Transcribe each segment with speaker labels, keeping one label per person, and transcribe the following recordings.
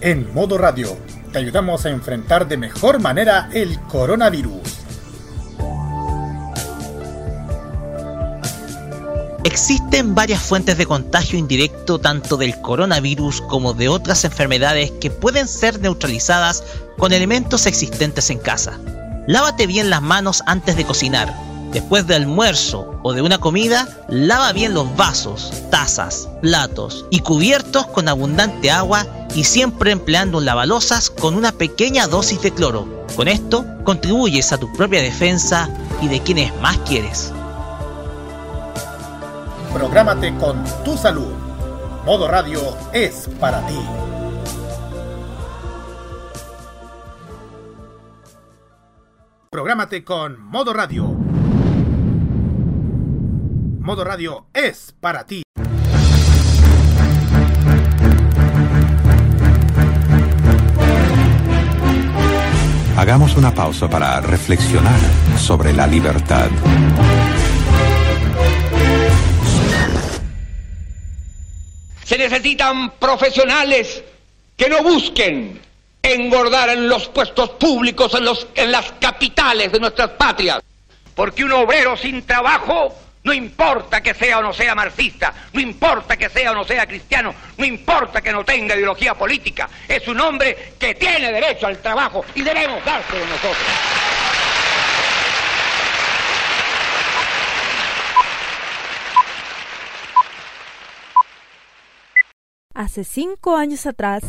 Speaker 1: En modo radio, te ayudamos a enfrentar de mejor manera el coronavirus.
Speaker 2: Existen varias fuentes de contagio indirecto tanto del coronavirus como de otras enfermedades que pueden ser neutralizadas con elementos existentes en casa. Lávate bien las manos antes de cocinar. Después de almuerzo o de una comida, lava bien los vasos, tazas, platos y cubiertos con abundante agua y siempre empleando un lavalosas con una pequeña dosis de cloro. Con esto contribuyes a tu propia defensa y de quienes más quieres.
Speaker 1: Prográmate con tu salud. Modo Radio es para ti. Prográmate con Modo Radio. Modo Radio es para ti.
Speaker 3: Hagamos una pausa para reflexionar sobre la libertad.
Speaker 4: Se necesitan profesionales que no busquen engordar en los puestos públicos, en, los, en las capitales de nuestras patrias. Porque un obrero sin trabajo, no importa que sea o no sea marxista, no importa que sea o no sea cristiano, no importa que no tenga ideología política, es un hombre que tiene derecho al trabajo y debemos dárselo nosotros.
Speaker 5: Hace cinco años atrás.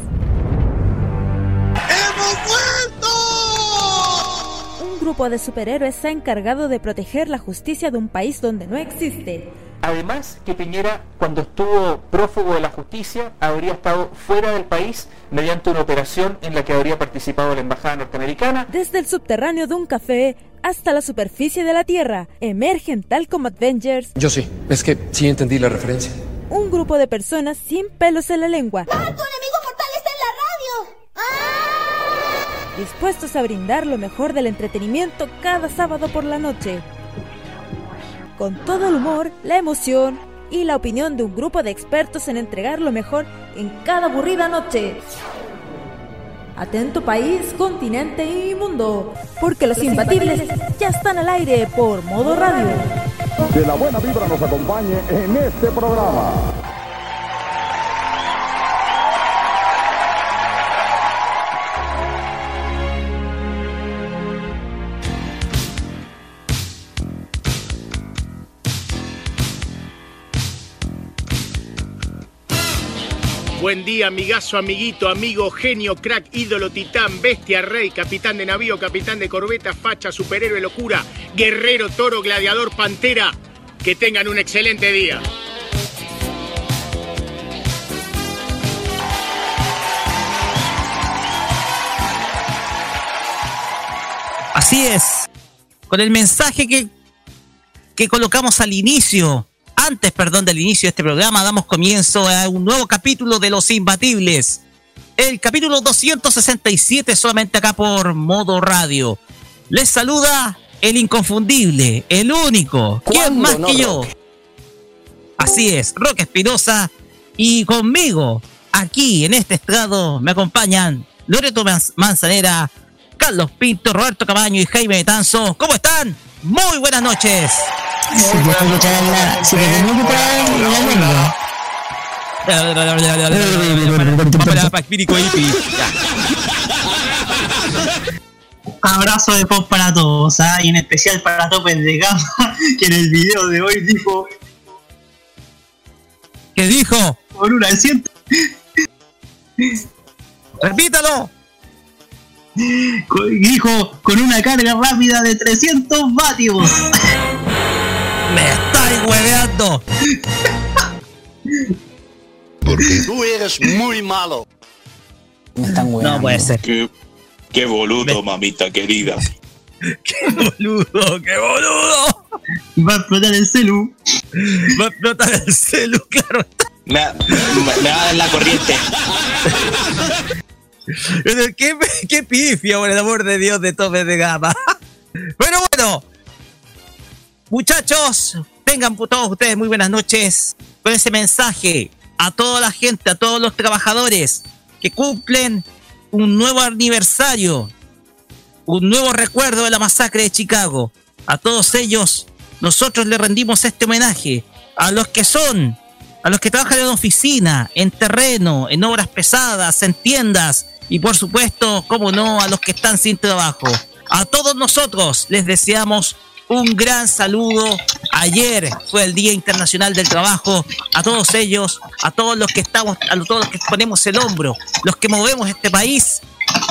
Speaker 5: Grupo de superhéroes se ha encargado de proteger la justicia de un país donde no existe.
Speaker 6: Además, que Piñera, cuando estuvo prófugo de la justicia, habría estado fuera del país mediante una operación en la que habría participado la embajada norteamericana.
Speaker 5: Desde el subterráneo de un café hasta la superficie de la Tierra, emergen tal como Avengers.
Speaker 7: Yo sí, es que sí entendí la referencia.
Speaker 5: Un grupo de personas sin pelos en la lengua.
Speaker 8: ¡Ah, tu enemigo mortal está en la radio! ¡Ah!
Speaker 5: Dispuestos a brindar lo mejor del entretenimiento cada sábado por la noche con todo el humor, la emoción y la opinión de un grupo de expertos en entregar lo mejor en cada aburrida noche. Atento país, continente y mundo, porque los, imbatibles ya están al aire por modo radio.
Speaker 9: Que la buena vibra nos acompañe en este programa.
Speaker 10: Buen día, amigazo, amiguito, amigo, genio, crack, ídolo, titán, bestia, rey, capitán de navío, capitán de corbeta, facha, superhéroe, locura, guerrero, toro, gladiador, pantera. Que tengan un excelente día.
Speaker 2: Así es. Con el mensaje que, que colocamos al inicio, antes, perdón, del inicio de este programa, damos comienzo a un nuevo capítulo de Los Imbatibles. El capítulo 267 solamente acá por Modo Radio. Les saluda el inconfundible, el único, ¿quién más
Speaker 7: no,
Speaker 2: que yo? Así es, Roque Espinosa. Y conmigo, aquí en este estrado, me acompañan Loreto Manz- Manzanera, Carlos Pinto, Roberto Cabaño y Jaime Betanzo. ¿Cómo están? Muy buenas noches.
Speaker 11: Si que echar la, si te tengo que. Abrazo de pop para todos, ¿ah? y en especial para Topes de Gama, que en el video de hoy dijo
Speaker 2: ¿Qué dijo?
Speaker 11: por.
Speaker 2: Repítalo.
Speaker 11: Dijo con una carga rápida de 300 vatios.
Speaker 2: Me estáis hueveando.
Speaker 12: Porque tú eres muy malo.
Speaker 11: Me están
Speaker 2: No puede ser.
Speaker 12: Qué, qué boludo, mamita querida.
Speaker 2: ¡Qué boludo! ¡Qué boludo!
Speaker 11: Va a explotar el celu.
Speaker 2: Va a explotar el celu, claro.
Speaker 12: Me, me, me va a dar la corriente.
Speaker 2: ¿Qué, qué pifia, por el amor de Dios, de tope de gama. Pero bueno, muchachos, tengan todos ustedes muy buenas noches con ese mensaje a toda la gente, a todos los trabajadores que cumplen un nuevo aniversario, un nuevo recuerdo de la masacre de Chicago. A todos ellos, nosotros le rendimos este homenaje. A los que son, a los que trabajan en oficina, en terreno, en obras pesadas, en tiendas y por supuesto, como no, a los que están sin trabajo. A todos nosotros les deseamos un gran saludo. Ayer fue el Día Internacional del Trabajo. A todos ellos, a todos los que estamos, a todos los que ponemos el hombro, los que movemos este país,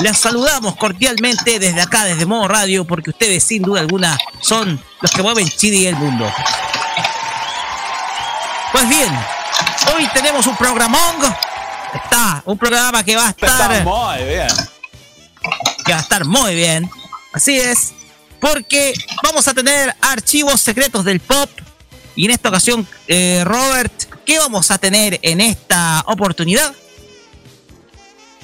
Speaker 2: les saludamos cordialmente desde acá, desde Modo Radio, porque ustedes sin duda alguna son los que mueven Chile y el mundo. Pues bien, hoy tenemos un programón. Está, un programa que va a estar.
Speaker 12: Está muy bien.
Speaker 2: Que va a estar muy bien. Así es. Porque vamos a tener archivos secretos del pop. Y en esta ocasión, eh, Robert, ¿qué vamos a tener en esta oportunidad?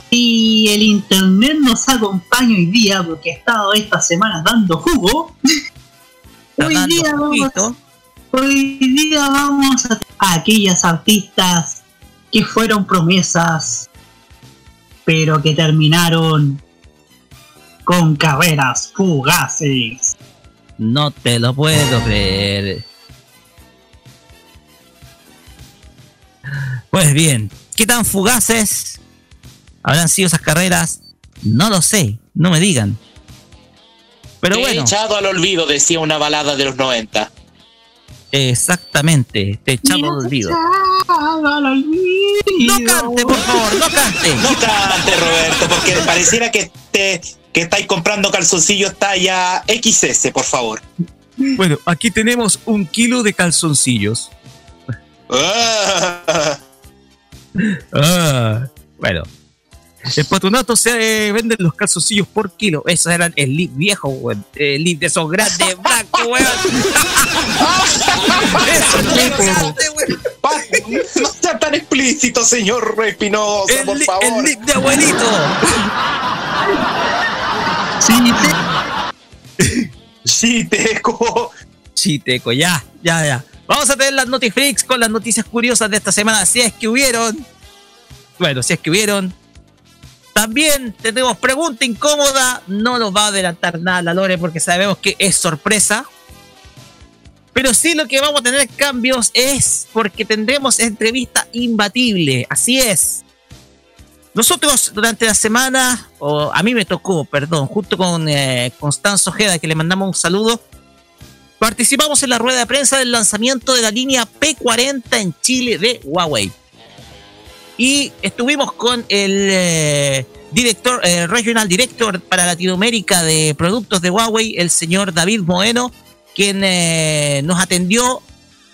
Speaker 11: Y el internet nos acompaña hoy día porque ha estado estas semanas dando jugo.
Speaker 2: Está
Speaker 11: Hoy
Speaker 2: dando
Speaker 11: día, vamos, hoy día vamos a, a aquellas artistas que fueron promesas, pero que terminaron con carreras fugaces.
Speaker 2: No te lo puedo creer. Pues bien, ¿qué tan fugaces habrán sido esas carreras? No lo sé, no me digan. Pero
Speaker 12: Te he
Speaker 2: bueno,
Speaker 12: echado al olvido, decía una balada de los 90.
Speaker 2: exactamente, te echamos al olvido. No cante, por favor, no cante.
Speaker 12: No cante, Roberto, porque pareciera que, te, que estáis comprando calzoncillos talla XS, por favor.
Speaker 2: Bueno, aquí tenemos un kilo de calzoncillos.
Speaker 12: Ah,
Speaker 2: Ah, bueno. En Patronato se eh, venden los calzoncillos por kilo. Esos eran el lip viejo, weón. El lip de esos grandes blancos, weón.
Speaker 12: Pa- no sea tan explícito, señor Espinosa,
Speaker 2: El,
Speaker 12: por favor.
Speaker 2: el lip de abuelito.
Speaker 12: Chiteco.
Speaker 2: Chiteco, ya, ya, ya. Vamos a tener las Notifreaks con las noticias curiosas de esta semana, si es que hubieron. Bueno, si es que hubieron. También tenemos pregunta incómoda. No nos va a adelantar nada la Lore porque sabemos que es sorpresa. Pero sí lo que vamos a tener cambios es porque tendremos entrevista imbatible. Así es. Nosotros durante la semana, o a mí me tocó, perdón, junto con eh, Constanzo Ojeda, que le mandamos un saludo, participamos en la rueda de prensa del lanzamiento de la línea P40 en Chile de Huawei. Y estuvimos con el eh, director, eh, Regional Director para Latinoamérica de productos de Huawei, el señor David Moeno, quien eh, nos atendió,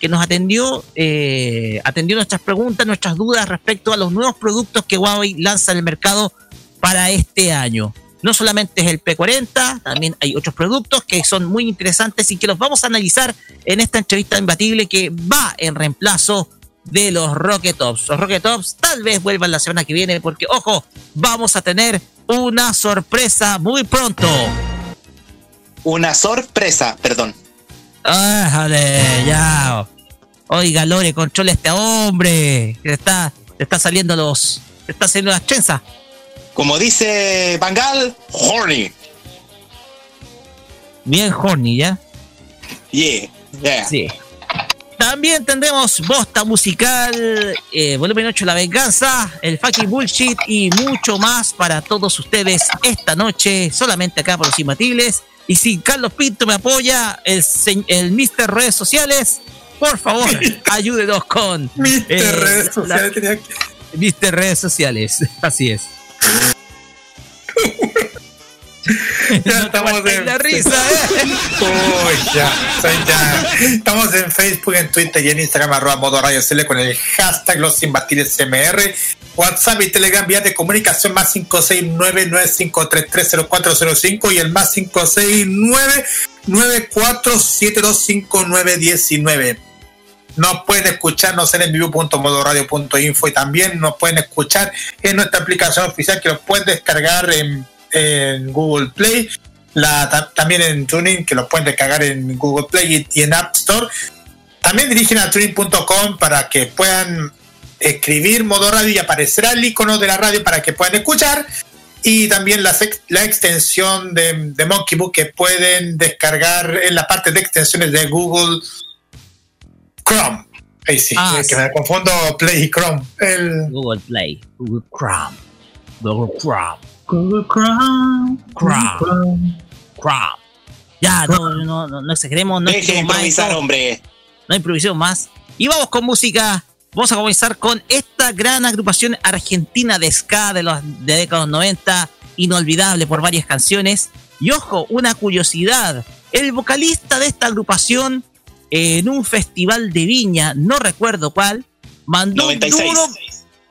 Speaker 2: que nos atendió, eh, atendió nuestras preguntas, nuestras dudas respecto a los nuevos productos que Huawei lanza en el mercado para este año. No solamente es el P40, también hay otros productos que son muy interesantes y que los vamos a analizar en esta entrevista imbatible que va en reemplazo de los Rocket Tops. Los Rocket Tops tal vez vuelvan la semana que viene porque, ojo, vamos a tener una sorpresa muy pronto.
Speaker 12: Una sorpresa, perdón.
Speaker 2: ¡Ájale! Ya. Oiga, Lore, controla a este hombre. Que le está, le está saliendo los. Le está saliendo las trenzas.
Speaker 12: Como dice Bangal, horny.
Speaker 2: Bien horny, ¿ya?
Speaker 12: Yeah, yeah.
Speaker 2: Sí. También tendremos Bosta Musical, eh, Volumen 8 La Venganza, el Fucking Bullshit y mucho más para todos ustedes esta noche, solamente acá por los imbatibles. Y si Carlos Pinto me apoya, el, el Mr. Redes Sociales, por favor, ayúdenos con
Speaker 1: Mr.
Speaker 2: eh,
Speaker 1: Redes
Speaker 2: la-
Speaker 1: Sociales que-
Speaker 2: Mr. Redes Sociales, así es.
Speaker 1: Estamos en
Speaker 2: La risa, ¿eh?
Speaker 1: Uy, ya, ya. Estamos en Facebook, en Twitter y en Instagram, arroba modo radio CL con el hashtag los imbatibles CMR. WhatsApp y Telegram vía de comunicación más 569-9533-0405 y el más 569-94725919. Nos pueden escucharnos en envivo.modoradio.info y también nos pueden escuchar en nuestra aplicación oficial que lo pueden descargar en, en Google Play, la, ta- también en Tuning que lo pueden descargar en Google Play y, y en App Store. También dirigen a tuning.com para que puedan escribir modo radio y aparecerá el icono de la radio para que puedan escuchar. Y también la, la extensión de, de Monkey Book que pueden descargar en la parte de extensiones de Google Chrome. Ahí sí,
Speaker 13: Ah,
Speaker 1: que
Speaker 13: sí.
Speaker 1: me confundo Play y Chrome. El,
Speaker 13: Google Play, Google Chrome, Google Chrome,
Speaker 11: Chrome.
Speaker 13: Ya, no, no, no, no exageremos, no
Speaker 12: Deje de
Speaker 13: exageremos más
Speaker 12: improvisar, hombre.
Speaker 13: no improvisemos más. Y vamos con música. Vamos a comenzar con esta gran agrupación argentina de ska de los de décadas 90, inolvidable por varias canciones. Y ojo, una curiosidad, el vocalista de esta agrupación en un festival de Viña, no recuerdo cuál, mandó
Speaker 12: 96.
Speaker 13: un duro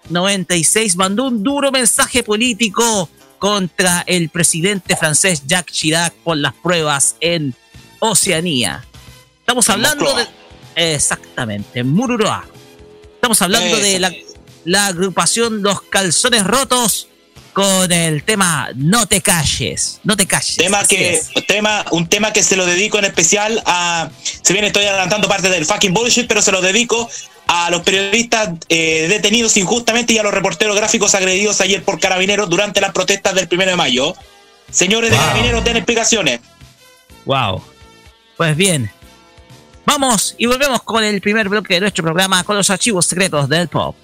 Speaker 13: 96 mandó un duro mensaje político contra el presidente francés Jacques Chirac por las pruebas en Oceanía. Estamos hablando de exactamente, en Mururoa. Estamos hablando de la, la agrupación Los Calzones Rotos con el tema No te calles, no te calles.
Speaker 12: Tema que,
Speaker 13: es.
Speaker 12: tema, un tema que se lo dedico en especial a. Si bien estoy adelantando parte del fucking bullshit, pero se lo dedico a los periodistas eh, detenidos injustamente y a los reporteros gráficos agredidos ayer por carabineros durante las protestas del primero de mayo. Señores de
Speaker 13: Wow.
Speaker 12: carabineros, den explicaciones.
Speaker 13: Wow. Pues bien. Vamos y volvemos con el primer bloque de nuestro programa con los archivos secretos del pop.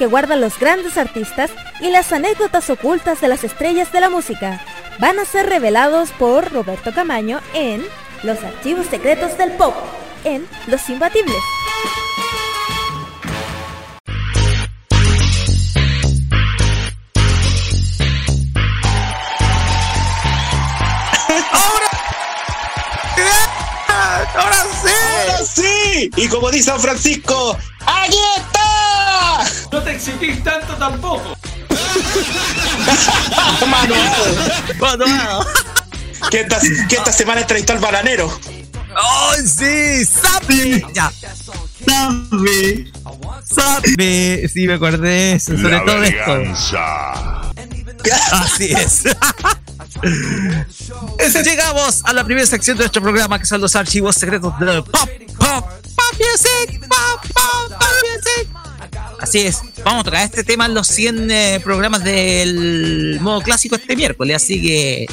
Speaker 5: Que guardan los grandes artistas y las anécdotas ocultas de las estrellas de la música van a ser revelados por Roberto Camaño en Los archivos secretos del pop, en Los Imbatibles.
Speaker 1: ¡Ahora sí!
Speaker 12: ¡Ahora sí! Y como dice San Francisco.
Speaker 14: Tanto tampoco.
Speaker 12: Manuado. Que esta, que esta semana entrevistó al bananero.
Speaker 15: ¡Oh, sí! ¡Sabe! Ya.
Speaker 11: ¡Sabe!
Speaker 15: ¡Sabe! Sí, me acordé de eso, sobre
Speaker 3: La
Speaker 15: todo esto.
Speaker 3: venganza.
Speaker 15: Así es. Llegamos a la primera sección de nuestro programa que son los archivos secretos de Pop, Pop, Pop Music, Así es, vamos a tocar este tema en los 100 eh, programas del modo clásico este miércoles, así que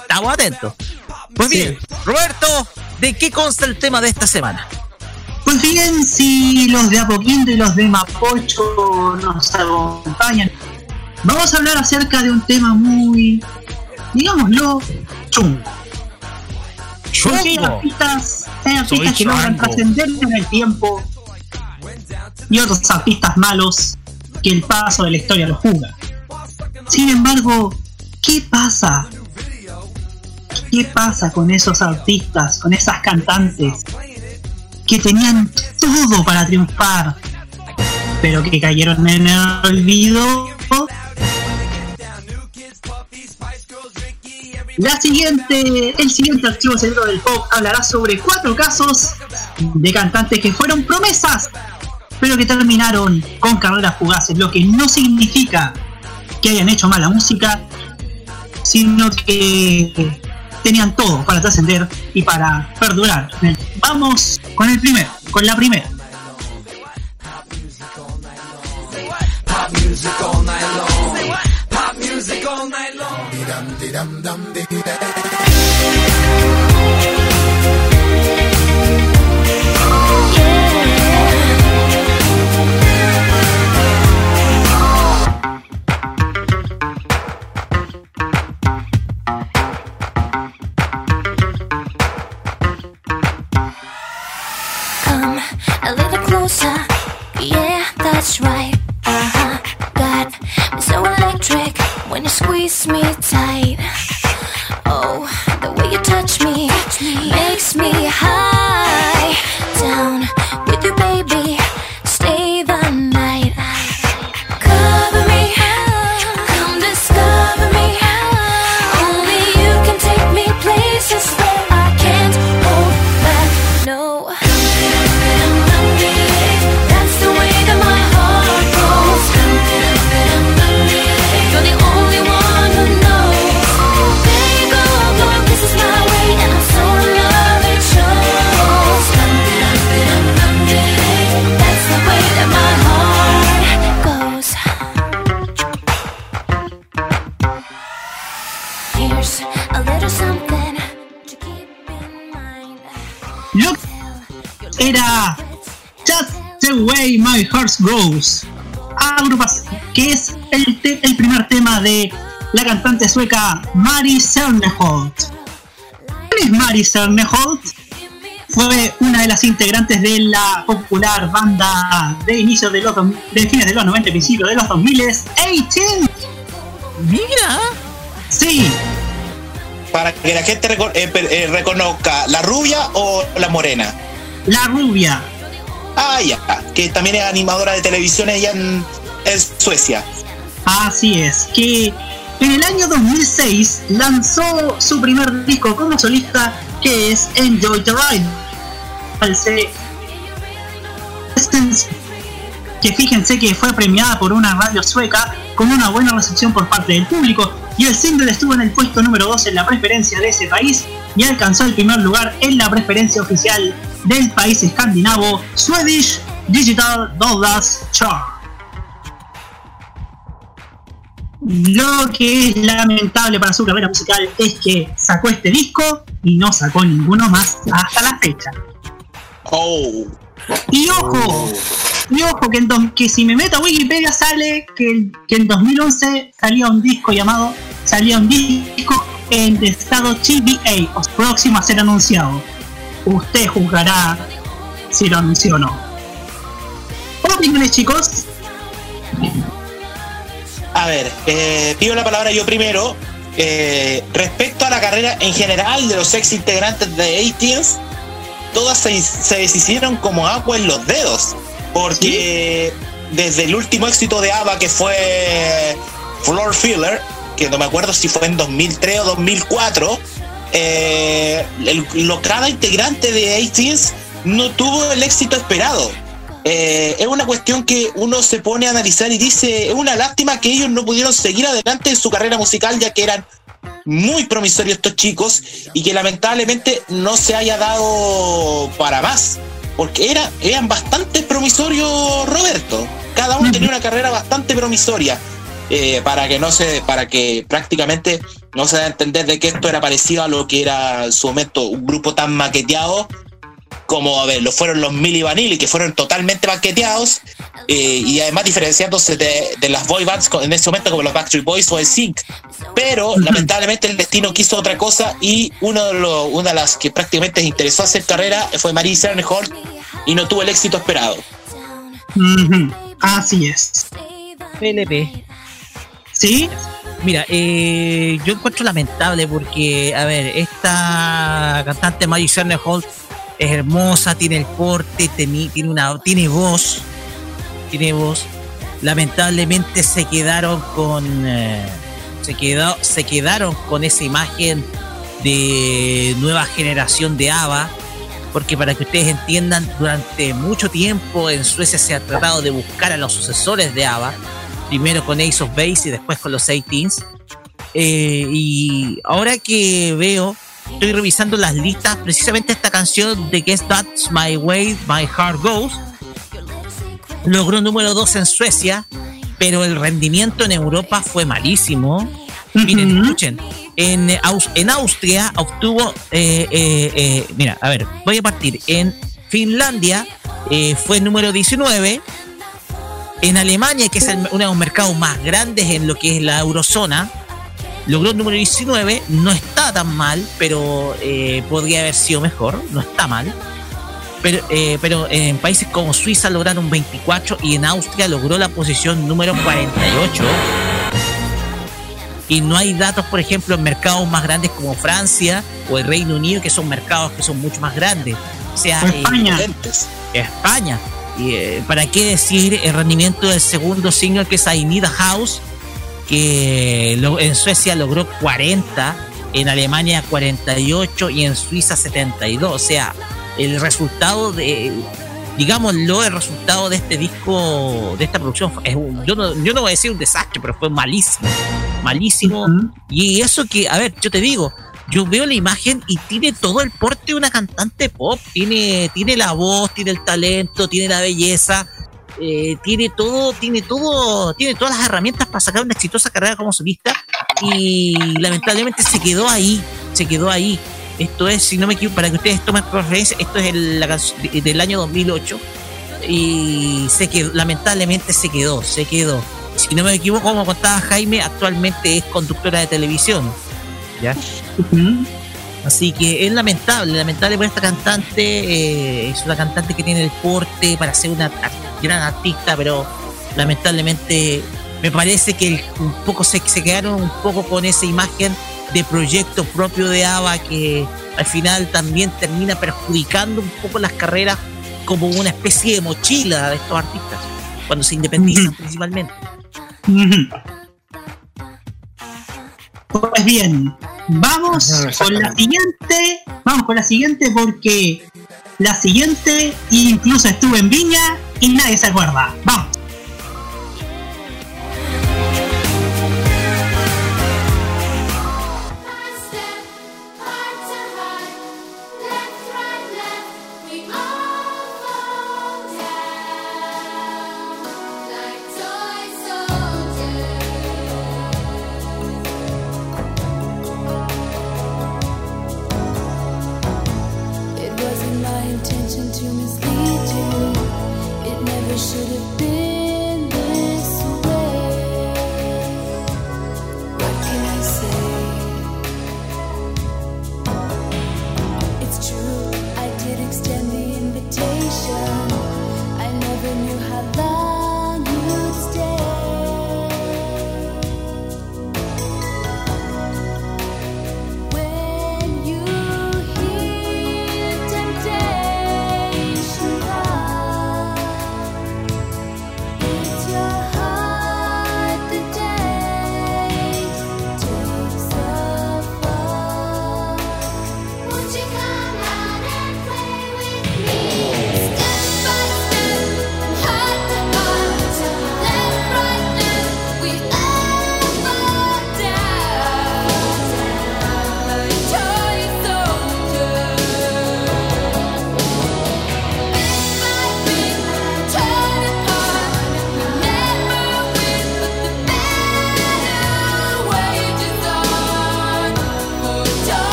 Speaker 15: estamos atentos. Pues bien, Roberto, ¿de qué consta el tema de esta semana?
Speaker 11: Pues bien, si los de Apoquindo y los de Mapocho nos acompañan, vamos a hablar acerca de un tema muy, digámoslo, chungo. Porque hay
Speaker 15: Chungo.
Speaker 11: artistas, hay artistas que logran trascender en el tiempo y otros artistas malos que el paso de la historia los juzga. Sin embargo, ¿qué pasa? ¿Qué pasa con esos artistas, con esas cantantes que tenían todo para triunfar, pero que cayeron en el olvido? La siguiente, el siguiente archivo secreto del pop hablará sobre cuatro casos de cantantes que fueron promesas, pero que terminaron con carreras fugaces, lo que no significa que hayan hecho mala música, sino que tenían todo para trascender y para perdurar. Vamos con el primero, con la primera.
Speaker 16: Closer. Yeah, that's right. Uh huh. God, so electric when you squeeze me tight. Oh, the way you touch me makes me high.
Speaker 11: Era Just the Way My Heart Goes, que es el, te- el primer tema de la cantante sueca Mari Serneholt. ¿Quién es Mari Serneholt? Fue una de las integrantes de la popular banda de inicio de los de fines de los 90 y principios de los 2000 18.
Speaker 15: Mira.
Speaker 11: Sí,
Speaker 12: Para que la gente reco- eh, eh, reconozca, ¿la rubia o la morena?
Speaker 11: La rubia.
Speaker 12: Ah, ya, que también es animadora de televisión allá en, en Suecia.
Speaker 11: Así es, que en el año 2006 lanzó su primer disco como solista que es Enjoy the Ride. Que fíjense que fue premiada por una radio sueca con una buena recepción por parte del público y el single estuvo en el puesto número 2 en la preferencia de ese país y alcanzó el primer lugar en la preferencia oficial del país escandinavo Swedish Digital Dollars Chart. Lo que es lamentable para su carrera musical es que sacó este disco y no sacó ninguno más hasta la fecha.
Speaker 12: Oh.
Speaker 11: Y ojo, y ojo que, en dos- que si me meto a Wikipedia sale que, que en 2011 salía un disco llamado, salía un disco en estado TBA, próximo a ser anunciado. Usted juzgará si lo anunció o no. Opiniones chicos,
Speaker 12: A ver, eh, pido la palabra yo primero. Eh, respecto a la carrera en general de los ex integrantes de 18 todas se, se deshicieron como agua en los dedos. Porque desde el último éxito de ABBA que fue Floor Filler, que no me acuerdo si fue en 2003 o 2004, eh, el- lo- cada integrante de ATEEZ no tuvo el éxito esperado. Eh, es una cuestión que uno se pone a analizar y dice, es una lástima que ellos no pudieron seguir adelante en su carrera musical ya que eran muy promisorios estos chicos y que lamentablemente no se haya dado para más. Porque era, eran bastante promisorios, Roberto. Cada uno tenía una carrera bastante promisoria. Eh, para que no se, para que prácticamente no se da a entender de que esto era parecido a lo que era en su momento un grupo tan maqueteado como a ver, lo fueron los Milli Vanilli, que fueron totalmente maqueteados eh, y además diferenciándose de, de las boy bands en ese momento como los Backstreet Boys o el Sync. Pero lamentablemente el destino quiso otra cosa y uno de los, una de las que prácticamente interesó hacer carrera fue Marie Serneholt y no tuvo el éxito esperado.
Speaker 11: Así es.
Speaker 2: PLP.
Speaker 11: ¿Sí?
Speaker 2: Mira, eh, yo encuentro lamentable porque, a ver, esta cantante Maggie Holt es hermosa, tiene el teni- tiene una, tiene voz, tiene voz. Lamentablemente se quedaron con, eh, se quedó, se quedaron con esa imagen de nueva generación de ABBA, porque para que ustedes entiendan, durante mucho tiempo en Suecia se ha tratado de buscar a los sucesores de ABBA, primero con Ace of Base y después con los 18s. Eh, y ahora que veo, estoy revisando las listas, precisamente esta canción de que es That's My Way, My Heart Goes, logró número 2 en Suecia, pero el rendimiento en Europa fue malísimo. Miren, escuchen, en, en Austria obtuvo, eh, eh, mira, a ver, voy a partir. En Finlandia fue número 19. En Alemania, que es el- uno de los mercados más grandes en lo que es la eurozona, logró el número 19. No está tan mal, pero eh, podría haber sido mejor. No está mal. Pero, eh, pero en países como Suiza lograron 24 y en Austria logró la posición número 48. Y no hay datos, por ejemplo, en mercados más grandes como Francia o el Reino Unido, que son mercados que son mucho más grandes. O sea,
Speaker 11: O España.
Speaker 2: eh, España. Y, eh, ¿Para qué decir el rendimiento del segundo single que es I Need a House? Que lo- en Suecia logró 40, en Alemania 48 y en Suiza 72. O sea, el resultado de, digámoslo, el resultado de este disco, de esta producción, es un- yo, no, yo no voy a decir un desastre, pero fue malísimo. Malísimo. Y eso que, a ver, yo te digo, yo veo la imagen y tiene todo el porte de una cantante pop. Tiene, tiene la voz, tiene el talento, tiene la belleza. eh, tiene todo, tiene todo, tiene todas las herramientas para sacar una exitosa carrera como solista y lamentablemente se quedó ahí, se quedó ahí. Esto es, si no me equivoco, para que ustedes tomen referencia, esto es el- la del año 2008 y se quedó, lamentablemente se quedó, se quedó. Si no me equivoco, como contaba Jaime, actualmente es conductora de televisión. ¿Ya? Así que es lamentable, lamentable por esta cantante. eh, es una cantante que tiene el porte para ser una gran artista, pero lamentablemente me parece que el- un poco se, se quedaron un poco con esa imagen de proyecto propio de ABBA que al final también termina perjudicando un poco las carreras como una especie de mochila de estos artistas cuando se independizan principalmente.
Speaker 11: Ujú. Pues bien, vamos con la siguiente. Vamos con la siguiente porque la siguiente incluso estuvo en Viña y nadie se acuerda. Vamos.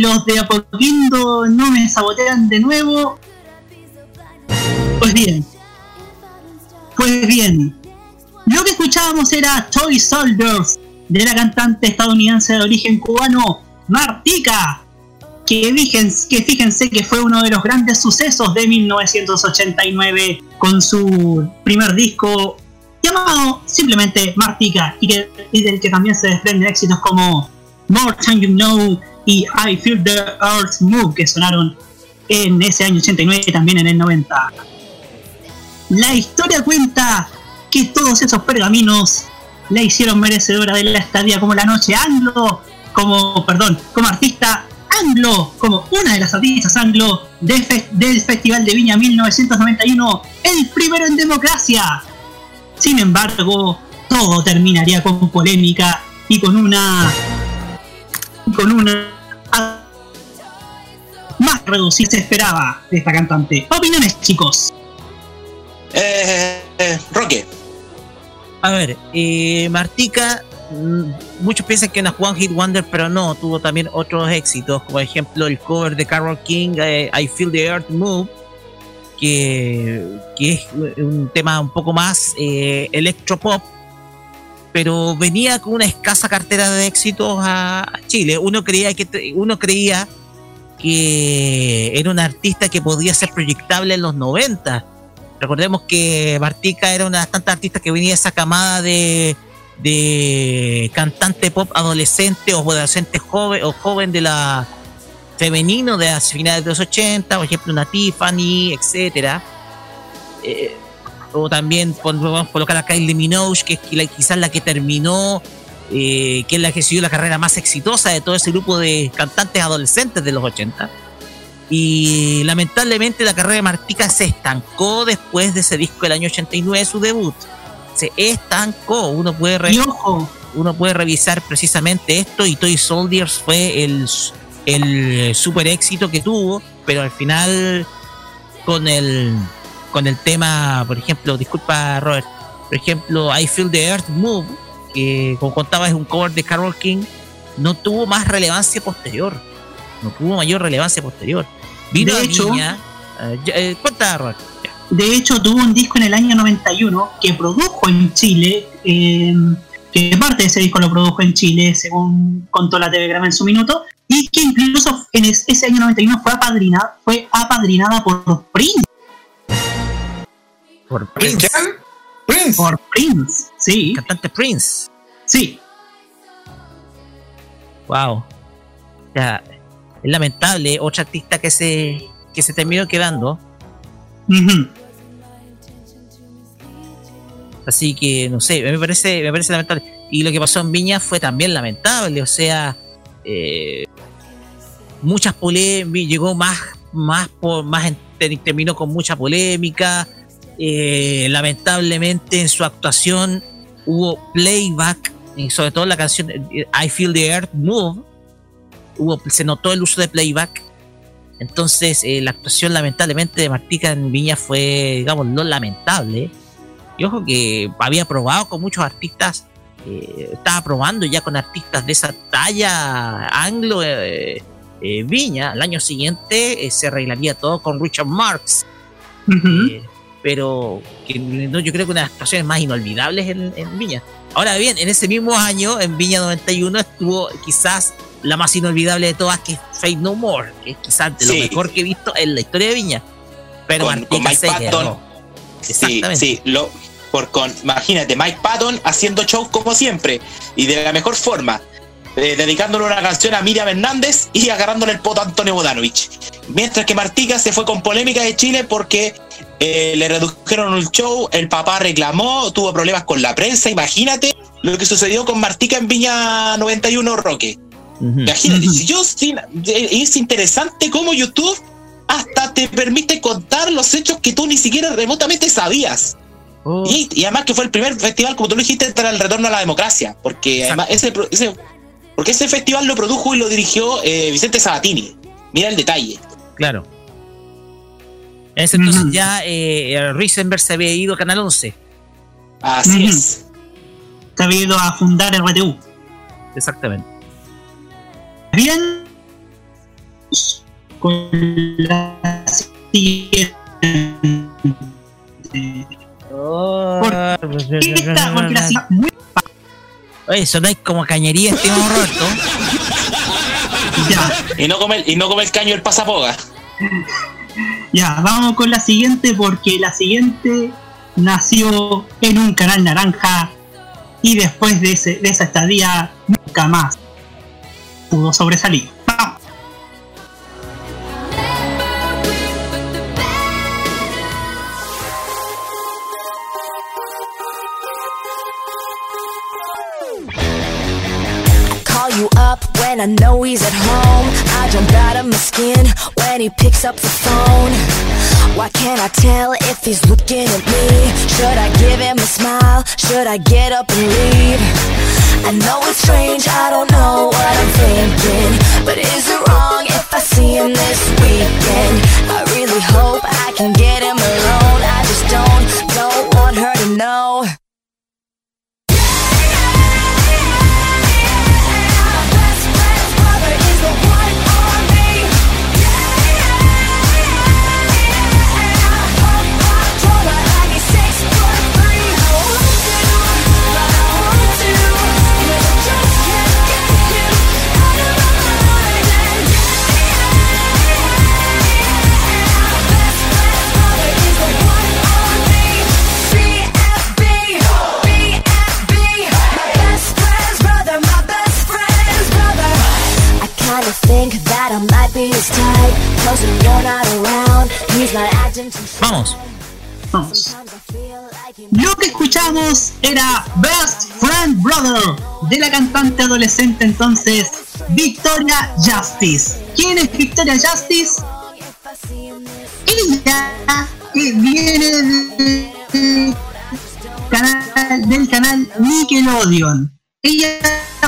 Speaker 11: Los de Apoquindo no me sabotean de nuevo, pues bien. Pues bien. Lo que escuchábamos era Toy Soldiers de la cantante estadounidense de origen cubano, Martika. Que fíjense, que fue uno de los grandes sucesos de 1989 con su primer disco llamado simplemente Martika y, y del que también se desprenden éxitos como More Time You Know y I Feel the Earth Move que sonaron en ese año 89 y también en el 90. La historia cuenta que todos esos pergaminos la hicieron merecedora de la estadía como la noche anglo, como, perdón, como artista anglo, como una de las artistas anglo del Festival de Viña 1991, el primero en democracia. Sin embargo, todo terminaría con polémica y con una con una más reducida se esperaba de esta cantante. Opiniones, chicos.
Speaker 12: Eh, eh, Roque.
Speaker 2: A ver, eh, Martika, mm, muchos piensan que es una One Hit Wonder, pero no, tuvo también otros éxitos, como por ejemplo el cover de Carol King, eh, I Feel the Earth Move, que, que es un tema un poco más eh, electropop, pero venía con una escasa cartera de éxitos a, Chile. Uno creía que uno creía que era un artista que podía ser proyectable en los 90. Recordemos que Martika era una de las tantas artistas que venía de esa camada de, de cantante pop adolescente o adolescente joven o joven de la femenino de las finales de los 80, por ejemplo una Tiffany, etcétera. Eh, o también podemos colocar a Kylie Minogue, que es quizás la que terminó, eh, que es la que siguió la carrera más exitosa de todo ese grupo de cantantes adolescentes de los 80. Y lamentablemente la carrera de Martica se estancó después de ese disco del año 89, su debut. Se estancó. Uno puede, re- uno puede revisar precisamente esto y Toy Soldiers fue el, el super éxito que tuvo, pero al final con el con el tema, por ejemplo, disculpa Robert, por ejemplo, I Feel the Earth Move, que como contaba es un cover de Carol King, no tuvo más relevancia posterior. No tuvo mayor relevancia posterior. Vino
Speaker 11: De hecho-
Speaker 2: Viña, eh, eh, cuenta Robert. Ya.
Speaker 11: de hecho tuvo un disco en el año 91 que produjo en Chile, eh, que parte de ese disco lo produjo en Chile, según contó la TV Grama en su minuto, y que incluso en es- ese año 91 fue apadrinada, fue apadrinada por Prince.
Speaker 2: Por Prince.
Speaker 1: Prince.
Speaker 11: Por Prince, sí.
Speaker 2: Cantante Prince.
Speaker 11: Sí.
Speaker 2: Wow. Ya, es lamentable, otra artista que se, que se terminó quedando.
Speaker 11: Ujú.
Speaker 2: Así que, no sé, me parece, me parece lamentable. Y lo que pasó en Viña fue también lamentable. O sea, eh, muchas polémicas, llegó más, más, por, más en- terminó con mucha polémica. Eh, lamentablemente en su actuación hubo playback, y sobre todo la canción eh, I Feel the Earth Move, hubo, se notó el uso de playback. Entonces, eh, la actuación lamentablemente de Martica en Viña fue, digamos, no lamentable. Y ojo que había probado con muchos artistas, eh, estaba probando ya con artistas de esa talla anglo eh, Viña. Al año siguiente eh, se arreglaría todo con Richard Marx. Eh, pero que, no, yo creo que una de las actuaciones más inolvidables en, en Viña. Ahora bien, en ese mismo año, en Viña 91, estuvo quizás la más inolvidable de todas, que es Fate No More, que es quizás de lo mejor que he visto en la historia de Viña. Pero
Speaker 12: Con- Mike Patton.
Speaker 2: quedó.
Speaker 12: Sí,
Speaker 2: Exactamente.
Speaker 12: sí, lo, por con, imagínate, Mike Patton haciendo show como siempre y de la mejor forma, eh, dedicándole una canción a Miriam Hernández y agarrándole el poto a Antonio Bodanovich. Mientras que Martica se fue con polémica de Chile porque eh, le redujeron el show, el papá reclamó, tuvo problemas con la prensa, imagínate lo que sucedió con Martica en Viña 91 Roque. Imagínate, si yo sin, eh, es interesante cómo YouTube hasta te permite contar los hechos que tú ni siquiera remotamente sabías.
Speaker 2: Oh.
Speaker 12: Y, y además que fue el primer festival, como tú lo dijiste, para el retorno a la democracia. Porque además ese- porque ese festival lo produjo y lo dirigió eh, Vicente Sabatini. Mira el detalle.
Speaker 2: Claro. En ese entonces ya eh, Risenberg se había ido a Canal 11.
Speaker 12: Así
Speaker 11: Ujú.
Speaker 12: es.
Speaker 11: Se había ido a fundar RTU.
Speaker 2: Exactamente.
Speaker 11: Bien. Con la siguiente. Esta, porque la siguiente- muy
Speaker 2: Oye, sonáis como cañería, estimado Roberto.
Speaker 11: Ya,
Speaker 12: Y no come, y no come el caño el pasapoga.
Speaker 11: Ya, vamos con la siguiente porque la siguiente nació en un canal naranja y después de, ese, esa estadía nunca más pudo sobresalir.
Speaker 17: I know he's at home. I jump out of my skin when he picks up the phone. Why can't I tell if he's looking at me? Should I give him a smile? Should I get up and leave? I know it's strange, I don't know what I'm thinking. But is it wrong if I see him this weekend? I really hope I can get him alone. I just don't, don't want her to know.
Speaker 2: Vamos.
Speaker 11: Vamos. Lo que escuchamos era Best Friend Brother de la cantante adolescente entonces Victoria Justice. ¿Quién es Victoria Justice? Ella que viene de- de- canal- del canal Nickelodeon. Ella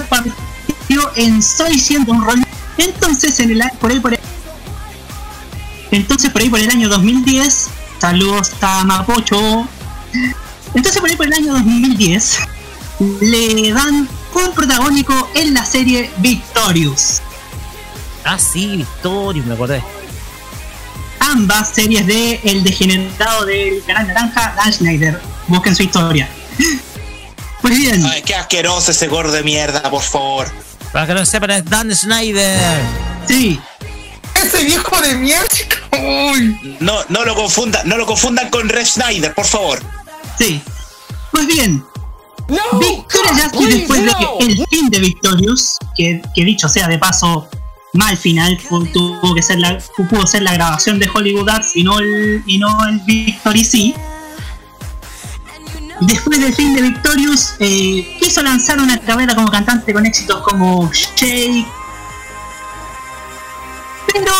Speaker 11: partió en Soy siendo un rol. Entonces en el a- por ahí por ahí entonces por ahí por el año 2010, saludos a Mapocho. Entonces por ahí por el año 2010 le dan un protagónico en la serie Victorious.
Speaker 2: Ah, sí, Victorio, me acordé.
Speaker 11: Ambas series de El Degenerado del Canal Naranja, Dan Schneider. Busquen su historia. Pues bien,
Speaker 12: Ay, qué asqueroso ese gordo de mierda, por favor.
Speaker 2: Para que no sepan, es Dan Snyder.
Speaker 11: sí,
Speaker 1: Ese viejo de mierda. Uy.
Speaker 12: No, no lo confundan, no lo confundan con Red Schneider, por favor.
Speaker 11: sí. Pues bien, Victoria Justice después de el fin de Victorious, que, que dicho sea de paso, mal final, tuvo que ser la, pudo ser la grabación de Hollywood Arts y no el, y no el Victory sí. Después del fin de Victorious, eh, quiso lanzar una carrera como cantante con éxitos como Shake. Pero.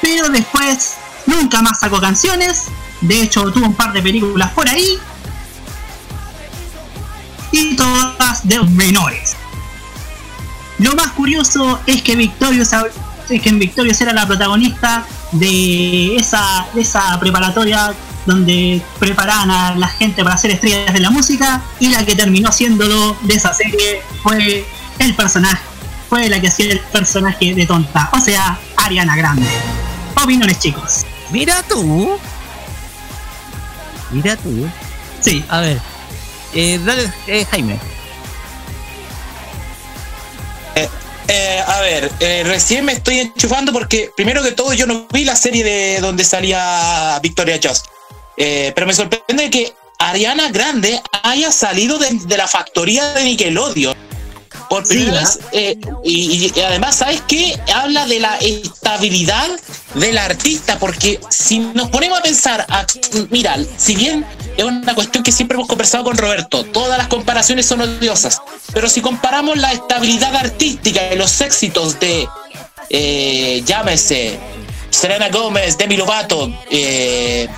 Speaker 11: Pero después nunca más sacó canciones. De hecho, tuvo un par de películas por ahí. Y todas de menores. Lo más curioso es que Victorious, es que en Victorious era la protagonista de esa, de esa preparatoria donde preparaban a la gente para ser estrellas de la música y la que terminó siéndolo de esa serie fue el personaje, fue la que hacía el personaje de tonta, o sea, Ariana Grande. Opiniones chicos.
Speaker 2: Mira tú. Mira tú.
Speaker 11: Sí.
Speaker 2: A ver. Eh, dale, eh, Jaime.
Speaker 12: Eh, a ver, eh, recién me estoy enchufando porque primero que todo yo no vi la serie de donde salía Victoria Just. Eh, pero me sorprende que Ariana Grande haya salido de, de la factoría de Nickelodeon. Por primera vez, eh, y, y además, ¿sabes qué? Habla de la estabilidad del artista, porque si nos ponemos a pensar, a- mira, si bien es una cuestión que siempre hemos conversado con Roberto, todas las comparaciones son odiosas, pero si comparamos la estabilidad artística y los éxitos de, eh, llámese, Selena Gómez, Demi Lovato eh,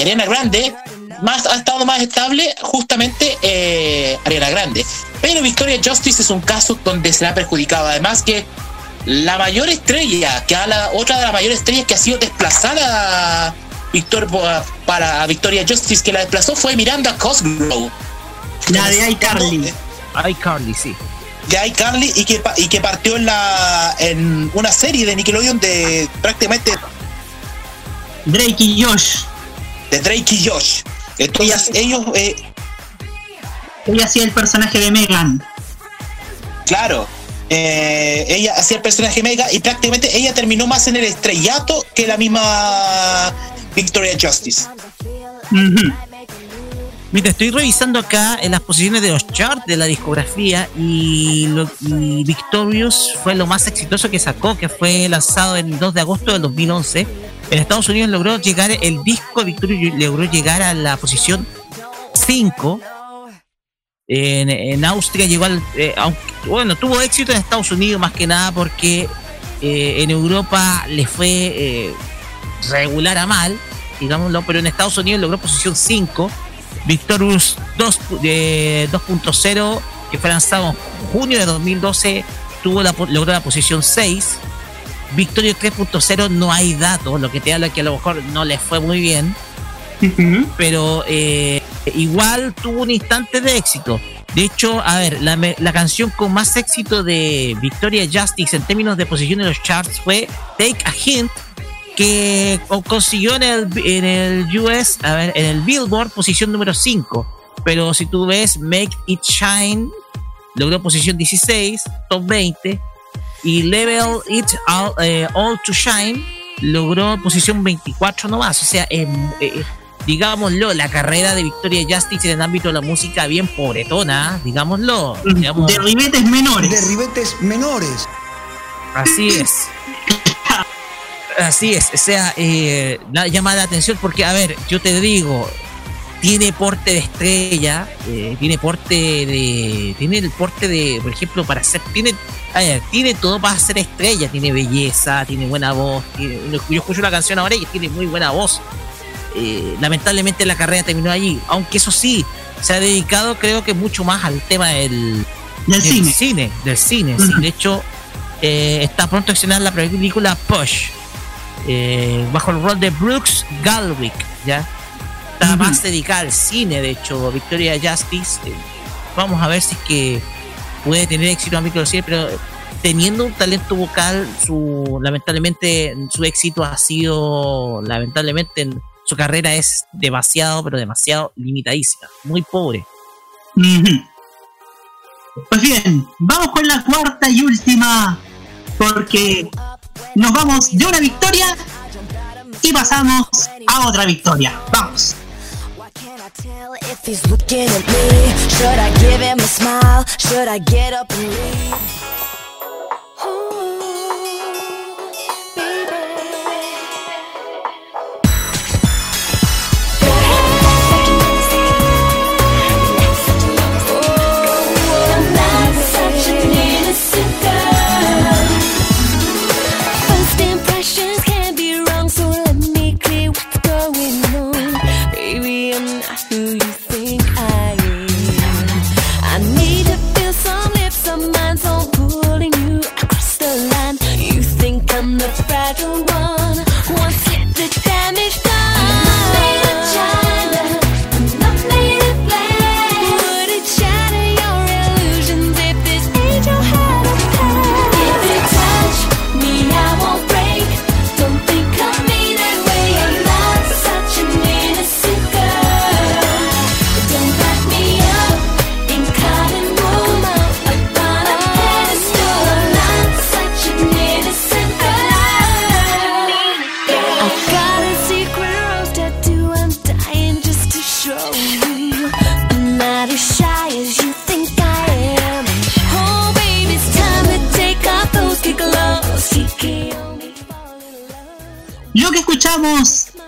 Speaker 12: y Ariana Grande, más, ha estado más estable justamente eh, Ariana Grande. Pero Victoria Justice es un caso donde se la ha perjudicado. Además que la mayor estrella, que a la, otra de las mayores estrellas que ha sido desplazada Victor, para Victoria Justice, que la desplazó fue Miranda Cosgrove.
Speaker 16: La de iCarly.
Speaker 2: iCarly, sí.
Speaker 12: De iCarly y que, y que partió en, la, en una serie de Nickelodeon de prácticamente
Speaker 16: Drake y Josh.
Speaker 12: De Drake y Josh. Entonces ellos... Eh,
Speaker 16: ella hacía el personaje de Megan.
Speaker 12: Claro. Eh, ella hacía el personaje Mega y prácticamente ella terminó más en el estrellato que la misma Victoria Justice.
Speaker 2: Mira, estoy revisando acá en las posiciones de los charts de la discografía y, lo, y, Victorious fue lo más exitoso que sacó, que fue lanzado el 2 de agosto del 2011. En Estados Unidos logró llegar, el disco Victorious logró llegar a la posición 5 en, Austria llegó al. Eh, bueno, tuvo éxito en Estados Unidos más que nada porque eh, en Europa le fue eh, regular a mal, digámoslo, pero en Estados Unidos logró posición 5. Victorious 2.0, que fue lanzado en junio de 2012, tuvo la, logró la posición 6. Victorious 3.0 no hay datos, lo que te habla que a lo mejor no le fue muy bien. Pero igual tuvo un instante de éxito. De hecho, a ver, la, la, canción con más éxito de Victoria Justice en términos de posición en los charts fue Take a Hint, que consiguió en el, en el US, a ver, en el Billboard posición número 5. Pero si tú ves Make It Shine, logró posición 16, top 20. Y Level It All, eh, all to Shine logró posición 24 nomás. O sea, eh, digámoslo, la carrera de Victoria Justice en el ámbito de la música bien pobretona, digámoslo.
Speaker 16: De ribetes menores.
Speaker 18: De ribetes menores.
Speaker 2: Así es. Así es, o sea, eh, llama la atención porque, a ver, yo te digo, tiene porte de estrella, eh, tiene porte de. Tiene el porte de, por ejemplo, para ser. Tiene, tiene todo para ser estrella, tiene belleza, tiene buena voz. yo escucho una canción ahora y tiene muy buena voz. Eh, lamentablemente la carrera terminó allí, aunque eso sí, se ha dedicado creo que mucho más al tema del,
Speaker 16: del,
Speaker 2: cine. Del cine, De hecho, eh, está pronto a estrenar la película Push, bajo el rol de Brooks Galwick, ¿ya? Está más dedicada al cine, de hecho, Victoria Justice. vamos a ver si es que puede tener éxito en el cine, pero teniendo un talento vocal, su lamentablemente su éxito ha sido lamentablemente su carrera es demasiado, pero demasiado limitadísima, muy pobre.
Speaker 16: Pues bien, vamos con la cuarta y última, porque nos vamos de una victoria y pasamos a otra victoria. Vamos. if he's looking
Speaker 17: at me? Should I give him a smile? Should I get up and leave?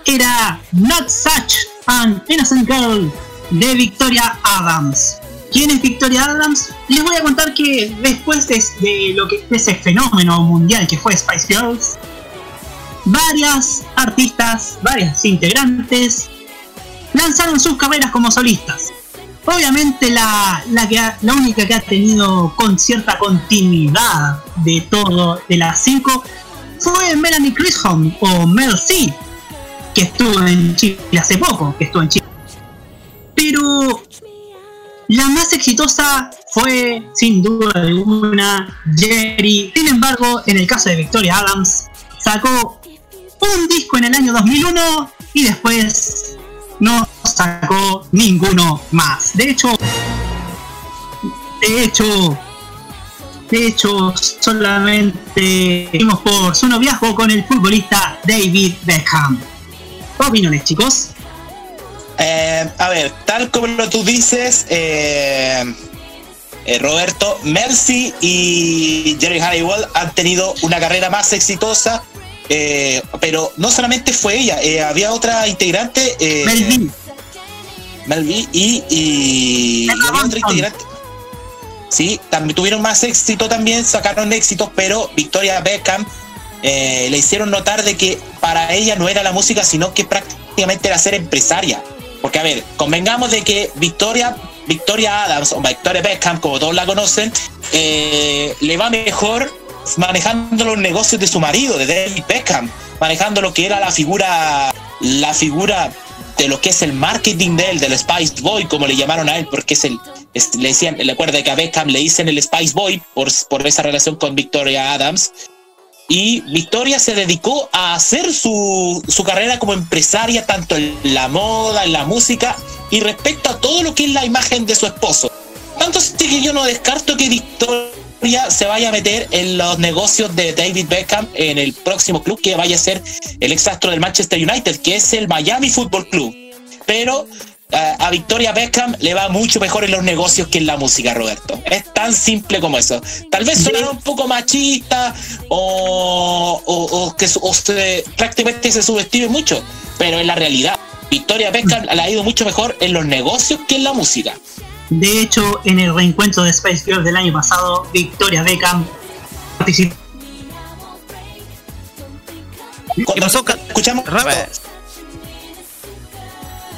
Speaker 16: Era Not Such an Innocent Girl de Victoria Adams. ¿Quién es Victoria Adams? Les voy a contar que después de, lo que ese fenómeno mundial que fue Spice Girls, varias artistas, varias integrantes lanzaron sus carreras como solistas.
Speaker 11: Obviamente la, la, que la única que ha tenido con cierta continuidad de todo de las cinco fue Melanie Chisholm o Mel C, que estuvo en Chile hace poco, que estuvo en Chile. Pero la más exitosa fue sin duda alguna Jerry. Sin embargo, en el caso de Victoria Adams, sacó un disco en el año 2001 y después no sacó ninguno más. De hecho, de hecho, de hecho, solamente vimos por su noviazgo con el futbolista David Beckham. ¿Qué opiniones, chicos?
Speaker 12: Eh, a ver, tal como lo tú dices, eh, eh, Roberto, Mercy y Jerry Halliwell han tenido una carrera más exitosa, pero no solamente fue ella, había otra integrante, eh,
Speaker 11: Mel B.
Speaker 12: Mel B, y, y había otra integrante. Sí, también tuvieron más éxito también, sacaron éxitos, pero Victoria Beckham eh, le hicieron notar de que para ella no era la música, sino que prácticamente era ser empresaria. Porque, a ver, convengamos de que Victoria, Victoria Adams o Victoria Beckham, como todos la conocen, eh, le va mejor manejando los negocios de su marido, de David Beckham, manejando lo que era la figura, la figura de lo que es el marketing de él, del Spice Boy, como le llamaron a él, porque es el, es- le decían, le acuerda que a Beckham le dicen el Spice Boy por, por esa relación con Victoria Adams. Y Victoria se dedicó a hacer su, su carrera como empresaria, tanto en la moda, en la música, y respecto a todo lo que es la imagen de su esposo. Tanto que yo no descarto que Victoria se vaya a meter en los negocios de David Beckham en el próximo club que vaya a ser el exastro del Manchester United, que es el Miami Football Club. Pero eh, a Victoria Beckham le va mucho mejor en los negocios que en la música, Roberto. Es tan simple como eso. Tal vez sonará un poco machista o, o- o que o se- prácticamente se subestime mucho, pero en la realidad, Victoria Beckham le ha ido mucho mejor en los negocios que en la música.
Speaker 11: De hecho, en el reencuentro de Spice Girls del año pasado, Victoria Beckham participó.
Speaker 12: ¿Qué
Speaker 2: pasó?
Speaker 12: Escuchamos.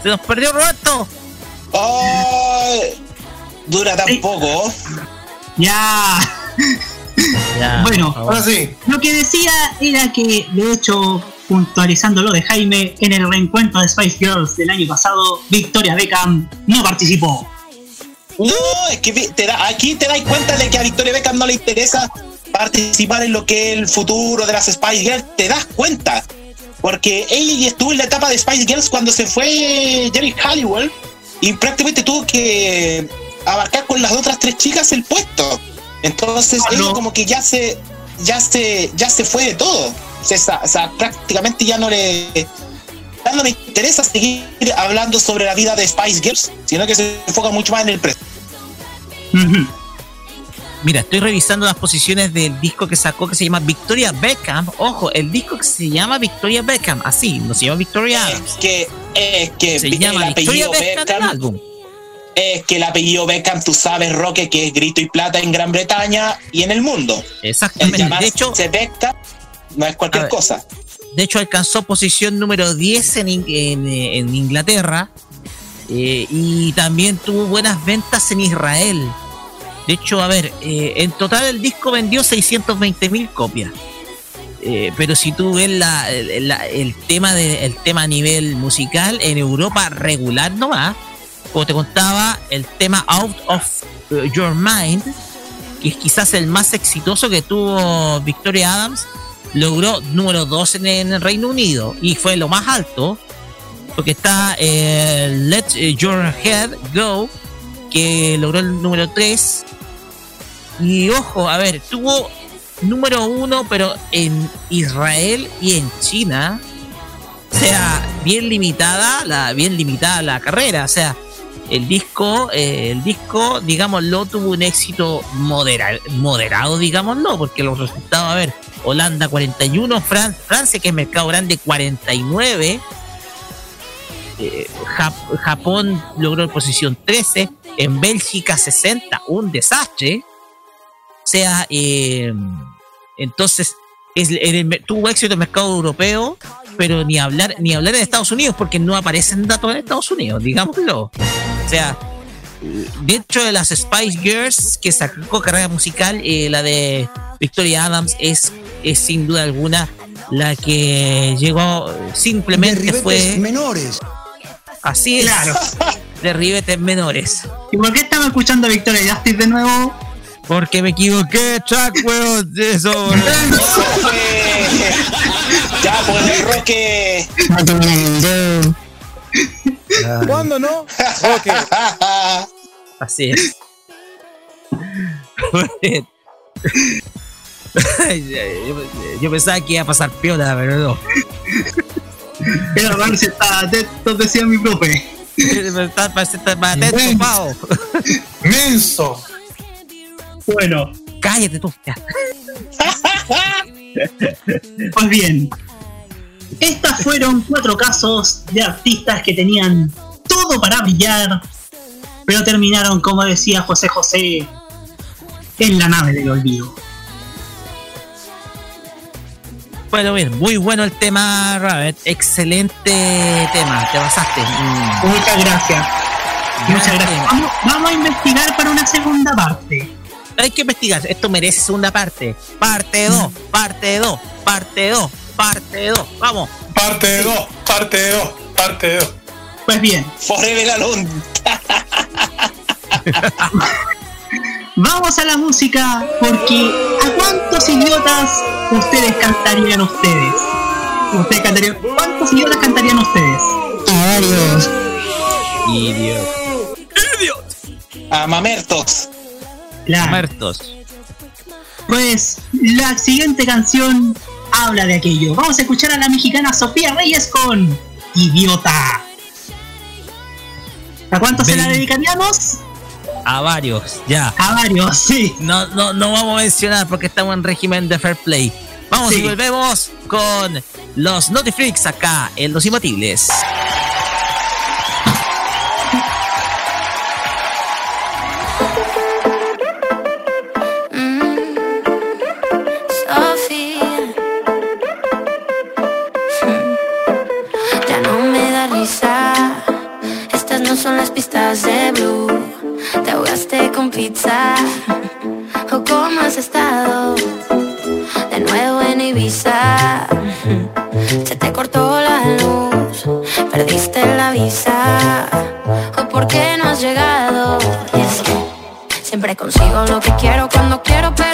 Speaker 2: Se nos perdió Roberto.
Speaker 12: Ay, dura tan poco.
Speaker 11: Ya.
Speaker 2: Ya,
Speaker 11: bueno,
Speaker 2: por favor.
Speaker 11: lo que decía era que, de hecho, puntualizando lo de Jaime, en el reencuentro de Spice Girls del año pasado, Victoria Beckham no participó.
Speaker 12: No, es que te da, aquí te das cuenta de que a Victoria Beckham no le interesa participar en lo que es el futuro de las Spice Girls. Te das cuenta. Porque ella estuvo en la etapa de Spice Girls cuando se fue Jerry Halliwell y prácticamente tuvo que abarcar con las otras tres chicas el puesto. Entonces ella como que ya se ya se ya se fue de todo. O sea, o sea, prácticamente ya no le no le interesa seguir hablando sobre la vida de Spice Girls, sino que se enfoca mucho más en el presente.
Speaker 2: Mira, estoy revisando las posiciones del disco que sacó que se llama Victoria Beckham. Ojo, el disco que se llama Victoria Beckham, así, no se llama Victoria Adams.
Speaker 12: Es que, es que
Speaker 2: Se
Speaker 12: el
Speaker 2: llama Victoria
Speaker 12: apellido
Speaker 2: Beckham del
Speaker 12: Beckham,
Speaker 2: álbum.
Speaker 12: es que el apellido Beckham, tú sabes, Roque, que es grito y plata en Gran Bretaña y en el mundo. El
Speaker 2: Exactamente.
Speaker 12: llamarse
Speaker 2: De hecho,
Speaker 12: Beckham no es cualquier
Speaker 2: ver.
Speaker 12: cosa.
Speaker 2: De hecho alcanzó posición número 10 en, In- en, eh, en Inglaterra eh, y también tuvo buenas ventas en Israel. De hecho, a ver, eh, en total el disco vendió 620 mil copias. Pero si tú ves la, el, tema de, el tema a nivel musical en Europa regular nomás, como te contaba, el tema Out of Your Mind, que es quizás el más exitoso que tuvo Victoria Adams, logró número 2 en, el Reino Unido y fue lo más alto, porque está eh, Let Your Head Go, que logró el número 3. Y ojo, a ver, tuvo número 1, pero en Israel y en China. O sea, bien limitada, la, bien limitada la carrera. O sea, el disco, eh, el disco, digámoslo, tuvo un éxito modera- moderado, digámoslo, porque los resultados, a ver, Holanda 41, Fran- Francia, que es mercado grande, 49. eh, Jap- Japón logró posición 13, en Bélgica 60, un desastre. O sea, eh, entonces tuvo éxito el mercado europeo, pero ni hablar ni hablar en Estados Unidos porque no aparecen datos en Estados Unidos, digámoslo. O sea, dentro de las Spice Girls que sacó carrera musical, eh, la de Victoria Adams es, es sin duda alguna la que llegó simplemente fue
Speaker 18: menores.
Speaker 2: así es
Speaker 11: Claro.
Speaker 2: de ribetes menores
Speaker 11: ¿Y por qué estamos escuchando a Victoria Justice de nuevo?
Speaker 2: porque me equivoqué track weón eso
Speaker 12: Ya, pues el Roque.
Speaker 19: ¿Cuándo no? Ok.
Speaker 2: así es yo, yo pensaba que iba a pasar piola pero no
Speaker 11: Pero si está atento, decía mi profe.
Speaker 2: Está- atento, Pao.
Speaker 1: Menso.
Speaker 11: Bueno,
Speaker 2: cállate tú ya.
Speaker 11: Pues bien, estas fueron cuatro casos de artistas que tenían todo para brillar, pero terminaron, como decía José José, en la nave del olvido.
Speaker 2: Bueno, bien, muy bueno el tema, Rabbit. Excelente tema, te pasaste. Mm.
Speaker 11: Muchas gracias. Muchas gracias. Vamos, vamos a investigar para una segunda parte.
Speaker 2: Hay que investigar, esto merece segunda parte. Parte 2, parte 2, parte 2, parte 2. Vamos.
Speaker 1: Parte 2, parte 2, parte 2.
Speaker 11: Pues bien,
Speaker 12: Forever Alone.
Speaker 11: vamos a la música porque ¿a cuántos idiotas ustedes cantarían ustedes? Ustedes cantarían, ¿Cuántos idiotas cantarían ustedes? A varios.
Speaker 2: Idiot.
Speaker 12: A Mamertos.
Speaker 11: Claro.
Speaker 2: Muertos.
Speaker 11: Pues la siguiente canción habla de aquello. Vamos a escuchar a la mexicana Sofía Reyes con Idiota. ¿A cuántos se la
Speaker 2: Ven.
Speaker 11: dedicaríamos?
Speaker 2: A varios, ya.
Speaker 11: A varios, sí.
Speaker 2: No, no, no vamos a mencionar porque estamos en régimen de fair play. Vamos
Speaker 11: Sí.
Speaker 2: y volvemos con los Notiflix acá en Los Imbatibles.
Speaker 20: Son las pistas de Blue. Te ahogaste con pizza. ¿O cómo has estado? De nuevo en Ibiza. Se te cortó la luz. Perdiste la visa. ¿O por qué no has llegado? Y es Siempre consigo lo que quiero cuando quiero, pero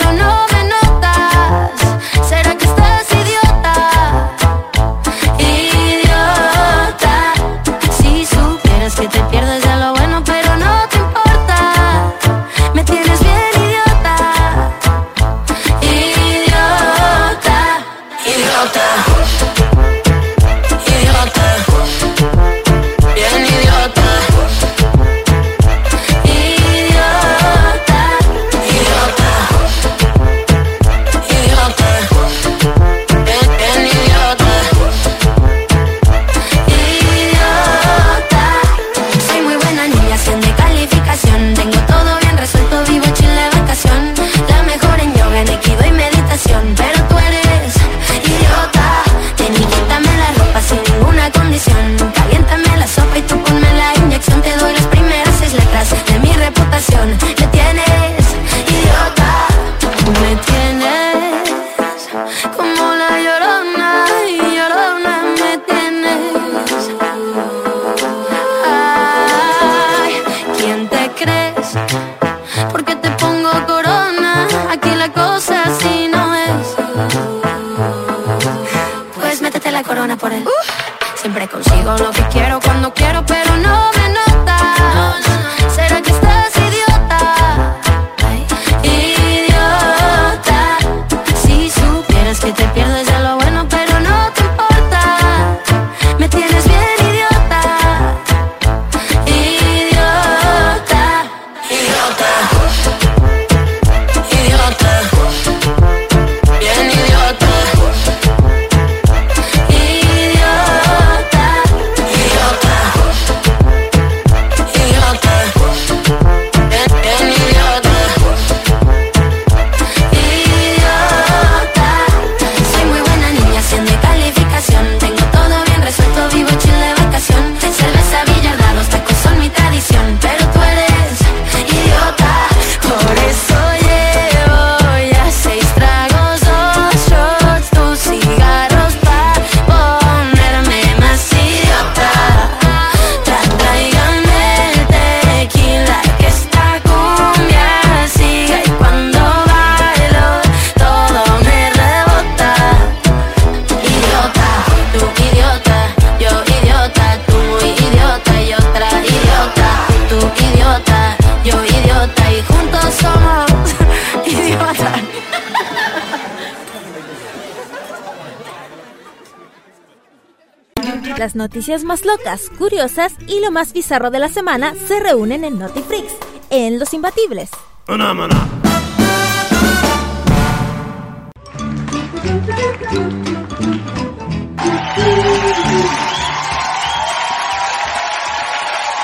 Speaker 5: noticias más locas, curiosas y lo más bizarro de la semana se reúnen en Notifreaks, en Los Imbatibles.
Speaker 14: Maná, maná.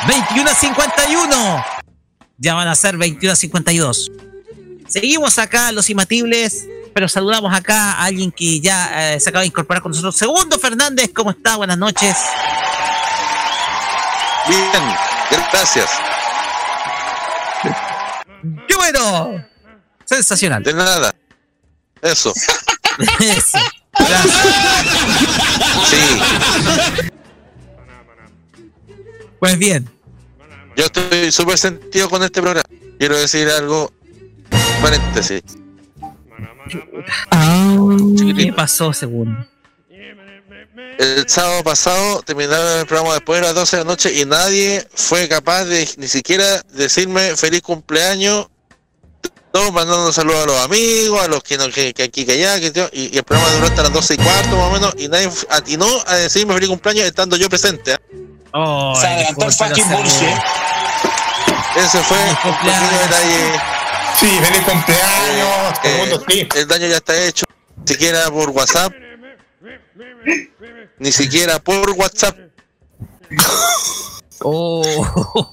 Speaker 2: ¡21.51! Ya van a ser 21.52. Seguimos acá, los imbatibles, pero saludamos acá a alguien que ya eh, se acaba de incorporar con nosotros. Segundo Fernández, ¿cómo está? Buenas noches.
Speaker 21: Bien, gracias.
Speaker 2: ¡Qué bueno! Sensacional.
Speaker 21: De nada. Eso.
Speaker 2: Eso. Gracias.
Speaker 21: Sí.
Speaker 2: Pues bien.
Speaker 21: Yo estoy súper sentido con este programa. Quiero decir algo. Paréntesis.
Speaker 2: ¿Qué pasó, segundo?
Speaker 21: El sábado pasado terminaron el programa después de las 12 de la noche y nadie fue capaz de ni siquiera decirme feliz cumpleaños. Todos mandando saludos a los amigos, a los que, no, que, que aquí, que allá, que y, y el programa duró hasta las 12 y cuarto más o menos y nadie atinó a decirme feliz cumpleaños estando yo presente. ¿eh?
Speaker 2: Oh,
Speaker 12: Se adelantó el fucking bullshit.
Speaker 21: Ese fue un pequeño detalle.
Speaker 1: Sí, feliz cumpleaños. todo el mundo sí.
Speaker 21: El daño ya está hecho. Ni siquiera por WhatsApp. Ni siquiera por WhatsApp.
Speaker 2: Oh.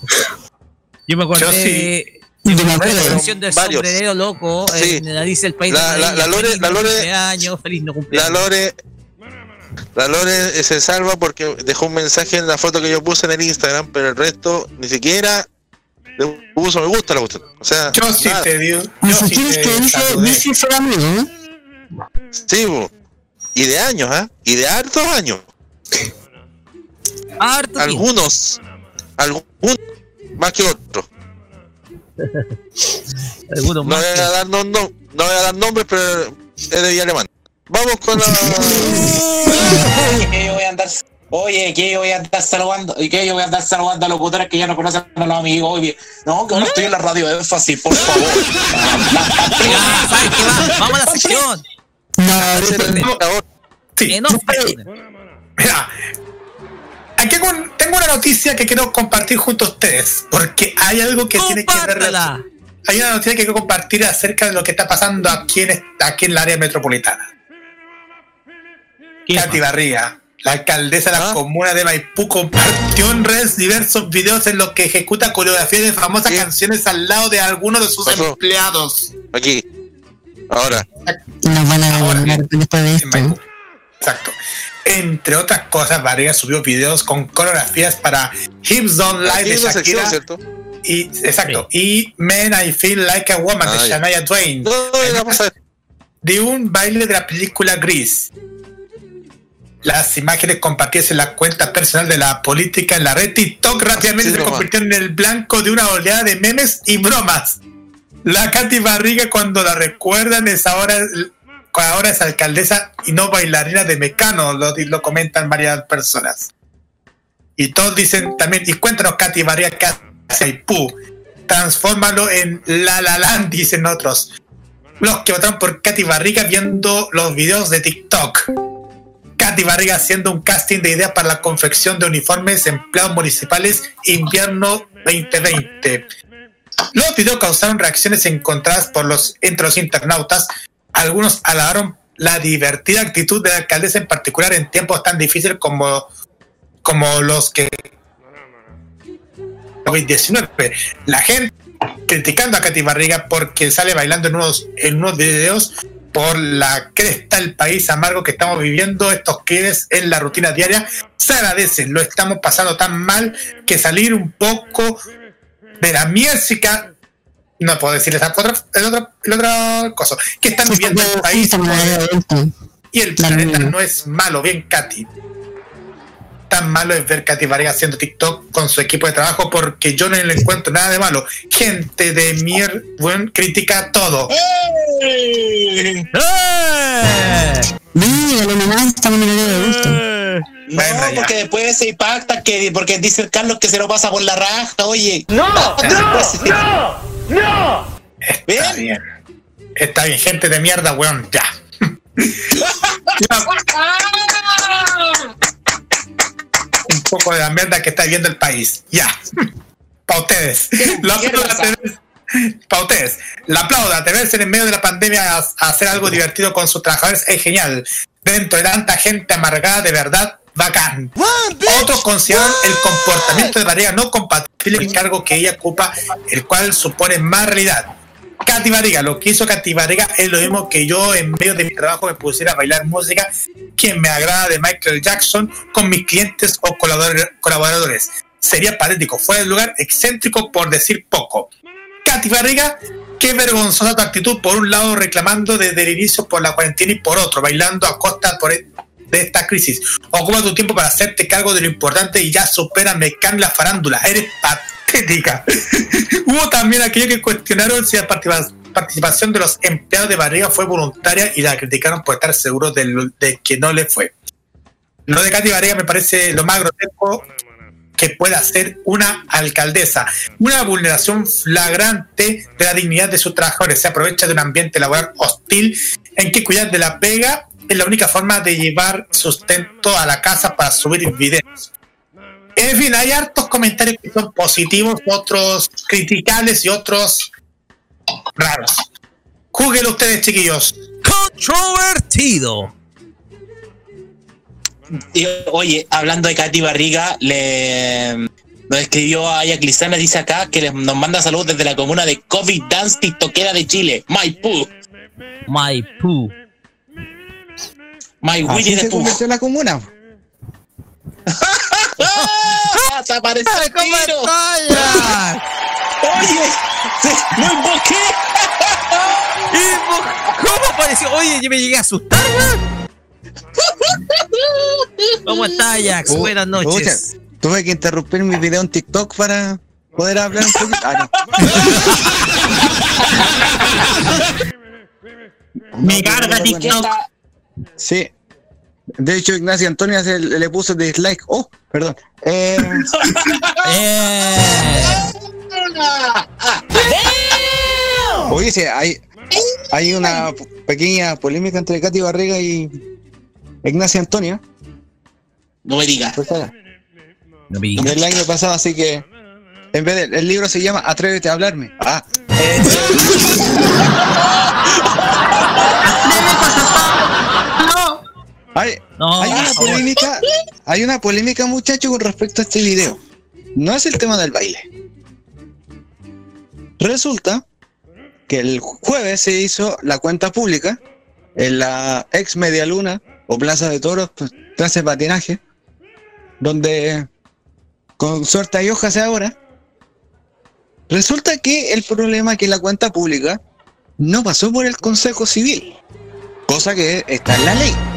Speaker 2: Yo me acordé
Speaker 21: Yo sí.
Speaker 2: de la
Speaker 21: Pero
Speaker 2: canción del
Speaker 21: varios.
Speaker 2: sombrerero loco.
Speaker 21: Sí.
Speaker 2: En la dice el país.
Speaker 21: La-
Speaker 2: de
Speaker 21: la- la Lore-
Speaker 2: feliz
Speaker 21: la Lore-
Speaker 2: cumpleaños, feliz no
Speaker 21: La
Speaker 2: cumpleaños.
Speaker 21: Lore. La Lore se salva porque dejó un mensaje en la foto que yo puse en el Instagram, pero el resto ni siquiera le puso me gusta la cuestión. O sea,
Speaker 1: Yo sí
Speaker 21: nada.
Speaker 1: te digo. Yo sí te
Speaker 11: dice, dice ser amigo, ¿eh?
Speaker 21: Sí, bo. Y de años, ¿ah? Y de hartos años.
Speaker 2: Harto tiempo.
Speaker 21: Algunos, algunos más que otros.
Speaker 2: Algunos
Speaker 21: No
Speaker 2: más.
Speaker 21: voy a dar, no, no, no voy a dar nombres, pero es de Villa Alemán. Vamos con la.
Speaker 12: que yo voy a andar Oye, que yo voy a andar saludando, y que yo voy a andar saludando a locutores que ya no conocen a los amigos. Oye, no, que ahora estoy en la radio énfasis, por favor.
Speaker 2: Vamos a la sección.
Speaker 1: Sí.
Speaker 2: En off,
Speaker 1: Mira, aquí tengo una noticia que quiero compartir junto a ustedes, porque hay algo que tiene que ver. Hay una noticia que quiero compartir acerca de lo que está pasando aquí en, aquí en el área metropolitana. Katy Barriga, la alcaldesa de la comuna de Maipú, compartió en redes diversos videos en los que ejecuta coreografías de famosas canciones al lado de algunos de sus empleados.
Speaker 21: Aquí. Ahora.
Speaker 11: Nos van a después de esto.
Speaker 1: Exacto. Entre otras cosas, Barriga subió videos con coreografías para Hips Don't Lie de
Speaker 21: sección,
Speaker 1: Shakira.
Speaker 21: ¿cierto?
Speaker 1: Y, exacto. Y Men I Feel Like a Woman
Speaker 21: Ah,
Speaker 1: de
Speaker 21: ya.
Speaker 1: Shania Twain. De un baile de la película Gris. Las imágenes compartidas en la cuenta personal de la política en la red TikTok rápidamente se convirtieron en el blanco de una oleada de memes y bromas. La Katy Barriga, cuando la recuerdan, es ahora, ahora es alcaldesa y no bailarina de Mecano, lo, comentan varias personas. Y todos dicen también, y cuéntanos, Katy Barriga, ¿qué hace? Transfórmalo en La La Land, dicen otros. Los que votaron por Katy Barriga viendo los videos de TikTok. Katy Barriga haciendo un casting de ideas para la confección de uniformes empleados municipales invierno 2020. Los videos causaron reacciones encontradas por los, entre los internautas. Algunos alabaron la divertida actitud de la alcaldesa en particular en tiempos tan difíciles como, como los que COVID-19. La gente criticando a Katy Barriga porque sale bailando en unos, en unos videos por la cresta del país amargo que estamos viviendo, estos quiebres en la rutina diaria, se agradecen, lo estamos pasando tan mal que salir un poco de la música, no puedo decir esa otra, el otro, el otro cosa, que están viviendo el país y el planeta no es malo, bien Katy. Tan malo es ver Katy Barriga haciendo TikTok con su equipo de trabajo porque yo no le encuentro nada de malo. Gente de mierda, bueno, critica todo.
Speaker 11: Mira, lo nomás estamos en el de gusto.
Speaker 12: No, porque después se impacta que porque dice el Carlos que se lo pasa por la raja, oye.
Speaker 1: No,
Speaker 12: Después-
Speaker 1: no, no. Está bien. Está bien, gente de mierda, weón, ya. un poco de la mierda que está viviendo el país. Ya. Para ustedes. La para ustedes, la aplauda, atreverse en medio de la pandemia a, a hacer algo divertido con sus trabajadores es genial. Dentro de tanta gente amargada, de verdad, bacán. Otros consideran el comportamiento de María no compatible con el cargo que ella ocupa, el cual supone más realidad. Katy Barriga, lo que hizo Katy Barriga es lo mismo que yo en medio de mi trabajo me pusiera a bailar música, quien me agrada de Michael Jackson con mis clientes o colaborador- colaboradores. Sería patético, fuera del lugar, excéntrico por decir poco. Katy Barriga, qué vergonzosa tu actitud, por un lado reclamando desde el inicio por la cuarentena y por otro, bailando a costa por de esta crisis. Ocupa tu tiempo para hacerte cargo de lo importante y ya supera Mecan la farándula. Eres patética. Hubo también aquellos que cuestionaron si la participa- participación de los empleados de Barriga fue voluntaria y la criticaron por estar seguros de, que no le fue. Lo de Katy Barriga me parece lo más grotesco que puede hacer una alcaldesa. Una vulneración flagrante de la dignidad de sus trabajadores. Se aprovecha de un ambiente laboral hostil en que cuidar de la pega es la única forma de llevar sustento a la casa para subir videos. En fin, hay hartos comentarios que son positivos, otros criticables y otros raros. Júguenlo ustedes, chiquillos.
Speaker 2: Controvertido.
Speaker 12: Oye, hablando de Katy Barriga, le nos escribió a Aya Clisana, dice acá que les- nos manda saludos desde la comuna de COVID Dance TikTokera de Chile, Maipú.
Speaker 2: Maipú.
Speaker 12: My
Speaker 22: Así
Speaker 12: Winnie
Speaker 22: se convirtió la comuna.
Speaker 12: ¡Ah! ¡Se apareció el
Speaker 2: ¿Cómo
Speaker 12: tiro!
Speaker 2: estás?
Speaker 12: ¡Oye! ¡Lo invoqué!
Speaker 2: ¿Cómo apareció? Oye, yo me llegué a asustar. ¿Cómo está, Ajax?
Speaker 22: Oh,
Speaker 2: Buenas noches.
Speaker 22: pucha, tuve que interrumpir mi video en TikTok para poder hablar un poquito. Ah, no.
Speaker 11: Me carga TikTok.
Speaker 22: Sí. De hecho, Ignacio Antonio se- le puso dislike. Oh, perdón. Eh, oye, sí, hay, hay una pequeña polémica entre Katy Barriga y Ignacio Antonio.
Speaker 12: No me digas.
Speaker 2: No me digas.
Speaker 22: Del año pasado, así que en vez de, el libro se llama Atrévete a hablarme. Ah, hay,
Speaker 2: No,
Speaker 22: hay una polémica, hay una polémica, muchacho, con respecto a este video. No es el tema del baile. Resulta que el jueves se hizo la cuenta pública en la ex Media Luna o Plaza de Toros, pues, plaza de patinaje, donde con suerte hay hojas ahora. Resulta que el problema es que la cuenta pública no pasó por el Consejo Civil, cosa que está en la ley.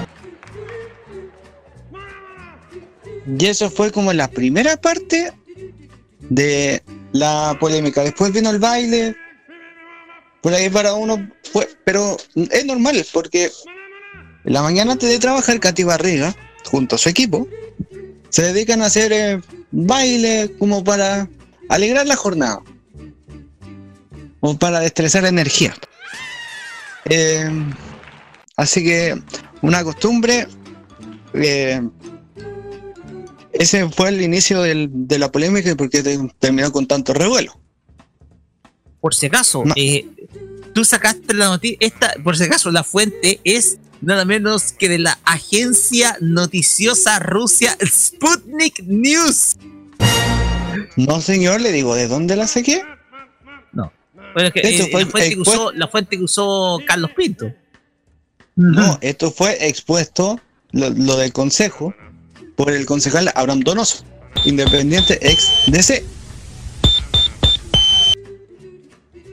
Speaker 22: Y eso fue como la primera parte de la polémica. Después vino el baile. Por ahí para uno fue, pero es normal porque la mañana antes de trabajar Katy Barriga, junto a su equipo, se dedican a hacer eh, baile como para alegrar la jornada. O para destresar energía. Eh, así que una costumbre. eh, ese fue el inicio del- de la polémica porque te- terminó con tanto revuelo.
Speaker 2: Por si acaso, eh, tú sacaste la noticia. Esta, por si acaso, la fuente es nada menos que de la agencia noticiosa Rusia Sputnik News.
Speaker 22: No, señor, le digo, ¿de dónde la saqué?
Speaker 2: No. Bueno, es que,
Speaker 22: Esto
Speaker 2: eh,
Speaker 22: fue
Speaker 2: la, fuente que usó, la fuente que usó Carlos Pinto.
Speaker 22: No, esto fue expuesto, lo, lo del consejo, por el concejal Abraham Donoso, independiente ex DC.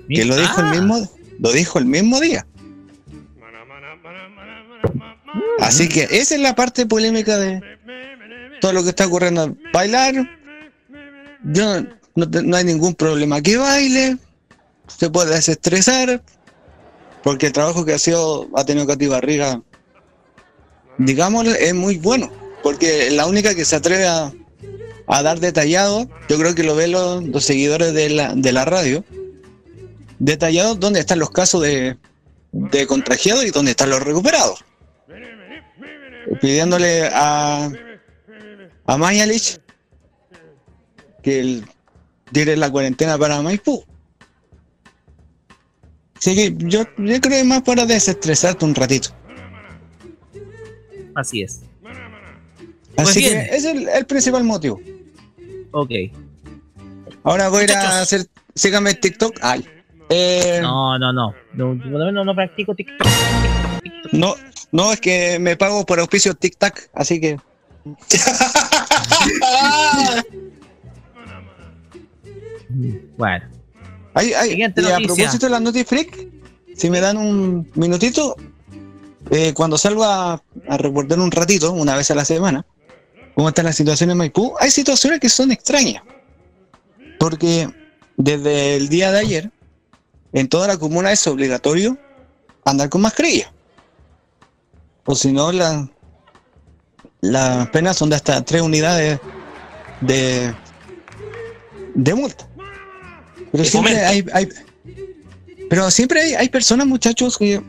Speaker 22: Que lo dijo el mismo, lo dijo el mismo día. Así que esa es la parte polémica de todo lo que está ocurriendo. Bailar, yo no, no hay ningún problema que baile, se puede desestresar, porque el trabajo que ha sido, ha tenido Katy Barriga, digamos, es muy bueno, porque la única que se atreve a, dar detallado, yo creo que lo ven los, los seguidores de la, de la radio, detallado dónde están los casos de, de contagiados y dónde están los recuperados. Pidiéndole a, a Mayalich que él tiene la cuarentena para Maipú. Así que yo, yo creo que más para desestresarte un ratito.
Speaker 2: Así es.
Speaker 22: Así
Speaker 2: bien.
Speaker 22: que ese es el, el principal motivo.
Speaker 2: Ok.
Speaker 22: Ahora voy a ir a hacer. Síganme en TikTok. Ay. Eh,
Speaker 2: No, no, no. No, por lo menos no practico TikTok.
Speaker 22: no, no, es que me pago por auspicio TikTok, así que.
Speaker 2: Bueno.
Speaker 22: Ay, ay,
Speaker 2: Siguiente
Speaker 22: y a propósito de la Noti Freak, si me dan un minutito, eh, cuando salgo a, a reportar un ratito, una vez a la semana, cómo está la situación en Maipú, hay situaciones que son extrañas. Porque desde el día de ayer, en toda la comuna es obligatorio andar con mascarilla. O si no, la- las penas son de hasta tres unidades de, de multa. Pero
Speaker 12: De
Speaker 22: siempre
Speaker 12: fomento.
Speaker 22: hay, hay- pero siempre hay, hay personas, muchachos, que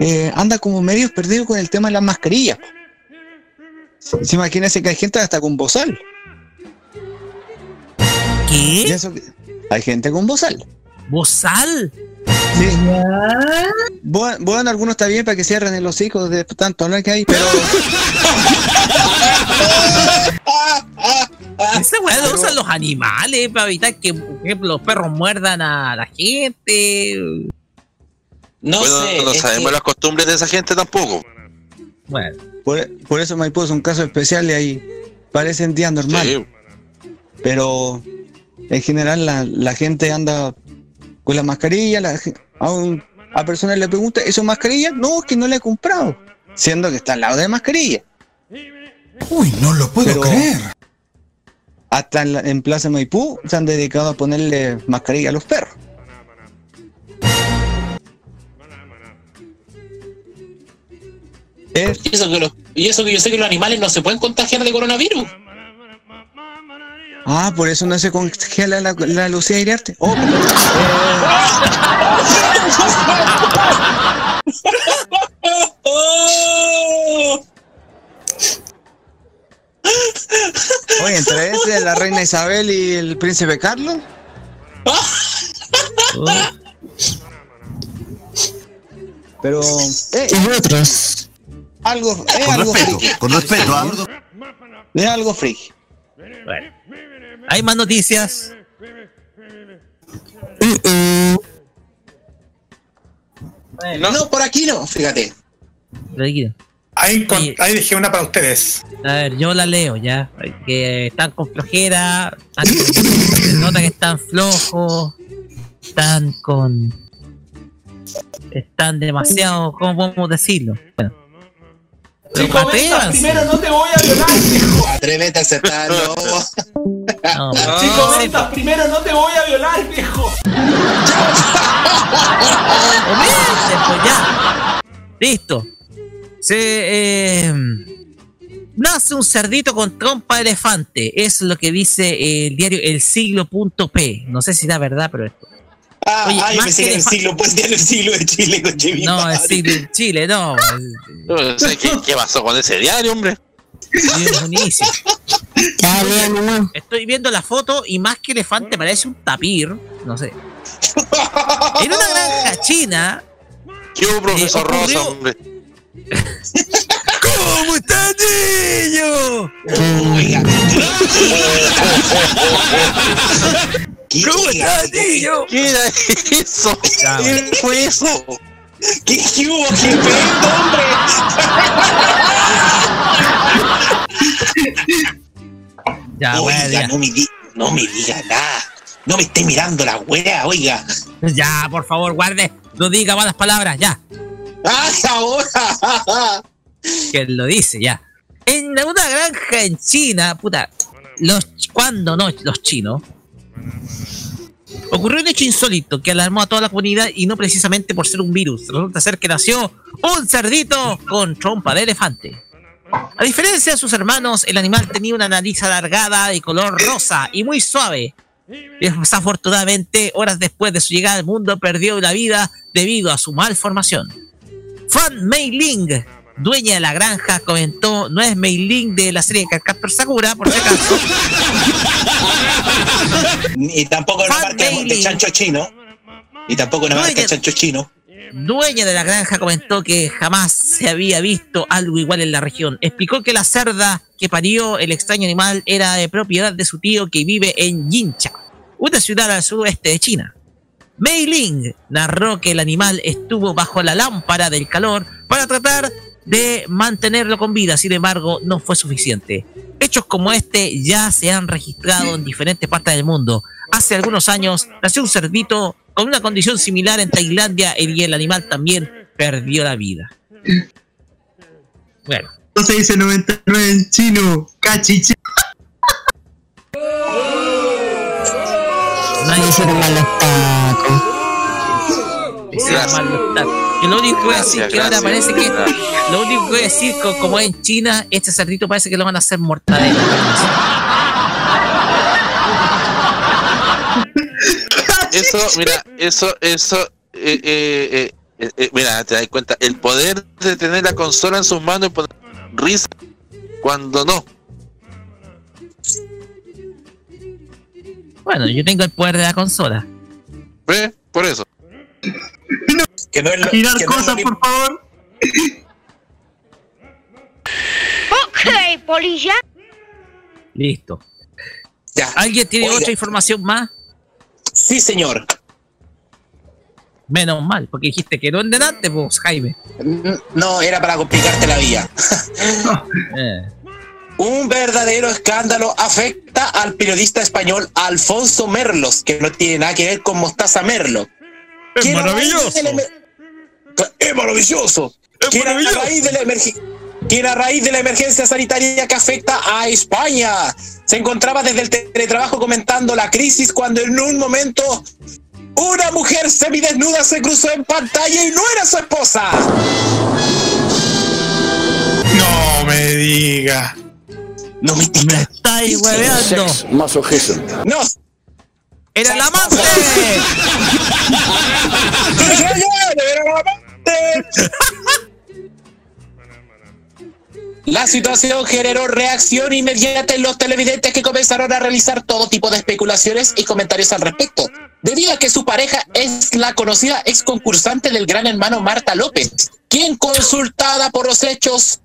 Speaker 22: eh, andan como medios perdidos con el tema de las mascarillas. Se, se imagínense que hay gente hasta con bozal.
Speaker 2: ¿Qué?
Speaker 22: Y eso que- hay gente con bozal.
Speaker 2: ¿Bozal?
Speaker 22: Sí. Bu- Bueno, algunos está bien para que cierren los hijos de tanto hablar que hay, pero
Speaker 2: Esa weá lo usan los animales para evitar que, por ejemplo, los perros muerdan a la gente.
Speaker 12: No
Speaker 21: Bueno,
Speaker 12: sé.
Speaker 21: no sabemos
Speaker 12: que-
Speaker 21: las costumbres de esa gente tampoco.
Speaker 2: Bueno,
Speaker 22: por, por eso Maipú es un caso especial y ahí parecen días normales.
Speaker 21: Sí.
Speaker 22: Pero en general la, la gente anda con la mascarilla, la a, un- a personas le pregunta, ¿eso es mascarilla? No, es que no la he comprado. Siendo que está al lado de mascarilla.
Speaker 23: Uy, no lo puedo
Speaker 22: Pero-
Speaker 23: creer.
Speaker 22: Hasta en, la- en Plaza Maipú se han dedicado a ponerle mascarilla a los perros.
Speaker 12: Y eso, que los- y eso que yo sé que los animales no se pueden contagiar de coronavirus.
Speaker 22: ah, por eso no se congela la, la Lucía Iriarte. Oh, Oye, entre ese, la reina Isabel y el príncipe Carlos. Pero. eh,
Speaker 23: otros.
Speaker 22: Algo, es
Speaker 23: Con
Speaker 22: algo
Speaker 23: respeto,
Speaker 22: friki.
Speaker 23: con respeto, ¿ah?
Speaker 22: Es algo friki.
Speaker 2: bueno. Hay más noticias.
Speaker 12: No, por aquí no, fíjate.
Speaker 1: Ahí, con- ahí dejé una para ustedes.
Speaker 2: A ver, yo la leo ya. Que están con flojera. están con- se nota que están flojos. Están con. Están demasiado. ¿Cómo podemos decirlo? Bueno.
Speaker 14: Si comentas primero no te voy a violar, viejo.
Speaker 12: Atrévete a aceptarlo.
Speaker 2: No,
Speaker 14: Si comentas primero no te voy a violar, viejo.
Speaker 2: Comente, pues ya. Listo. Se eh, nace un cerdito con trompa de elefante. Es lo que dice el diario El Siglo.p. No sé si da verdad, pero esto.
Speaker 12: Ah,
Speaker 2: Oye, más
Speaker 12: pensé
Speaker 2: que
Speaker 12: el siglo, pues el siglo de Chile con Jimmy
Speaker 2: No, el siglo de Chile, no.
Speaker 21: No sé ¿Qué, qué pasó con ese diario, hombre?
Speaker 2: Es buenísimo. Estoy viendo la foto y más que elefante parece un tapir. No sé. En una granja china.
Speaker 21: ¿Qué hubo, profesor
Speaker 2: ocurrió-
Speaker 21: Rosa, hombre?
Speaker 2: ¿Cómo estás, niño?
Speaker 12: Oiga. ¿Qué,
Speaker 2: ¿Cómo
Speaker 21: era eso?
Speaker 2: Ya,
Speaker 21: ¿Qué fue eso?
Speaker 12: ¿Qué, qué hubo? ¡Qué pendo, hombre!
Speaker 2: Ya,
Speaker 12: Oiga, no me, di- no me diga nada. No me esté mirando la wea, oiga.
Speaker 2: Ya, por favor, guarde. No diga malas palabras, ya.
Speaker 12: ¡Ah, ahora!
Speaker 2: Que lo dice, ya. En una granja en China, puta. Los, ¿Cuándo no? Los chinos. Ocurrió un hecho insólito que alarmó a toda la comunidad y no precisamente por ser un virus. Resulta ser que nació un cerdito con trompa de elefante. A diferencia de sus hermanos, el animal tenía una nariz alargada de color rosa y muy suave. Desafortunadamente, horas después de su llegada al mundo, perdió la vida debido a su malformación. Fan Mei Ling, dueña de la granja, comentó, no es Mei Ling de la serie Casper Sakura, por si acaso.
Speaker 12: Y tampoco una marca de, de chancho chino. Y tampoco una marca de chancho chino.
Speaker 2: dueña de la granja comentó que jamás se había visto algo igual en la región. Explicó que la cerda que parió el extraño animal era de propiedad de su tío que vive en Yincha, una ciudad al suroeste de China. Mei Ling narró que el animal estuvo bajo la lámpara del calor para tratar de mantenerlo con vida, sin embargo, no fue suficiente. Hechos como este ya se han registrado en diferentes partes del mundo. Hace algunos años nació un cerdito con una condición similar en Tailandia y el animal también perdió la vida. Bueno,
Speaker 11: No se dice 99 en chino. Cachichi.
Speaker 2: nadie dice Que lo único que voy a decir que ahora parece que lo único que voy a decir co- como es en China, este cerdito parece que lo van a hacer mortadela.
Speaker 21: Eso, mira, eso, eso, eh, eh, eh, mira, te das cuenta, el poder de tener la consola en sus manos y poner risa cuando no.
Speaker 2: Bueno, yo tengo el poder de la consola.
Speaker 21: ¿Ves? Por eso.
Speaker 12: Que no es lo,
Speaker 11: Girar
Speaker 12: que no es
Speaker 11: cosas,
Speaker 12: lo
Speaker 11: por favor.
Speaker 8: Ok, polilla.
Speaker 2: Listo.
Speaker 12: Ya.
Speaker 2: ¿Alguien tiene
Speaker 12: Oiga.
Speaker 2: otra información más?
Speaker 12: Sí, señor.
Speaker 2: Menos mal, porque dijiste que no en delante, pues, Jaime.
Speaker 12: No, era para complicarte la vida.
Speaker 2: Eh,
Speaker 12: Un verdadero escándalo afecta al periodista español Alfonso Merlos, que no tiene nada que ver con Mostaza Merlo.
Speaker 2: Es maravilloso.
Speaker 12: la emer- Es maravilloso. Quien a raíz de la emergen- quien a raíz de la emergencia sanitaria que afecta a España se encontraba desde el teletrabajo comentando la crisis cuando en un momento una mujer semidesnuda se cruzó en pantalla y no era su esposa.
Speaker 1: No me diga.
Speaker 12: No me
Speaker 2: me estáis hueveando.
Speaker 12: No.
Speaker 2: ¡Era la amante!
Speaker 12: La situación generó reacción inmediata en los televidentes que comenzaron a realizar todo tipo de especulaciones y comentarios al respecto, debido a que su pareja es la conocida ex concursante del gran hermano Marta López, quien consultada por los hechos,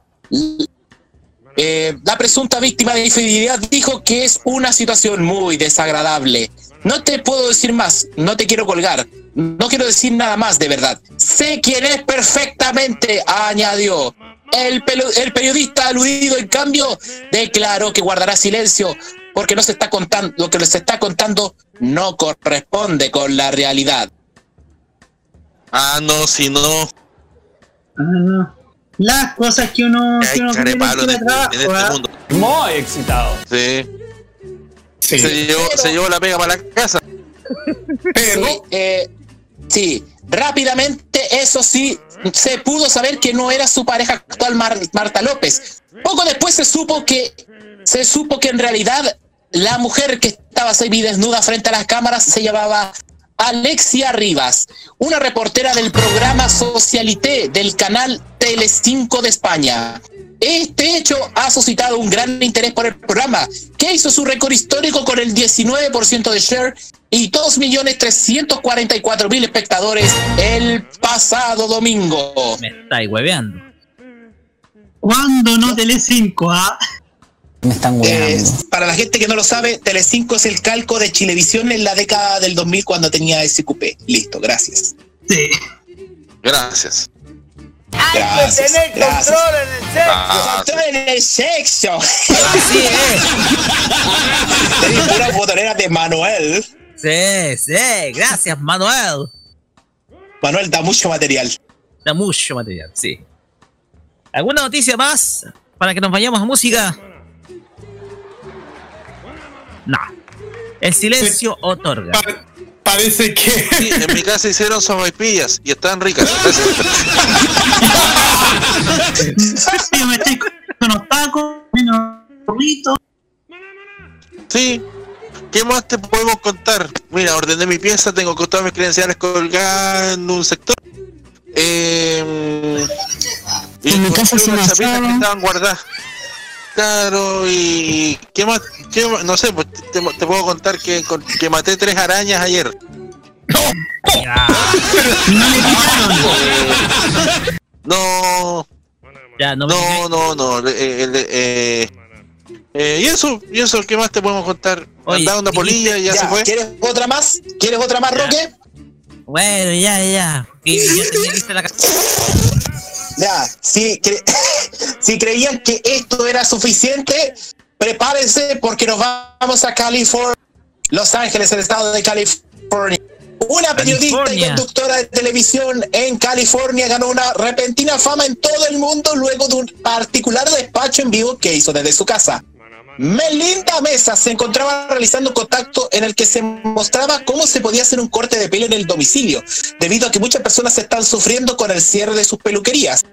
Speaker 12: eh, la presunta víctima de infidelidad dijo que es una situación muy desagradable. No te puedo decir más, no te quiero colgar, no quiero decir nada más de verdad. Sé quién es perfectamente, añadió. El, pelo- el periodista aludido, en cambio, declaró que guardará silencio porque no se está contando, lo que les está contando no corresponde con la realidad.
Speaker 21: Ah, no, si no.
Speaker 11: Ah, Las cosas que uno, que
Speaker 21: Hay
Speaker 11: uno tiene
Speaker 21: en
Speaker 11: que
Speaker 21: este,
Speaker 11: trabajo,
Speaker 21: este
Speaker 11: ¿ah?
Speaker 21: mundo.
Speaker 14: Muy excitado.
Speaker 21: Sí.
Speaker 1: Sí.
Speaker 21: Se, llevó, se llevó la pega para la casa.
Speaker 1: Pero,
Speaker 12: Sí, eh, sí, rápidamente, eso sí, se pudo saber que no era su pareja actual Mar- Marta López. Poco después se supo que se supo que en realidad la mujer que estaba semidesnuda frente a las cámaras se llamaba Alexia Rivas, una reportera del programa Socialité del canal Telecinco de España. Este hecho ha suscitado un gran interés por el programa, que hizo su récord histórico con el 19% de share y 2.344.000 espectadores el pasado domingo.
Speaker 2: Me estáis hueveando.
Speaker 11: ¿Cuándo no Tele5? Ah?
Speaker 23: Me están
Speaker 12: Eh, para la gente que no lo sabe, Telecinco es el calco de Chilevisión en la década del 2000 cuando tenía SQP. Listo, gracias.
Speaker 11: Sí.
Speaker 21: Gracias.
Speaker 24: Hay
Speaker 12: Gracias,
Speaker 24: que tener
Speaker 12: gracias.
Speaker 24: control en el sexo.
Speaker 12: Control en el sexo.
Speaker 2: Así es.
Speaker 12: Tenés puras botoneras de Manuel.
Speaker 2: Sí, sí. Gracias, Manuel.
Speaker 12: Manuel da mucho material.
Speaker 2: Da mucho material, sí. ¿Alguna noticia más para que nos vayamos a música? No. El silencio otorga.
Speaker 1: Pa- parece que.
Speaker 21: Sí, en mi casa hicieron sopaipillas y están ricas.
Speaker 11: Yo me estoy con unos tacos, unos.
Speaker 21: Sí. ¿Qué más te podemos contar? Mira, ordené mi pieza, tengo con todas mis credenciales colgadas en un sector. Eh, Y
Speaker 23: En mi casa se me
Speaker 21: que estaban guardadas. Claro, y ¿qué más? ¿Qué más? No sé, pues te, te puedo contar que, que maté tres arañas ayer. No,
Speaker 2: Ya, no,
Speaker 21: no, no, no. eh, el- eh, eh, y eso, y eso, ¿qué más te podemos contar?
Speaker 2: Oye,
Speaker 21: Andaba una polilla y ya, se fue.
Speaker 12: ¿Quieres otra más? ¿Quieres otra más, Roque?
Speaker 2: Bueno, ya, ya. Que ya lista la
Speaker 12: Ya, si, cre- si creían que esto era suficiente, prepárense porque nos vamos a California, Los Ángeles, el estado de California. Una periodista y conductora de televisión en California ganó una repentina fama en todo el mundo luego de un particular despacho en vivo que hizo desde su casa. Melinda Mesa se encontraba realizando un contacto en el que se mostraba cómo se podía hacer un corte de pelo en el domicilio, debido a que muchas personas están sufriendo con el cierre de sus peluquerías.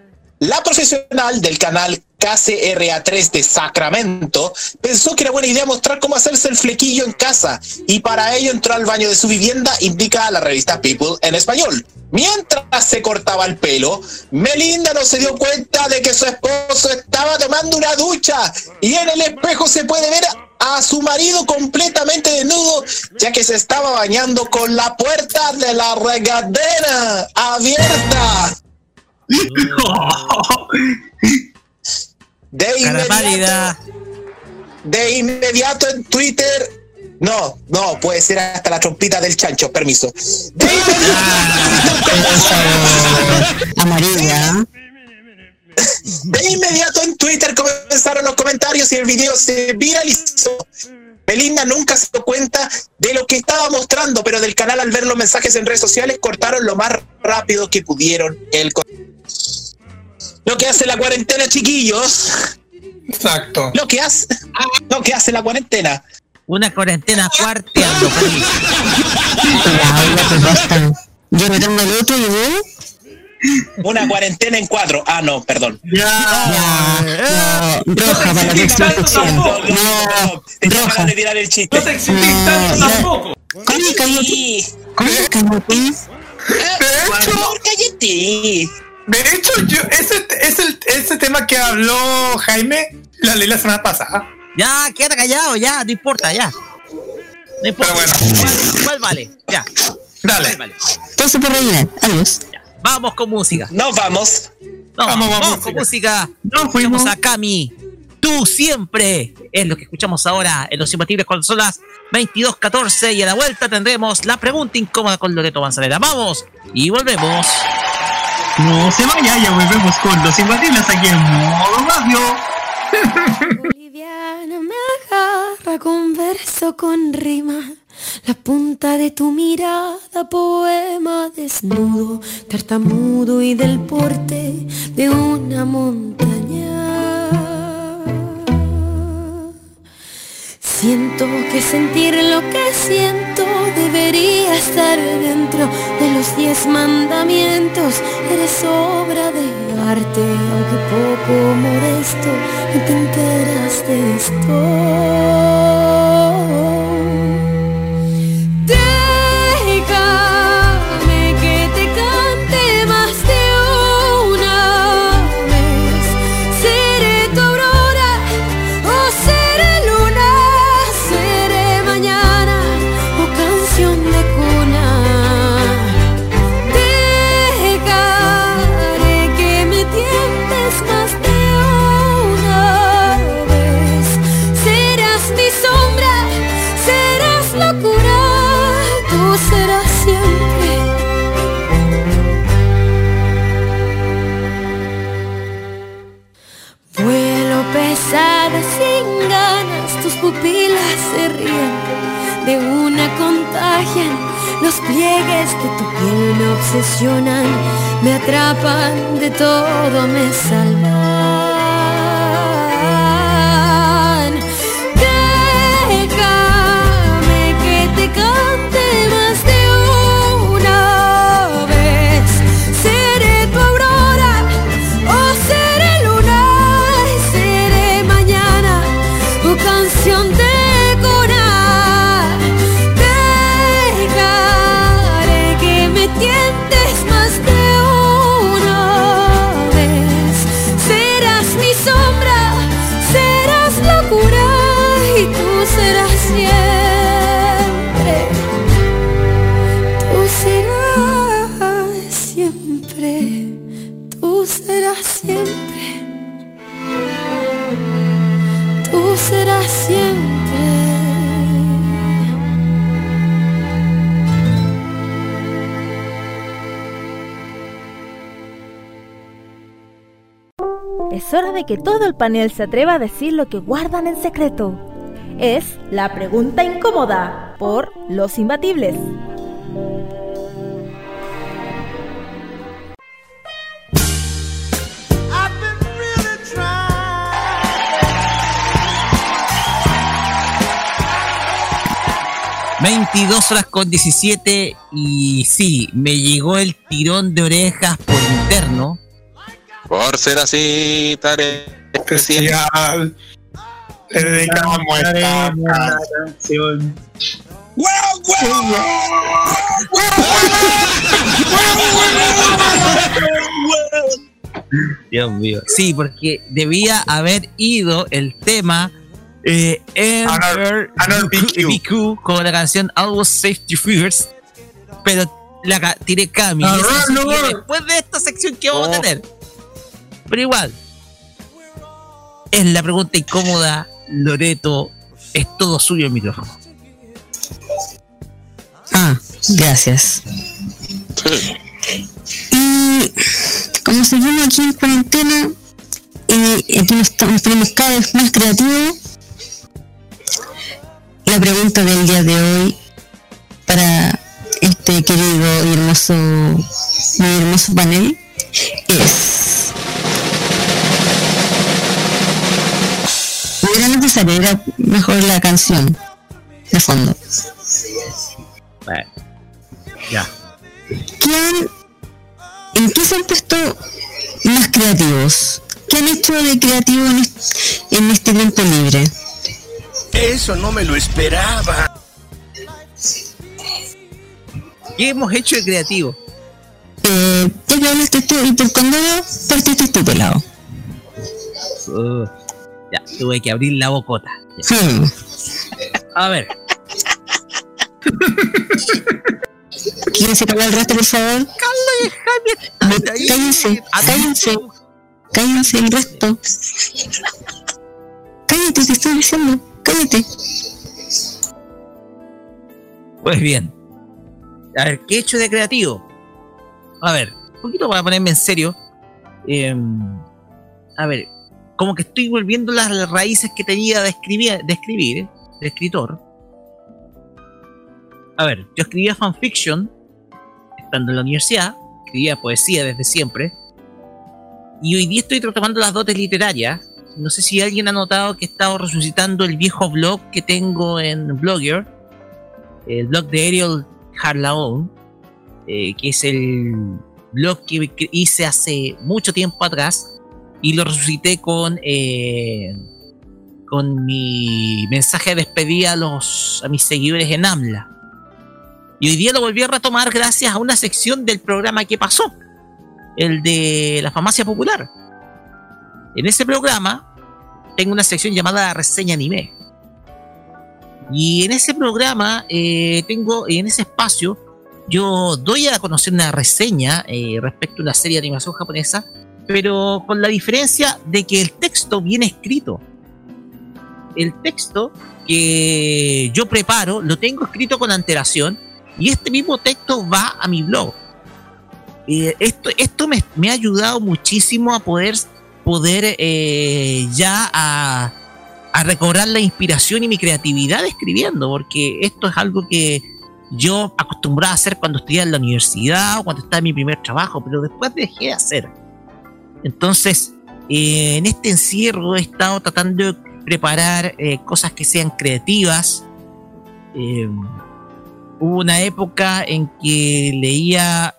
Speaker 12: La profesional del canal KCRA3 de Sacramento pensó que era buena idea mostrar cómo hacerse el flequillo en casa y para ello entró al baño de su vivienda, indica la revista People en español. Mientras se cortaba el pelo, Melinda no se dio cuenta de que su esposo estaba tomando una ducha y en el espejo se puede ver a su marido completamente desnudo, ya que se estaba bañando con la puerta de la regadera abierta. De
Speaker 2: pálida.
Speaker 12: inmediato, de inmediato en Twitter. No, no, puede ser hasta la trompita del chancho, permiso. De
Speaker 23: Amarilla.
Speaker 12: De inmediato en Twitter comenzaron los comentarios y el video se viralizó. Belinda nunca se dio cuenta de lo que estaba mostrando, pero del canal al ver los mensajes en redes sociales cortaron lo más rápido que pudieron el Lo que hace la cuarentena, chiquillos.
Speaker 1: Exacto.
Speaker 12: Lo que hace, lo que hace la cuarentena.
Speaker 2: Una cuarentena cuarteando, feliz.
Speaker 23: Ya, basta. Yo me tengo el otro y.
Speaker 12: Una cuarentena en cuatro. Ah, no, perdón.
Speaker 23: Ya, no, roja para sección. No,
Speaker 12: Tenía
Speaker 23: roja.
Speaker 12: de tirar el chiste.
Speaker 14: No te exhibís tanto tampoco.
Speaker 23: ¿Cómo cállate? ¿Cómo cállate?
Speaker 12: Por cállate.
Speaker 1: De hecho, yo, ese, ese, ese tema que habló Jaime, la leí la semana pasada.
Speaker 2: Ya, quédate callado, ya, no importa, ya. No importa. ¿Cuál, cuál vale? Ya.
Speaker 1: Dale.
Speaker 2: ¿Cuál vale?
Speaker 23: Entonces por rellenar. Adiós.
Speaker 2: Vamos con música.
Speaker 12: Nos vamos.
Speaker 2: No,
Speaker 1: Vamos,
Speaker 2: vamos,
Speaker 1: vamos,
Speaker 2: con música.
Speaker 23: No fuimos.
Speaker 2: Escuchamos a Cami. Tú siempre. Es lo que escuchamos ahora en Los Imbatibles cuando son las 22.14 y a la vuelta tendremos la pregunta incómoda con Loreto Manzanera. Vamos y volvemos.
Speaker 11: No se vaya, ya volvemos con los imbatibles aquí en modo radio.
Speaker 25: Boliviana me agarra con verso con rima. La punta de tu mirada, poema desnudo, tartamudo y del porte de una montaña. Siento que sentir lo que siento debería estar dentro de los diez mandamientos. Eres obra de arte, aunque poco modesto, no te enteras de esto. Una contagian, los pliegues de tu piel me obsesionan, me atrapan, de todo me salvan. De que
Speaker 5: todo el panel se atreva a decir lo que guardan en secreto. Es la pregunta incómoda por Los Imbatibles.
Speaker 24: I've been really trying.
Speaker 2: 22 horas con 17 y sí, me llegó el tirón de orejas por interno.
Speaker 21: Por ser así, tarea
Speaker 1: especial. Le dedicamos esta canción.
Speaker 2: Dios mío. Sí, porque debía haber ido el tema eh, Enter BQ con la canción Always Safety First, pero la tiré Cami.
Speaker 1: No, no.
Speaker 2: después de esta sección que vamos
Speaker 1: Oh.
Speaker 2: a tener. Pero igual, es la pregunta incómoda. Loreto, es todo suyo el micrófono.
Speaker 23: Ah, gracias. Y como seguimos aquí en cuarentena, y aquí nos, estamos- nos ponemos cada vez más creativos, la pregunta del día de hoy para este querido y hermoso, muy hermoso panel es... No era necesario, era mejor la canción de fondo.
Speaker 2: Bueno, ya.
Speaker 23: ¿Quién, ¿En qué se han puesto más creativos? ¿Qué han hecho de creativo en este, en este tiempo libre?
Speaker 14: Eso no me lo esperaba.
Speaker 2: ¿Qué hemos hecho de creativo?
Speaker 23: Eh, que hablaste tú y por cuando partiste tú pelado.
Speaker 2: Uh, ya, tuve que abrir la bocota.
Speaker 23: Hmm.
Speaker 2: A ver,
Speaker 23: ¿Quién se acabó el resto, por favor? No, Cállense, cállense, cállense el resto. Cállate, te estoy diciendo, cállate.
Speaker 2: Pues bien. A ver, ¿qué he hecho de creativo? A ver, un poquito para ponerme en serio. Eh, a ver, como que estoy volviendo las raíces que tenía de escribir, de escribir, de escritor. A ver, yo escribía fanfiction estando en la universidad, escribía poesía desde siempre. Y hoy día estoy retomando las dotes literarias. No sé si alguien ha notado que he estado resucitando el viejo blog que tengo en Blogger, el blog de Ariel Harlaon, eh, que es el blog que hice hace mucho tiempo atrás y lo resucité con eh, con mi mensaje de despedida a los a mis seguidores en AMLA. Y hoy día lo volví a retomar gracias a una sección del programa que pasó, el de la farmacia popular. En ese programa tengo una sección llamada reseña anime. Y en ese programa eh, tengo, en ese espacio, yo doy a conocer una reseña eh, respecto a una serie de animación japonesa, pero con la diferencia de que el texto viene escrito. El texto que yo preparo lo tengo escrito con antelación y este mismo texto va a mi blog. Eh, esto esto me, ha ayudado muchísimo a poder, poder eh, ya a, a recobrar la inspiración y mi creatividad escribiendo, porque esto es algo que yo acostumbraba a hacer cuando estudiaba en la universidad o cuando estaba en mi primer trabajo, pero después dejé de hacer. Entonces, eh, en este encierro he estado tratando de preparar eh, cosas que sean creativas. Eh, hubo una época en que leía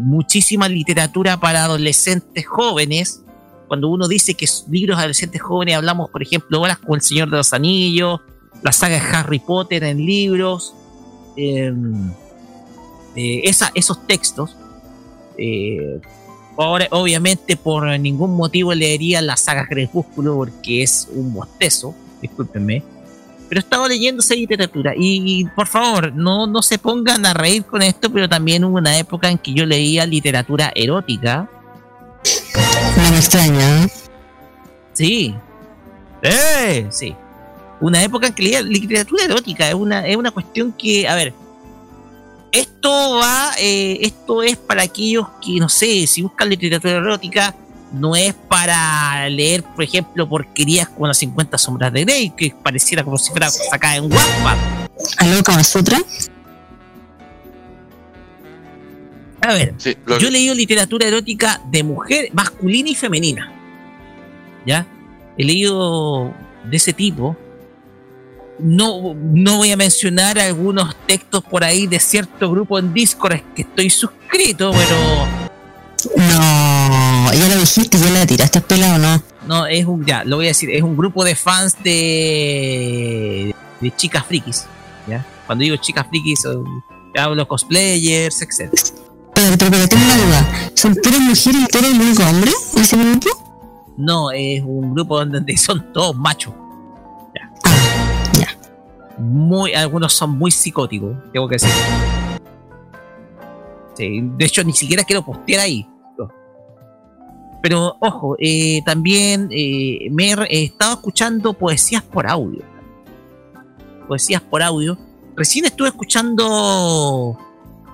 Speaker 2: muchísima literatura para adolescentes jóvenes. Cuando uno dice que libros adolescentes jóvenes, hablamos, por ejemplo, obras como El Señor de los Anillos, la saga de Harry Potter en libros, esos textos. Ahora, obviamente, por ningún motivo leería la saga Crepúsculo porque es un bostezo, discúlpenme. Pero estaba leyendo esa literatura y, y, por favor, no, no se pongan a reír con esto, pero también hubo una época en que yo leía literatura erótica.
Speaker 23: No me extraña. ¿eh?
Speaker 2: Sí. ¡Eh! Sí. Una época en que leía literatura erótica. Es una, es una cuestión que, a ver, esto va, eh, esto es para aquellos que, no sé, si buscan literatura erótica, no es para leer, por ejemplo, porquerías como las 50 sombras de Grey, que pareciera como si fuera sacada en Wattpad.
Speaker 23: ¿Algo como otra?
Speaker 2: A ver, yo he leído literatura erótica de mujer, masculina y femenina. ¿Ya? He leído de ese tipo. No, no voy a mencionar algunos textos por ahí de cierto grupo en Discord que estoy suscrito, pero.
Speaker 23: No, ya lo dijiste, ya la tiraste pelado, ¿no?
Speaker 2: No, es un, ya, lo voy a decir, es un grupo de fans de, de chicas frikis. ¿ya? Cuando digo chicas frikis, hablo cosplayers, etc.
Speaker 23: Pero, pero, pero tengo una duda. ¿Son puras mujeres y eres el único hombre en ese grupo?
Speaker 2: No, es un grupo donde son todos machos. Muy, algunos son muy psicóticos, tengo que decir. De hecho, ni siquiera quiero postear ahí. Pero ojo, eh, también eh, me he estado escuchando poesías por audio. Poesías por audio. Recién estuve escuchando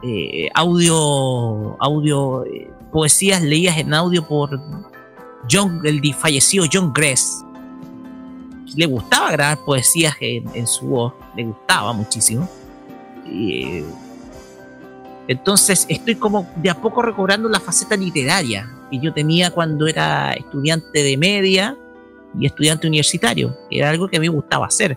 Speaker 2: eh, audio, audio, poesías leídas en audio por John, el fallecido John Gress. Le gustaba grabar poesías en, su voz, le gustaba muchísimo. entonces estoy como de a poco recobrando la faceta literaria que yo tenía cuando era estudiante de media y estudiante universitario. Era algo que a mí me gustaba hacer.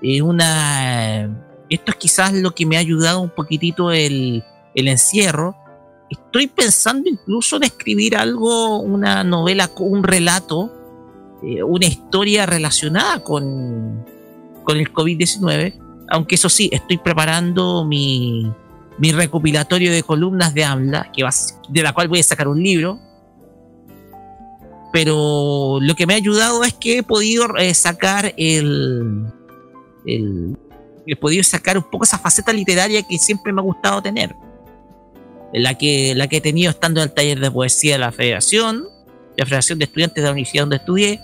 Speaker 2: Es una, esto es quizás lo que me ha ayudado un poquitito el, el encierro. Estoy pensando incluso en escribir algo, una novela, un relato, eh, una historia relacionada con, con el COVID-19. Aunque eso sí, estoy preparando mi, mi recopilatorio de columnas de AMLA, que va, de la cual voy a sacar un libro, pero lo que me ha ayudado es que he podido eh, sacar el, he podido sacar un poco esa faceta literaria que siempre me ha gustado tener la que la que he tenido estando en el taller de poesía de la Federación la Federación de Estudiantes de la Universidad donde estudié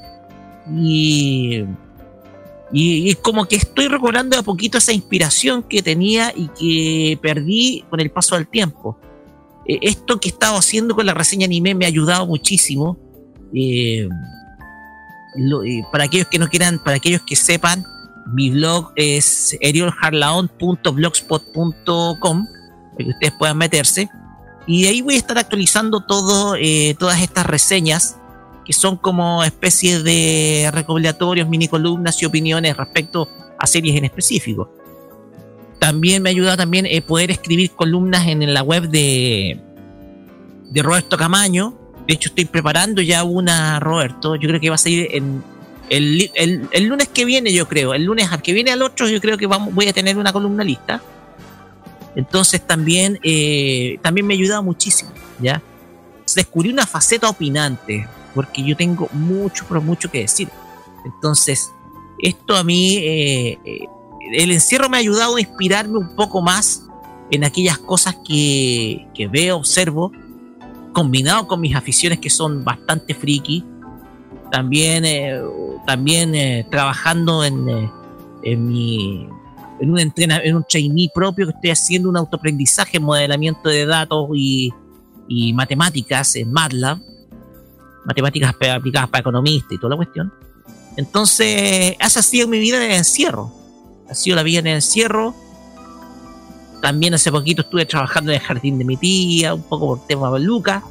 Speaker 2: y y, y como que estoy recobrando a poquito esa inspiración que tenía y que perdí con el paso del tiempo. Eh, esto que he estado haciendo con la reseña anime me ha ayudado muchísimo eh, eh, para aquellos que no quieran, para aquellos que sepan, mi blog es eriolharlaon.blogspot.com, para que ustedes puedan meterse. Y ahí voy a estar actualizando todo, eh, todas estas reseñas, que son como especies de recopilatorios, mini columnas y opiniones respecto a series en específico. También me ayuda también poder escribir columnas en la web de, de Roberto Camaño, de hecho, estoy preparando ya una, Roberto. Yo creo que va a salir el, lunes que viene, yo creo. El lunes al que viene al otro, yo creo que vamos, voy a tener una columna lista. Entonces también, eh, también me ha ayudado muchísimo, ¿ya? Descubrí una faceta opinante, porque yo tengo mucho, pero mucho que decir. Entonces, esto a mí, eh, el encierro me ha ayudado a inspirarme un poco más en aquellas cosas que, que veo, observo, combinado con mis aficiones que son bastante friki, también, eh, también trabajando en, en mi en un en un trainee propio que estoy haciendo un autoaprendizaje, modelamiento de datos y, y matemáticas en MATLAB, matemáticas aplicadas para economistas y toda la cuestión. Entonces, esa ha sido mi vida en el encierro. Ha sido la vida en el encierro, también hace poquito estuve trabajando en el jardín de mi tía, un poco por tema de Lucas,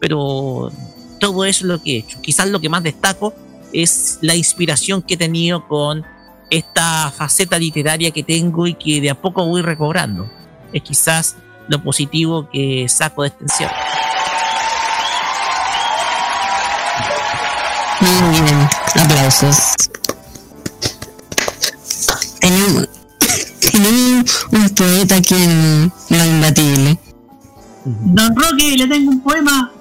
Speaker 2: pero todo eso es lo que he hecho. Quizás lo que más destaco es la inspiración que he tenido con esta faceta literaria que tengo y que de a poco voy recobrando. Es quizás lo positivo que saco de este encierro.
Speaker 23: Muy bien, aplausos. Tenemos, tenemos un poeta aquí en Lo Imbatible.
Speaker 11: Don Roque, le tengo un poema.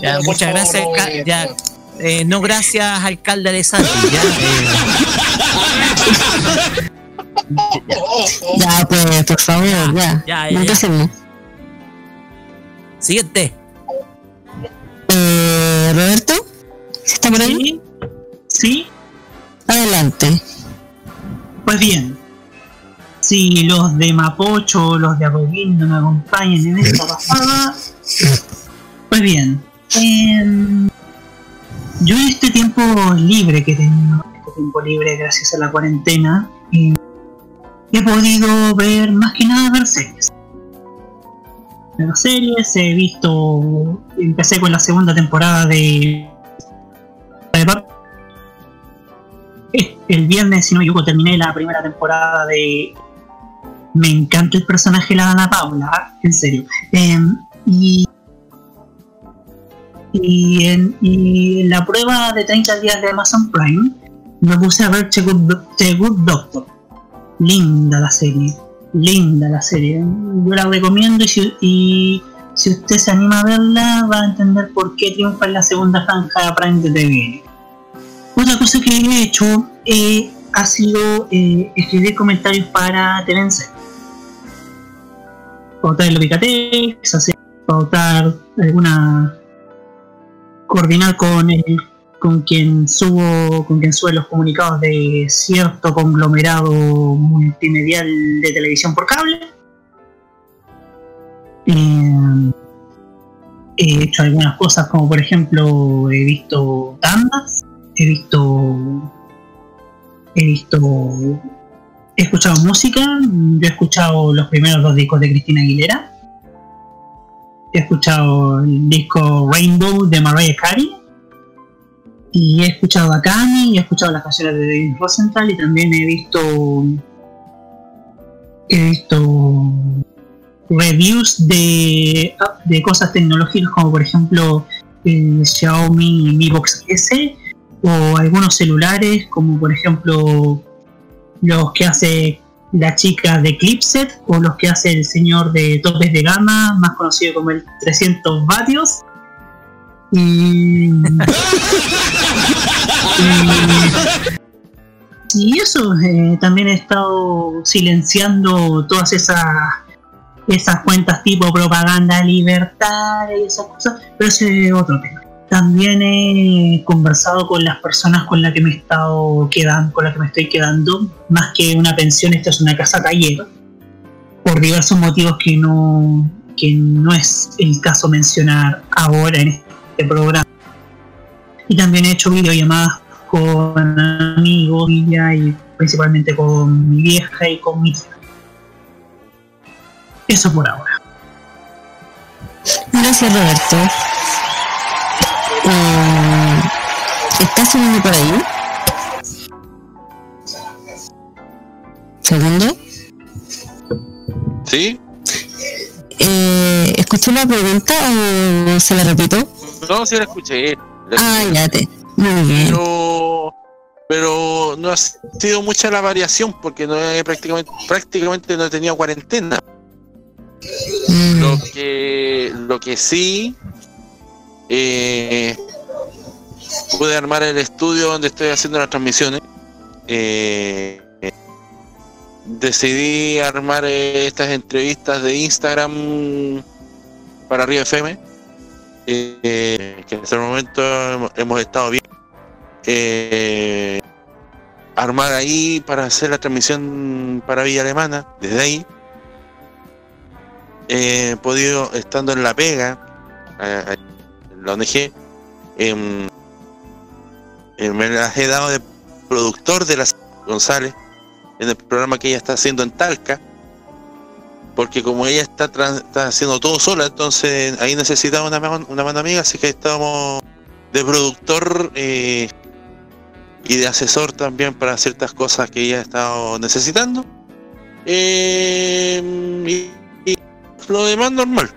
Speaker 2: Ya, muchas gracias. ya, eh, no gracias, alcalde de Santi. Ya, eh,
Speaker 23: Ya, pues, por favor, ya.
Speaker 2: ya, ya,
Speaker 23: no
Speaker 2: ya.
Speaker 23: empecemos.
Speaker 2: Siguiente.
Speaker 23: Eh, Roberto, ¿está por ahí?
Speaker 11: Sí.
Speaker 23: Adelante.
Speaker 11: Pues bien, si los de Mapocho o los de Apoquindo me acompañan en esta pasada, Pues bien, em, yo en este tiempo libre que tengo, este tiempo libre gracias a la cuarentena, em, he podido ver más que nada ver series. Ver series, he visto, empecé con la segunda temporada de... Eh, El viernes, si no me equivoco, terminé la primera temporada de... Me encanta el personaje de la Dana Paula, en serio. Em, y y en, la prueba de 30 días de Amazon Prime me puse a ver The Good, The Good Doctor. Linda la serie, linda la serie. Yo la recomiendo y si, usted se anima a verla va a entender por qué triunfa en la segunda franja Prime de TV. Otra cosa que he hecho eh, ha sido eh, escribir comentarios para TVNC. Pautar el Ubicatex, hacer pautar alguna coordinar con el con quien subo con quien sube los comunicados de cierto conglomerado multimedial de televisión por cable. Eh, he hecho algunas cosas como por ejemplo he visto tandas he visto he visto he escuchado música yo he escuchado los primeros dos discos de Cristina Aguilera he escuchado el disco Rainbow de Mariah Carey. Y he escuchado a Kanye y he escuchado las canciones de David Rosenthal y también he visto he visto reviews de, de cosas tecnológicas como por ejemplo el Xiaomi Mi Box S o algunos celulares como por ejemplo los que hace la chica de Clipset o los que hace el señor de topes de gama, más conocido como el 300 vatios. Y, y, eso, eh, también he estado silenciando todas esas esas cuentas tipo propaganda libertaria y esas cosas, pero ese es otro tema. También he conversado con las personas con las que me he estado quedando, con las que me estoy quedando, más que una pensión, esta es una casa taller, por diversos motivos que no, que no es el caso mencionar ahora en este programa. Y también he hecho videollamadas con amigos y principalmente con mi vieja y con mi tía. Eso por ahora.
Speaker 23: Gracias, Roberto. Eh, ¿Estás sonando por ahí? Segundo.
Speaker 21: ¿Sí?
Speaker 23: Eh, ¿Escuchó la pregunta o se la repito?
Speaker 21: No, sí la escuché. la
Speaker 23: Ah,
Speaker 21: escuché.
Speaker 23: ya te. Muy bien.
Speaker 21: Pero, pero no ha sido mucha la variación porque no he prácticamente, prácticamente no he tenido cuarentena.
Speaker 23: Mm.
Speaker 21: Lo que, lo que sí eh, pude armar el estudio donde estoy haciendo las transmisiones. Eh, decidí armar estas entrevistas de Instagram para Río FM. eh, que en este momento hemos, estado bien. Armar ahí para hacer la transmisión para Villa Alemana, desde ahí. He podido, estando en La Pega, la ONG, em, eh, me las he dado de productor de las González en el programa que ella está haciendo en Talca, porque como ella está, está haciendo todo sola, entonces ahí necesitaba una, mano- una mano amiga, así que estamos de productor eh, y de asesor también para ciertas cosas que ella ha estado necesitando. Eh, y, y lo demás normal.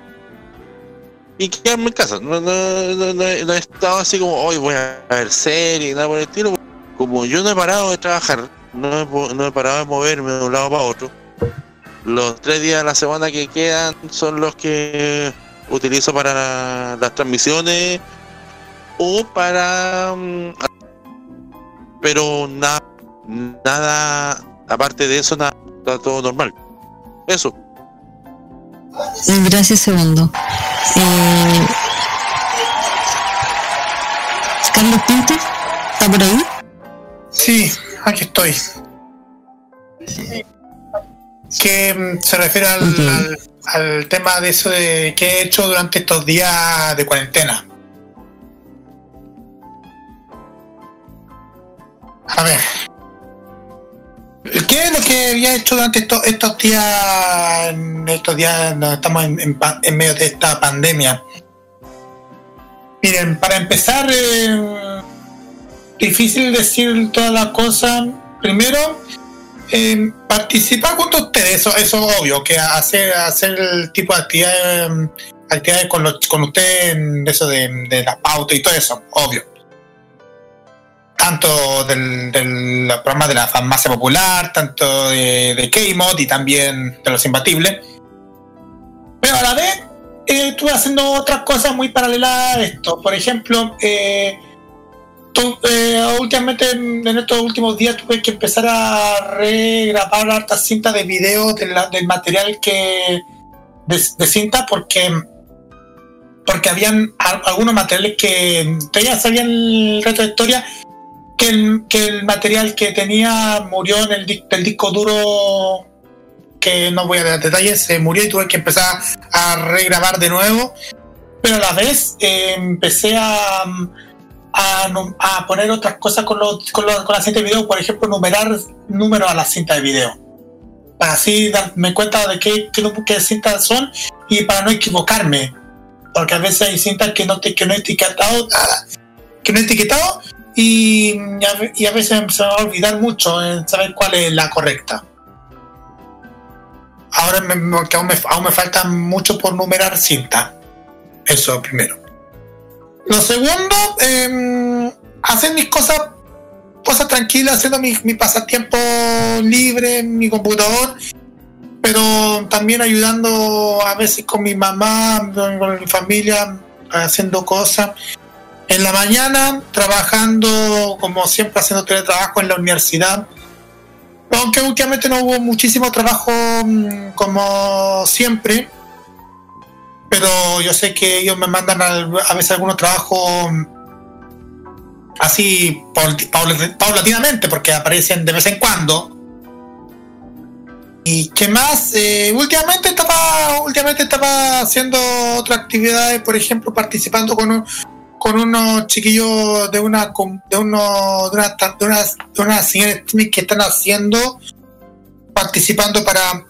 Speaker 21: Y quedarme en casa. No, no, no- no he- estado así como hoy voy a ver serie y nada por el estilo. Como yo no he parado de trabajar, no he, no he parado de moverme de un lado para otro. Los tres días de la semana que quedan son los que utilizo para la- las transmisiones o para mm, pero nada nada aparte de eso nada está todo normal eso
Speaker 23: Gracias, segundo. Eh, Carlos Pinto, ¿está por ahí?
Speaker 1: Sí, aquí estoy. Que mm, se refiere al, al- al tema de eso de que he hecho durante estos días de cuarentena. A ver. ¿Qué es lo que había hecho durante estos, estos días, estos días no, estamos en, en en medio de esta pandemia? Miren, para empezar, eh, difícil decir todas las cosas. Primero, eh, participar junto a ustedes, eso, eso es obvio, que hacer, hacer el tipo de actividades, actividades con, los, con ustedes, eso de, de la pauta y todo eso, obvio. Tanto del, del programa de la farmacia popular, tanto de, de K-Mod y también de los imbatibles. Pero a la vez eh, estuve haciendo otras cosas muy paralelas a esto. Por ejemplo, eh, tu- eh, últimamente en estos últimos días tuve que empezar a regrabar hartas cintas de video de la- del material que de, de cinta porque porque habían al- algunos materiales que todavía sabían el resto de historia que el, que el material que tenía murió en el del disco duro que no voy a dar detalles se murió y tuve que empezar a regrabar de nuevo pero a la vez eh, empecé a a, a poner otras cosas con, los, con, los- con la cinta de video, por ejemplo, numerar números a la cinta de video. Para así darme cuenta de qué, qué, qué cintas son y para no equivocarme. Porque a veces hay cintas que no, te, que no he etiquetado nada, que no he etiquetado y, a, veces se me va a olvidar mucho en saber cuál es la correcta. Ahora me, porque aún, me, aún me falta mucho por numerar cinta. Eso primero. Lo segundo, eh, hacer mis cosas, cosas tranquilas, haciendo mi, mi pasatiempo libre mi computador, pero también ayudando a veces con mi mamá, con mi familia, haciendo cosas. En la mañana, trabajando, como siempre, haciendo teletrabajo en la universidad. Aunque últimamente no hubo muchísimo trabajo mm, como siempre, pero yo sé que ellos me mandan a veces algunos trabajos mm, así paul- paul- paulatinamente porque aparecen de vez en cuando y qué más Eh, últimamente estaba últimamente estaba haciendo otras actividades por ejemplo participando con un- con unos chiquillos de una de unos de unas de unas de unas señores que están haciendo participando para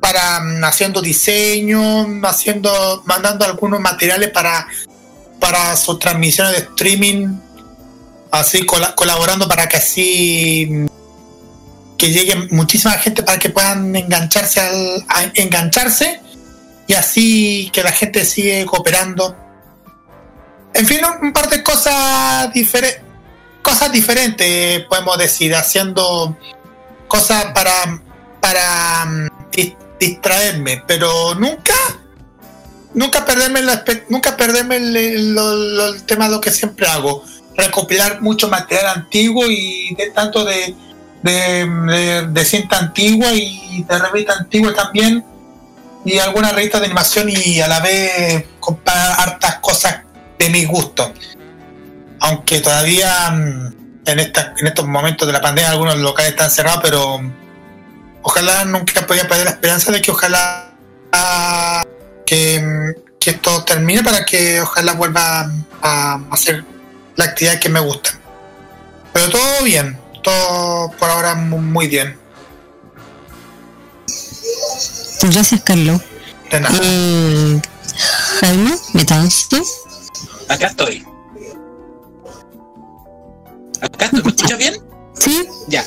Speaker 1: para mm, haciendo diseño, haciendo, mandando algunos materiales para, para sus transmisiones de streaming, así cola- colaborando para que así mm, que llegue muchísima gente para que puedan engancharse al, a- engancharse y así que la gente sigue cooperando. En fin, un, par de cosas diferentes diferentes podemos decir, haciendo cosas para para mm, dis- distraerme, pero nunca nunca perderme espe- nunca perderme el, el- el tema de lo que siempre hago, recopilar mucho material antiguo y de tanto de- de cinta antigua y de revista antigua también y alguna revista de animación y a la vez comprar hartas cosas de mi gusto. Aunque todavía mm, en, esta, en estos momentos de la pandemia algunos locales están cerrados, pero ojalá nunca podía perder la esperanza de que ojalá que, mm, que esto termine para que ojalá vuelva a hacer la actividad que me gusta. Pero todo bien, todo por ahora mu- muy bien.
Speaker 23: Gracias, Carlos.
Speaker 1: De nada.
Speaker 23: Eh, Jaime, ¿Metancio?
Speaker 12: Acá estoy. Acá estoy. ¿Me escuchas bien?
Speaker 23: Sí.
Speaker 12: Ya.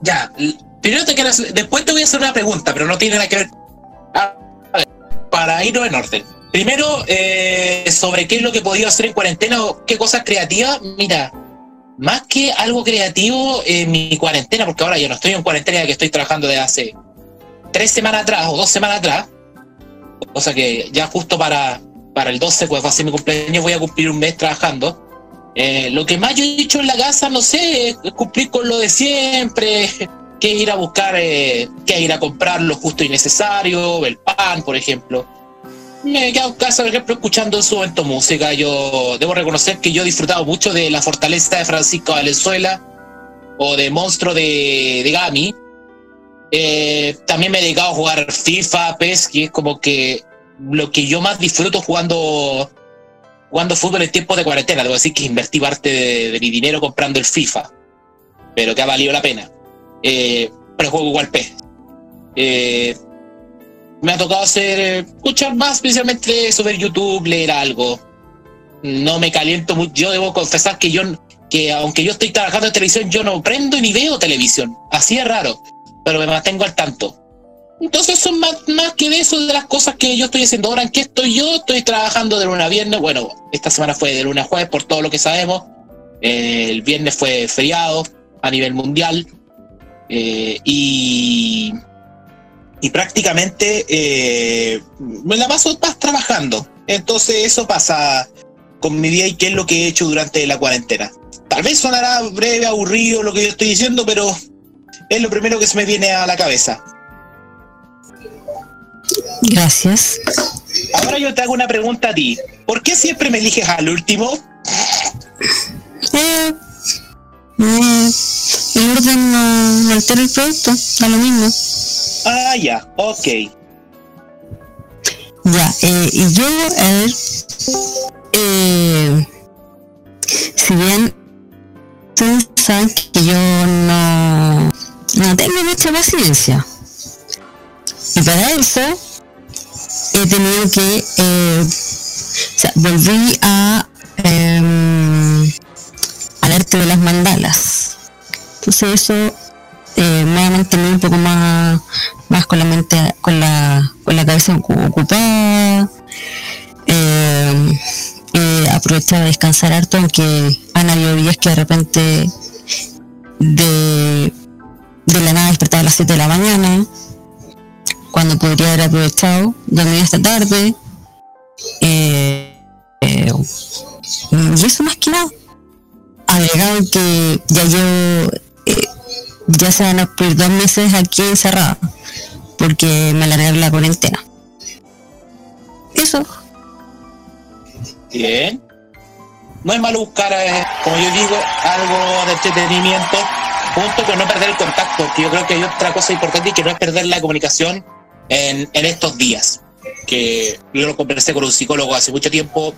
Speaker 12: Ya. Primero te quiero hacer- después te voy a hacer una pregunta, pero no tiene nada que ver. Ah, para irnos en orden. Primero, eh, sobre qué es lo que he podido hacer en cuarentena o qué cosas creativas. Mira, más que algo creativo en mi cuarentena, porque ahora yo no estoy en cuarentena, ya que estoy trabajando desde hace tres semanas atrás o dos semanas atrás. Cosa que ya justo para, para el 12, pues va a mi cumpleaños, voy a cumplir un mes trabajando. Eh, lo que más yo he dicho en la casa, no sé, es cumplir con lo de siempre, que ir a buscar, eh, que ir a comprar lo justo y necesario, el pan, por ejemplo. Me he quedado en casa, por ejemplo, escuchando en su momento música. Yo debo reconocer que yo he disfrutado mucho de La Fortaleza de Francisco Valenzuela o de Monstruo de, de Gami. Eh, también me he dedicado a jugar FIFA, PES, que es como que lo que yo más disfruto jugando jugando fútbol en tiempos de cuarentena. Debo decir que invertí parte de, mi dinero comprando el FIFA, pero que ha valido la pena. Eh, pero juego igual PES. Eh, me ha tocado hacer, eh, escuchar más, especialmente eso, YouTube, leer algo. No me caliento mucho. Yo debo confesar que yo, que aunque yo estoy trabajando en televisión, yo no prendo ni veo televisión. Así es raro, pero me mantengo al tanto. Entonces son más, más que de eso, de las cosas que yo estoy haciendo ahora. ¿En qué estoy yo? Estoy trabajando de lunes a viernes. Bueno, esta semana fue de lunes a jueves por todo lo que sabemos. Eh, el viernes fue feriado a nivel mundial. Eh, y, y prácticamente eh, me la paso más trabajando. Entonces eso pasa con mi día y qué es lo que he hecho durante la cuarentena. Tal vez sonará breve, aburrido lo que yo estoy diciendo, pero es lo primero que se me viene a la cabeza.
Speaker 23: Gracias.
Speaker 12: Ahora yo te hago una pregunta a ti. ¿Por qué siempre me eliges al último?
Speaker 23: Eh, eh, el orden no, no altera el producto, da lo mismo.
Speaker 12: Ah, ya, ok.
Speaker 23: Ya, eh, y yo, a ver, eh, si bien ustedes saben que yo no, no tengo mucha paciencia, y para eso he tenido que, eh, o sea, volví a em, al arte de las mandalas. Entonces eso eh, me ha mantenido un poco más, más con la mente, con la, con la cabeza ocu- ocupada. Eh, he aprovechado de descansar harto, aunque han habido días que de repente de, de la nada despertaba a las 7 de la mañana, cuando podría haber aprovechado, dormir esta tarde. Eh, eh, y eso más que nada. Agregado que ya llevo, eh, ya se van a cumplir dos meses aquí encerrada, porque me alargaron la cuarentena. Eso.
Speaker 12: Bien. No es malo buscar, eh, como yo digo, algo de entretenimiento junto con no perder el contacto, que yo creo que hay otra cosa importante y que no es perder la comunicación en, en estos días. Que yo lo conversé con un psicólogo hace mucho tiempo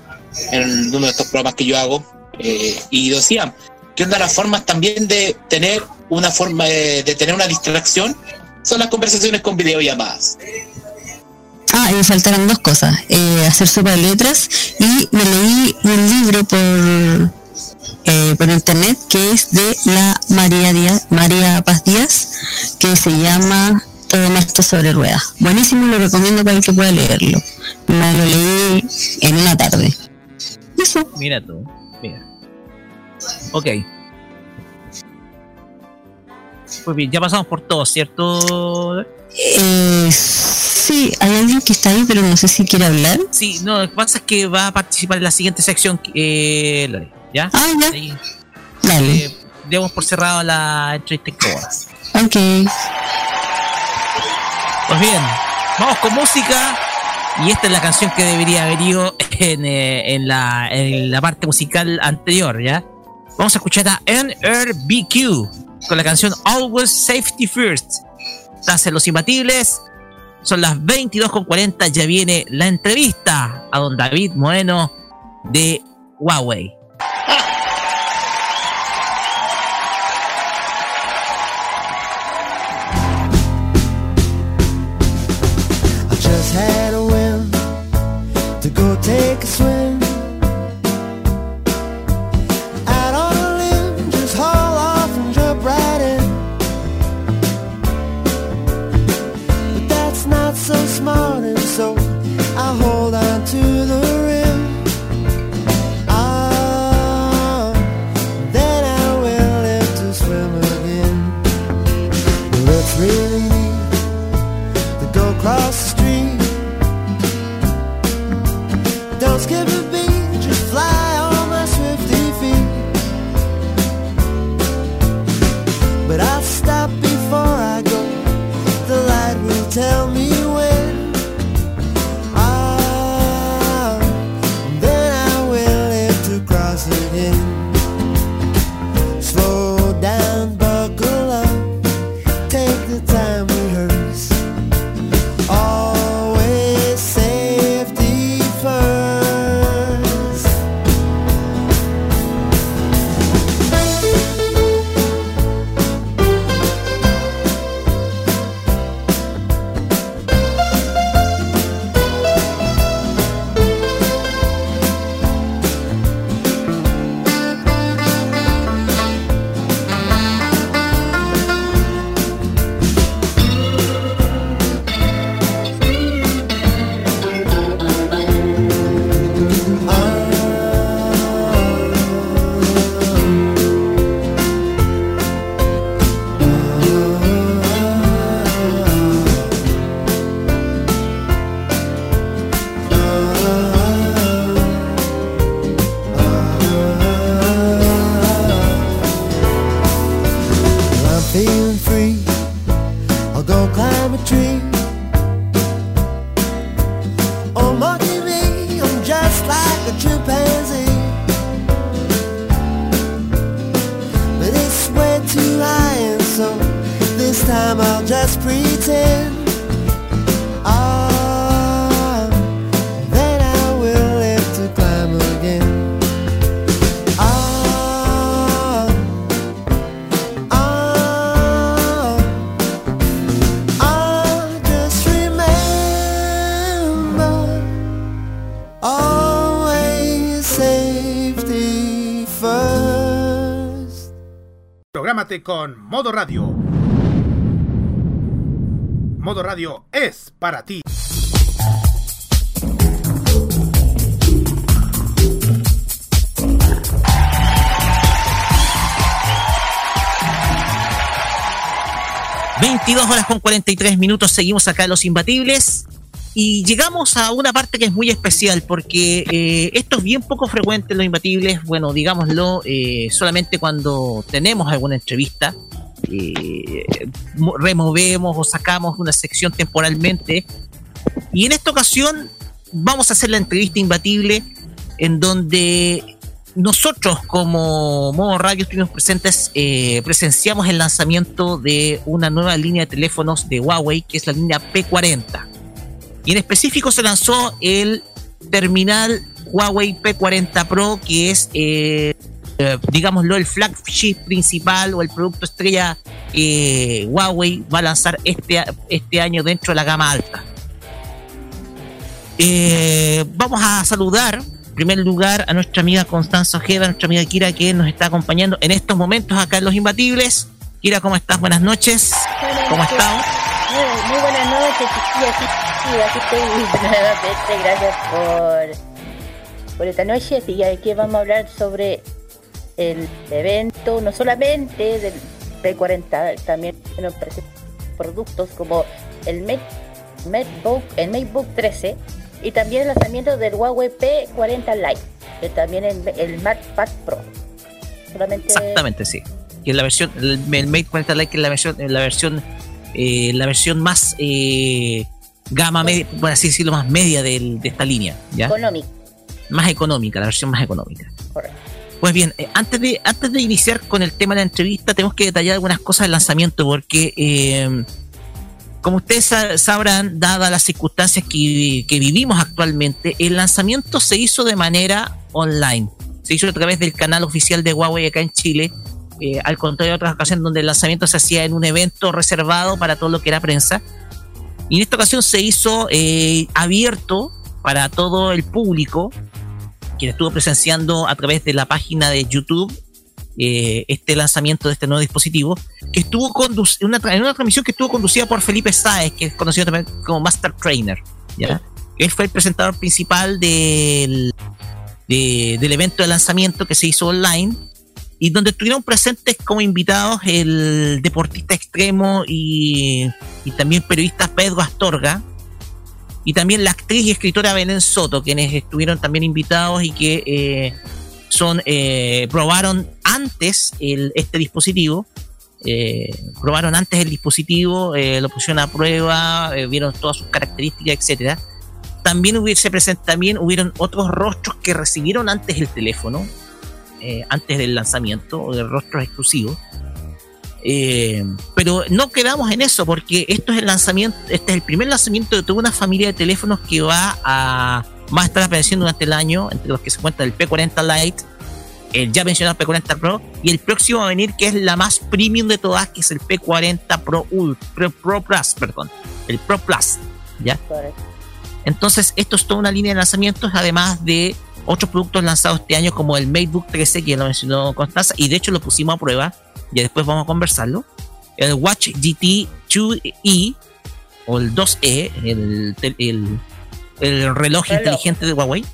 Speaker 12: en uno de estos programas que yo hago eh, y decía que una de las formas también de tener una forma de, de tener una distracción son las conversaciones con videollamadas.
Speaker 23: Ah, y me faltaron dos cosas. eh, hacer sopa de letras y me leí un libro por, eh, por internet que es de la María, Díaz, María Paz Díaz, que se llama Todo Maestro sobre Ruedas. Buenísimo, lo recomiendo para el que pueda leerlo. Me lo leí en una tarde. Eso.
Speaker 2: Mira tú, mira. Ok. Pues bien, ya pasamos por todo, ¿cierto?
Speaker 23: Eh, sí, hay alguien que está ahí, pero no sé si quiere hablar.
Speaker 2: Sí, no, lo que pasa es que va a participar en la siguiente sección, eh, Lore, ¿ya?
Speaker 23: Ah, ya.
Speaker 2: Ahí,
Speaker 23: Dale.
Speaker 2: eh, demos por cerrado la entrevista incómoda.
Speaker 23: Ok.
Speaker 2: Pues bien, vamos con música. Y esta es la canción que debería haber ido en, eh, en la, en la parte musical anterior, ¿ya? Vamos a escuchar a NRBQ con la canción Always Safety First. Estás en Los Imbatibles. Son las 22.40. Ya viene la entrevista a don David Moreno de Huawei.
Speaker 24: To go take a swim.
Speaker 10: Con Modo Radio. Modo Radio es para ti.
Speaker 2: Cero. 22 horas con 43 minutos, seguimos acá en Los Imbatibles. Y llegamos a una parte que es muy especial porque eh, esto es bien poco frecuente en Los Imbatibles. Bueno, digámoslo, eh, solamente cuando tenemos alguna entrevista, eh, mo- removemos o sacamos una sección temporalmente. Y en esta ocasión vamos a hacer la entrevista imbatible en donde nosotros como Modo Radio estuvimos presentes, eh, presenciamos el lanzamiento de una nueva línea de teléfonos de Huawei, que es la línea P40. Y en específico se lanzó el terminal Huawei P40 Pro, que es, eh, eh, digámoslo, el flagship principal o el producto estrella que Huawei va a lanzar este, este año dentro de la gama alta. Eh, vamos a saludar en primer lugar a nuestra amiga Constanza Ojeda, nuestra amiga Kira, que nos está acompañando en estos momentos acá en Los Imbatibles. Kira, ¿cómo estás? Buenas noches. ¿Cómo estás?
Speaker 26: Muy, buenas noches, aquí estoy nuevamente. Gracias por, por esta noche. Que aquí vamos a hablar sobre el evento, no solamente del P40, también nos productos como el Mate, MateBook, el MateBook 13 y también el lanzamiento del Huawei P40 Lite, que también el, el MacPad Pro. Solamente
Speaker 2: Exactamente, sí. Que es la versión, el, el Mate 40 Lite, que es la versión, la versión, eh, la versión más eh, gama media, por así decirlo, más media del- de esta línea, ¿ya?
Speaker 26: económico.
Speaker 2: Más económica, la versión más económica.
Speaker 26: Correcto.
Speaker 2: Pues bien, eh, antes de, antes de iniciar con el tema de la entrevista, tenemos que detallar algunas cosas del lanzamiento, porque como ustedes sa- sabrán, dadas las circunstancias que, que vivimos actualmente, el lanzamiento se hizo de manera online. Se hizo a través del canal oficial de Huawei acá en Chile, eh, al contrario de otras ocasiones donde el lanzamiento se hacía en un evento reservado para todo lo que era prensa. Y en esta ocasión se hizo eh, abierto para todo el público, quien estuvo presenciando a través de la página de YouTube eh, este lanzamiento de este nuevo dispositivo, que estuvo conduc- una, en una transmisión que estuvo conducida por Felipe Sáez, que es conocido también como Master Trainer. ¿ya? Él fue el presentador principal del, de- del evento de lanzamiento que se hizo online y donde estuvieron presentes como invitados el deportista extremo y, y también periodista Pedro Astorga y también la actriz y escritora Belén Soto, quienes estuvieron también invitados y que eh, son eh, probaron antes el, este dispositivo eh, probaron antes el dispositivo lo pusieron a prueba vieron todas sus características etcétera. También hubiese también hubieron otros rostros que recibieron antes el teléfono eh, antes del lanzamiento o de rostros exclusivos eh, pero no quedamos en eso porque esto es el lanzamiento, este es el primer lanzamiento de toda una familia de teléfonos que va a, a estar apareciendo durante el año, entre los que se cuenta el P40 Lite, el ya mencionado P40 Pro y el próximo a venir que es la más premium de todas, que es el P40 Pro Pro, Pro Plus, perdón, el Pro Plus, ¿ya? Entonces, esto es toda una línea de lanzamientos, además de otros productos lanzados este año, como el MateBook 13, que ya lo mencionó Constanza, y de hecho lo pusimos a prueba, y después vamos a conversarlo. El Watch GT 2E, o el 2E, el, el, el reloj, inteligente de Huawei.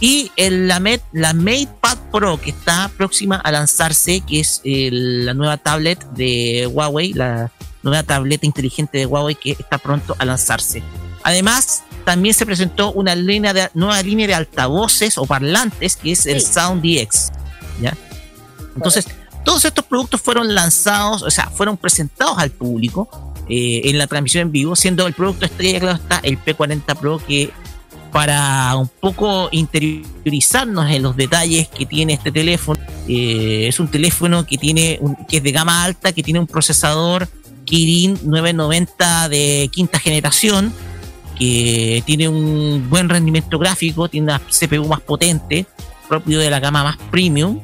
Speaker 2: Y el, la, Mate, la MatePad Pro, que está próxima a lanzarse, que es el- la nueva tablet de Huawei, la nueva tableta inteligente de Huawei que está pronto a lanzarse. Además, también se presentó una línea de, nueva línea de altavoces o parlantes, que es el Sound DX. ¿ya? Entonces, todos estos productos fueron lanzados, o sea, fueron presentados al público eh, en la transmisión en vivo, siendo el producto estrella, claro está, el P40 Pro, que para un poco interiorizarnos en los detalles que tiene este teléfono, eh, es un teléfono que tiene un- que es de gama alta, que tiene un procesador Kirin 990 de quinta generación, que tiene un buen rendimiento gráfico, tiene una CPU más potente, propio de la gama más premium,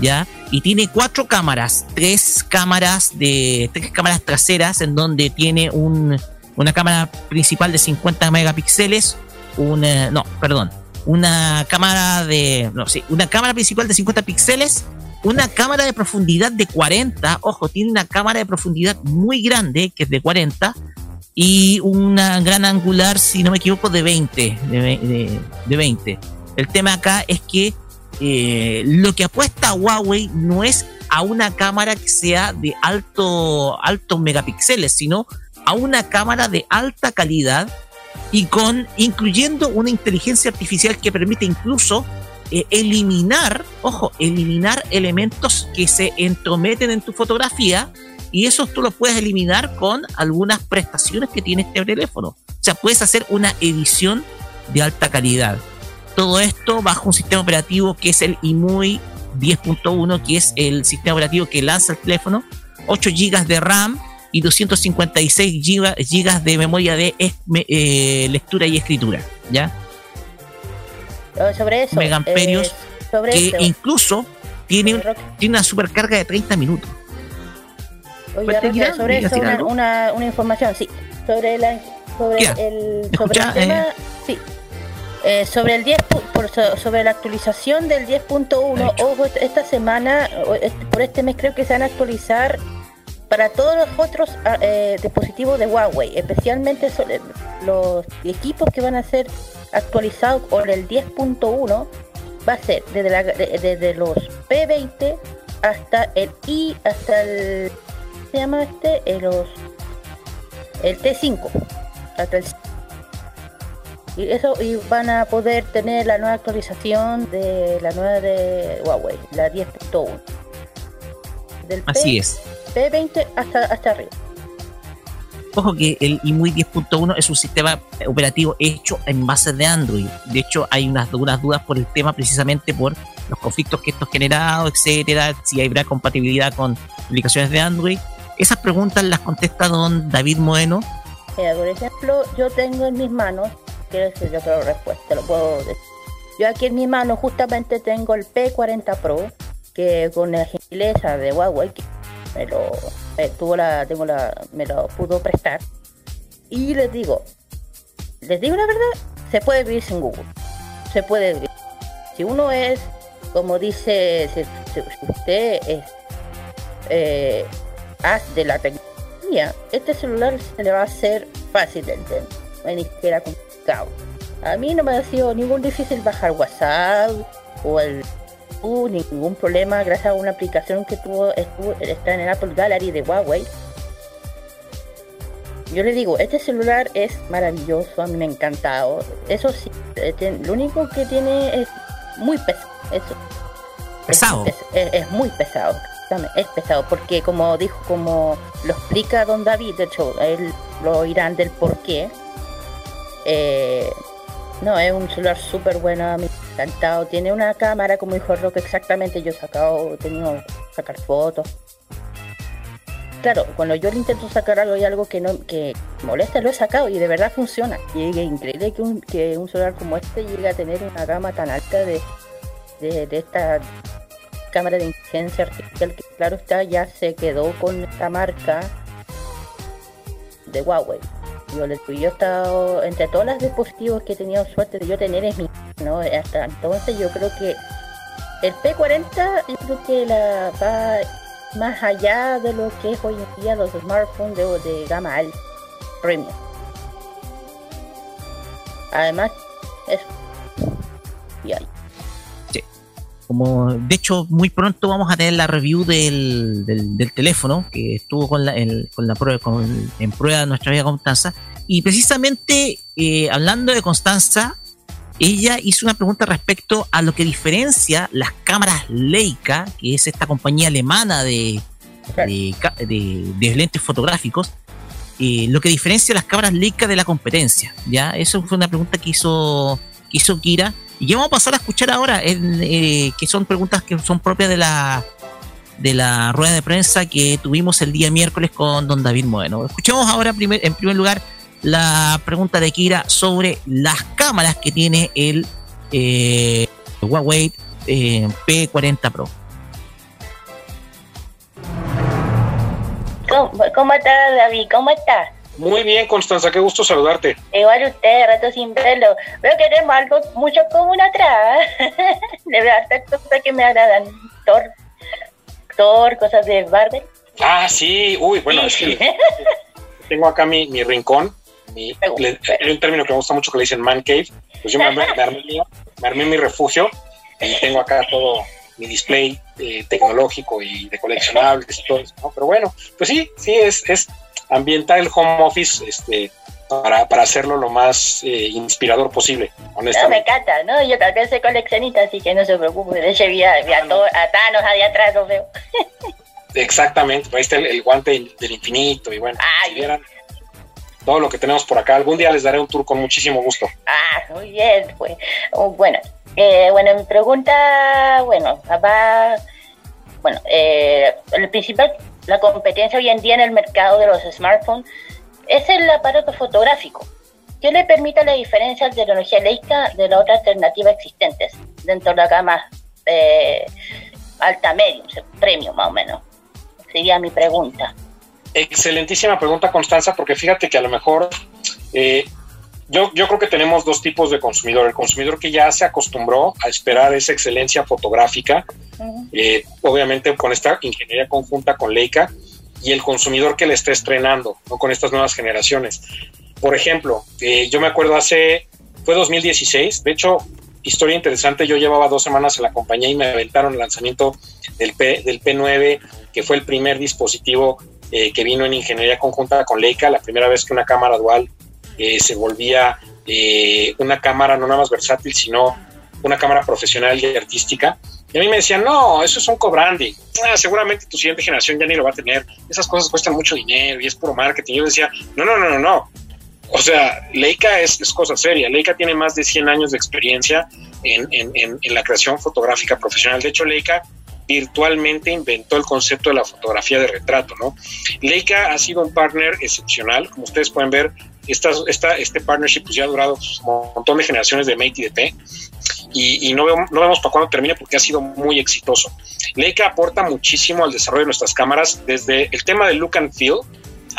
Speaker 2: ¿ya? Y tiene cuatro cámaras, tres cámaras de tres cámaras traseras en donde tiene un, una cámara principal de 50 megapíxeles, una no, perdón, una cámara de no, sí, una cámara principal de 50 píxeles, una cámara de profundidad de 40, ojo, tiene una cámara de profundidad muy grande que es de 40 y una gran angular, si no me equivoco, de 20, de, de- de 20. El tema acá es que eh, lo que apuesta Huawei no es a una cámara que sea de alto, altos megapíxeles, sino a una cámara de alta calidad y con incluyendo una inteligencia artificial que permite incluso eh, eliminar, ojo, eliminar elementos que se entrometen en tu fotografía y esos tú los puedes eliminar con algunas prestaciones que tiene este teléfono. O sea, puedes hacer una edición de alta calidad. Todo esto bajo un sistema operativo que es el IMUI 10.1, que es el sistema operativo que lanza el teléfono, 8 GB de RAM y 256 giga- gigas de memoria de eh, lectura y escritura, ¿ya?
Speaker 26: Oh, Sobre eso.
Speaker 2: Megamperios
Speaker 26: eh, sobre
Speaker 2: que
Speaker 26: eso.
Speaker 2: incluso tiene, tiene una supercarga de 30 minutos.
Speaker 26: Oye,
Speaker 2: ¿Puedes
Speaker 26: Roque,
Speaker 2: tirar?
Speaker 26: sobre
Speaker 2: ¿Quieres
Speaker 26: eso una, una, una información, sí. Sobre la sobre el sobre el tema,
Speaker 2: eh.
Speaker 26: sí. Eh, sobre el 10 pu- por so- sobre la actualización del 10.1, ojo, est- esta semana por este mes creo que se van a actualizar para todos los otros ah, eh, dispositivos de Huawei, especialmente so- eh, los equipos que van a ser actualizados por el 10.1 va a ser desde, la- de- desde los P20 hasta el I hasta el ¿cómo se llama este Eh, los el T5 hasta el y eso y van a poder tener la nueva actualización de la nueva de Huawei la 10.1 del
Speaker 2: Así
Speaker 26: P-
Speaker 2: es.
Speaker 26: P20 hasta hasta arriba
Speaker 2: Ojo que el IMUI 10.1 es un sistema operativo hecho en base de Android. De hecho, hay unas, unas dudas por el tema precisamente por los conflictos que esto ha generado, etcétera, si habrá compatibilidad con aplicaciones de Android. Esas preguntas las contesta don David Moeno.
Speaker 26: Por ejemplo, yo tengo en mis manos, quiero decir yo respuesta, lo puedo decir. Yo aquí en mis manos justamente tengo el P40 Pro, que con la gentileza de Huawei, que me lo, tuvo la, tengo la, me lo pudo prestar. Y les digo, les digo la verdad, se puede vivir sin Google. Se puede vivir. Si uno es, como dice, si usted es eh, haz de la tecnología, este celular se le va a hacer fácil de entender, no es ni siquiera complicado. A mí no me ha sido ningún difícil bajar WhatsApp o el uh, ningún problema gracias a una aplicación que tuvo estuvo, está en el Apple Gallery de Huawei. Yo le digo, este celular es maravilloso, a mí me ha encantado. Eso sí, eh, lo único que tiene es muy pesado. Eso,
Speaker 2: Pesado.
Speaker 26: es, es- es muy pesado. Es pesado porque como dijo, como lo explica Don David, de hecho, él lo oirán del por qué. Eh, no, es un celular súper bueno, me ha encantado. Tiene una cámara, como dijo Roque, exactamente. Yo he sacado, he tenido sacar fotos. Claro, cuando yo le intento sacar algo y algo que no que molesta, lo he sacado y de verdad funciona. Y es increíble que un, que un celular como este llegue a tener una gama tan alta de, de esta cámara de inteligencia artificial que claro está ya se quedó con esta marca de Huawei. Yo, yo he estado entre todos los dispositivos que he tenido suerte de yo tener es mi, ¿no? Hasta entonces yo creo que el P40 yo creo que la va más allá de lo que es hoy en día los smartphones de, de gama alta, premium. Además, eso. Y ahí.
Speaker 2: Como, de hecho, muy pronto vamos a tener la review del, del, del teléfono que estuvo con la, el- con la prueba, con- en prueba nuestra amiga Constanza. Y precisamente eh, hablando de Constanza, ella hizo una pregunta respecto a lo que diferencia las cámaras Leica, que es esta compañía alemana de, de, de- de lentes fotográficos, eh, lo que diferencia las cámaras Leica de la competencia. ¿ya? Eso fue una pregunta que hizo, hizo Kira. Y ya vamos a pasar a escuchar ahora, en, eh, que son preguntas que son propias de la de la rueda de prensa que tuvimos el día miércoles con don David Bueno. Escuchemos ahora en primer lugar la pregunta de Kira sobre las cámaras que tiene el eh, Huawei eh, P40 Pro.
Speaker 26: ¿Cómo, cómo está David? ¿Cómo está?
Speaker 27: Muy bien, Constanza, qué gusto saludarte.
Speaker 26: Igual usted, rato sin verlo. Veo que tenemos algo mucho común atrás. De verdad, cosas que me agradan. Thor, Thor, cosas de Marvel.
Speaker 27: Ah, sí, uy, bueno, es que tengo acá mi, mi rincón. Mi, le- hay un término que me gusta mucho que le dicen man cave. Pues yo me armé, me armé, me armé mi refugio y tengo acá todo mi display eh, tecnológico y de coleccionables y todo eso, ¿no? Pero bueno, pues sí, sí, es, es ambientar el home office este, para, para hacerlo lo más eh, inspirador posible,
Speaker 26: No, me
Speaker 27: honestamente.
Speaker 26: encanta, ¿no? Yo también soy coleccionista, así que no se preocupe. De hecho, vi a, vi a Thor- a Thanos allá atrás, lo veo.
Speaker 27: Exactamente, ahí está el, el guante del infinito y bueno, si vieran todo lo que tenemos por acá, algún día les daré un tour con muchísimo gusto.
Speaker 26: Ah, muy bien, pues. Oh, Bueno, eh, bueno, mi pregunta, bueno, va, bueno, eh, el principal, la competencia hoy en día en el mercado de los smartphones es el aparato fotográfico. ¿Qué le permite la diferencia de tecnología Leica de las otras alternativas existentes dentro de la gama eh, alta medium, premium más o menos? Sería mi pregunta.
Speaker 27: Excelentísima pregunta, Constanza, porque fíjate que a lo mejor eh, yo, yo creo que tenemos dos tipos de consumidor. El consumidor que ya se acostumbró a esperar esa excelencia fotográfica, eh, obviamente con esta ingeniería conjunta con Leica, y el consumidor que le está estrenando ¿no? con estas nuevas generaciones. Por ejemplo, eh, yo me acuerdo hace, fue 2016, de hecho, historia interesante, yo llevaba dos semanas en la compañía y me aventaron el lanzamiento del, P, del P9, que fue el primer dispositivo eh, que vino en ingeniería conjunta con Leica, la primera vez que una cámara dual eh, se volvía eh, una cámara no nada más versátil, sino una cámara profesional y artística. Y a mí me decían, no, eso es un co-branding. Ah, seguramente tu siguiente generación ya ni lo va a tener. Esas cosas cuestan mucho dinero y es puro marketing. Yo decía, no, no, no, no, no. O sea, Leica es, cosa seria. Leica tiene más de 100 años de experiencia en, en, en, en la creación fotográfica profesional. De hecho, Leica virtualmente inventó el concepto de la fotografía de retrato, ¿no? Leica ha sido un partner excepcional. Como ustedes pueden ver, esta, este partnership pues, ya ha durado un montón de generaciones de Mate y de P y, y no, vemos, no vemos para cuándo termine porque ha sido muy exitoso. Leica aporta muchísimo al desarrollo de nuestras cámaras, desde el tema del look and feel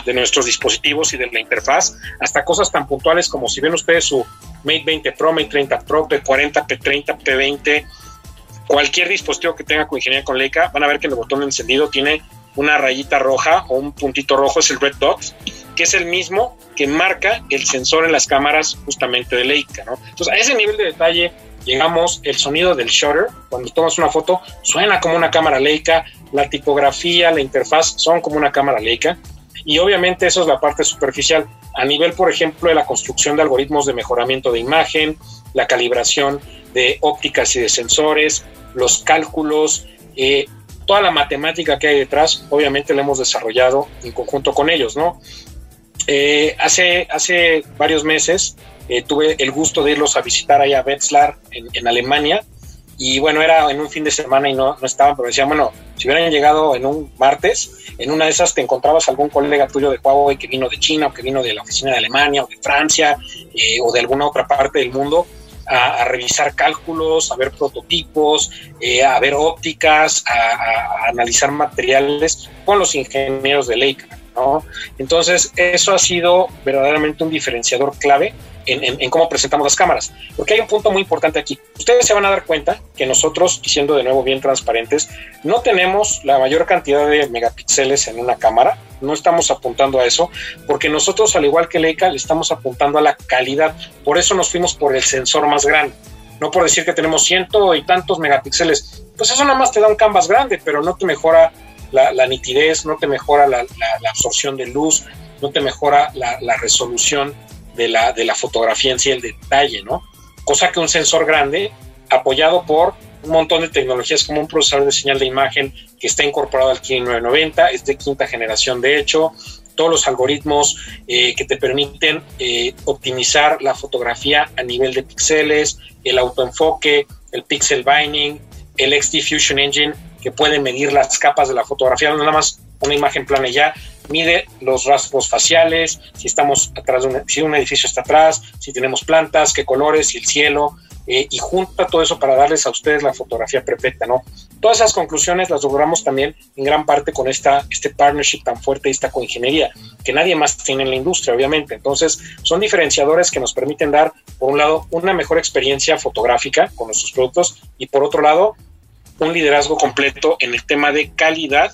Speaker 27: de nuestros dispositivos y de la interfaz, hasta cosas tan puntuales como si ven ustedes su Mate 20 Pro, Mate 30 Pro, P40, P30, P20, cualquier dispositivo que tenga con ingeniería con Leica, van a ver que el botón de encendido tiene una rayita roja o un puntito rojo, es el red dot, que es el mismo que marca el sensor en las cámaras justamente de Leica. Entonces, a ese nivel de detalle llegamos, el sonido del shutter, cuando tomas una foto, suena como una cámara Leica, la tipografía, la interfaz son como una cámara Leica, y obviamente eso es la parte superficial. A nivel, por ejemplo, de la construcción de algoritmos de mejoramiento de imagen, la calibración de ópticas y de sensores, los cálculos, eh, toda la matemática que hay detrás, obviamente la hemos desarrollado en conjunto con ellos, ¿no? Eh, hace, hace varios meses eh, tuve el gusto de irlos a visitar allá a Wetzlar en, en, Alemania y bueno, era en un fin de semana y no, no estaban, pero decían, bueno, si hubieran llegado en un martes, en una de esas te encontrabas algún colega tuyo de Huawei que vino de China o que vino de la oficina de Alemania o de Francia eh, o de alguna otra parte del mundo a, revisar cálculos, a ver prototipos, eh, a ver ópticas, a, a, analizar materiales con los ingenieros de Leica. ¿No? Entonces, eso ha sido verdaderamente un diferenciador clave en, en, cómo presentamos las cámaras. Porque hay un punto muy importante aquí. Ustedes se van a dar cuenta que nosotros, siendo de nuevo bien transparentes, no tenemos la mayor cantidad de megapíxeles en una cámara. No estamos apuntando a eso, porque nosotros, al igual que Leica, le estamos apuntando a la calidad. Por eso nos fuimos por el sensor más grande. No por decir que tenemos ciento y tantos megapíxeles. Pues eso nada más te da un canvas grande, pero no te mejora la, nitidez, no te mejora la, absorción de luz, no te mejora la, resolución de la, de la fotografía en sí, el detalle, ¿no? Cosa que un sensor grande, apoyado por un montón de tecnologías como un procesador de señal de imagen que está incorporado al Kirin 990, es de quinta generación de hecho, todos los algoritmos eh, que te permiten eh, optimizar la fotografía a nivel de píxeles, el autoenfoque, el pixel binding, el XD Fusion Engine, que puede medir las capas de la fotografía, no nada más una imagen plana y ya, mide los rasgos faciales, si estamos atrás de un, si un edificio está atrás, si tenemos plantas, qué colores, si el cielo, eh, y junta todo eso para darles a ustedes la fotografía perfecta, ¿no? Todas esas conclusiones las logramos también en gran parte con esta, este partnership tan fuerte y esta coingeniería, que nadie más tiene en la industria, obviamente. Entonces, son diferenciadores que nos permiten dar, por un lado, una mejor experiencia fotográfica con nuestros productos y por otro lado, un liderazgo completo en el tema de calidad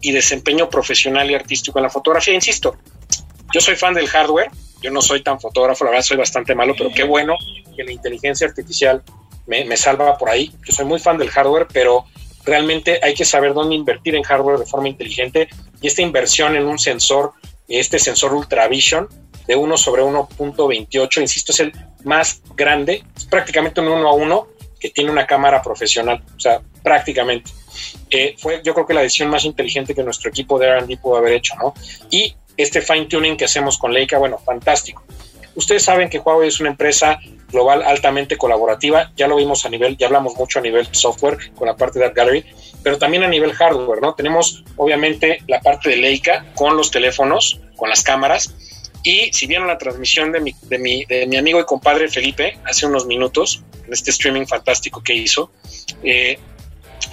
Speaker 27: y desempeño profesional y artístico en la fotografía. Insisto, yo soy fan del hardware, yo no soy tan fotógrafo, la verdad soy bastante malo, pero qué bueno que la inteligencia artificial me, me salva por ahí. Yo soy muy fan del hardware, pero realmente hay que saber dónde invertir en hardware de forma inteligente y esta inversión en un sensor, este sensor Ultravision de 1 sobre 1.28, insisto, es el más grande, es prácticamente un 1 a 1 que tiene una cámara profesional, o sea, prácticamente. Eh, fue yo creo que la decisión más inteligente que nuestro equipo de R&D pudo haber hecho, ¿no? Y este fine tuning que hacemos con Leica, bueno, fantástico. Ustedes saben que Huawei es una empresa global altamente colaborativa, ya lo vimos a nivel, ya hablamos mucho a nivel software con la parte de Art Gallery, pero también a nivel hardware, ¿no? Tenemos obviamente la parte de Leica con los teléfonos, con las cámaras, y si vieron la transmisión de mi, de mi, de mi amigo y compadre Felipe hace unos minutos, en este streaming fantástico que hizo, eh,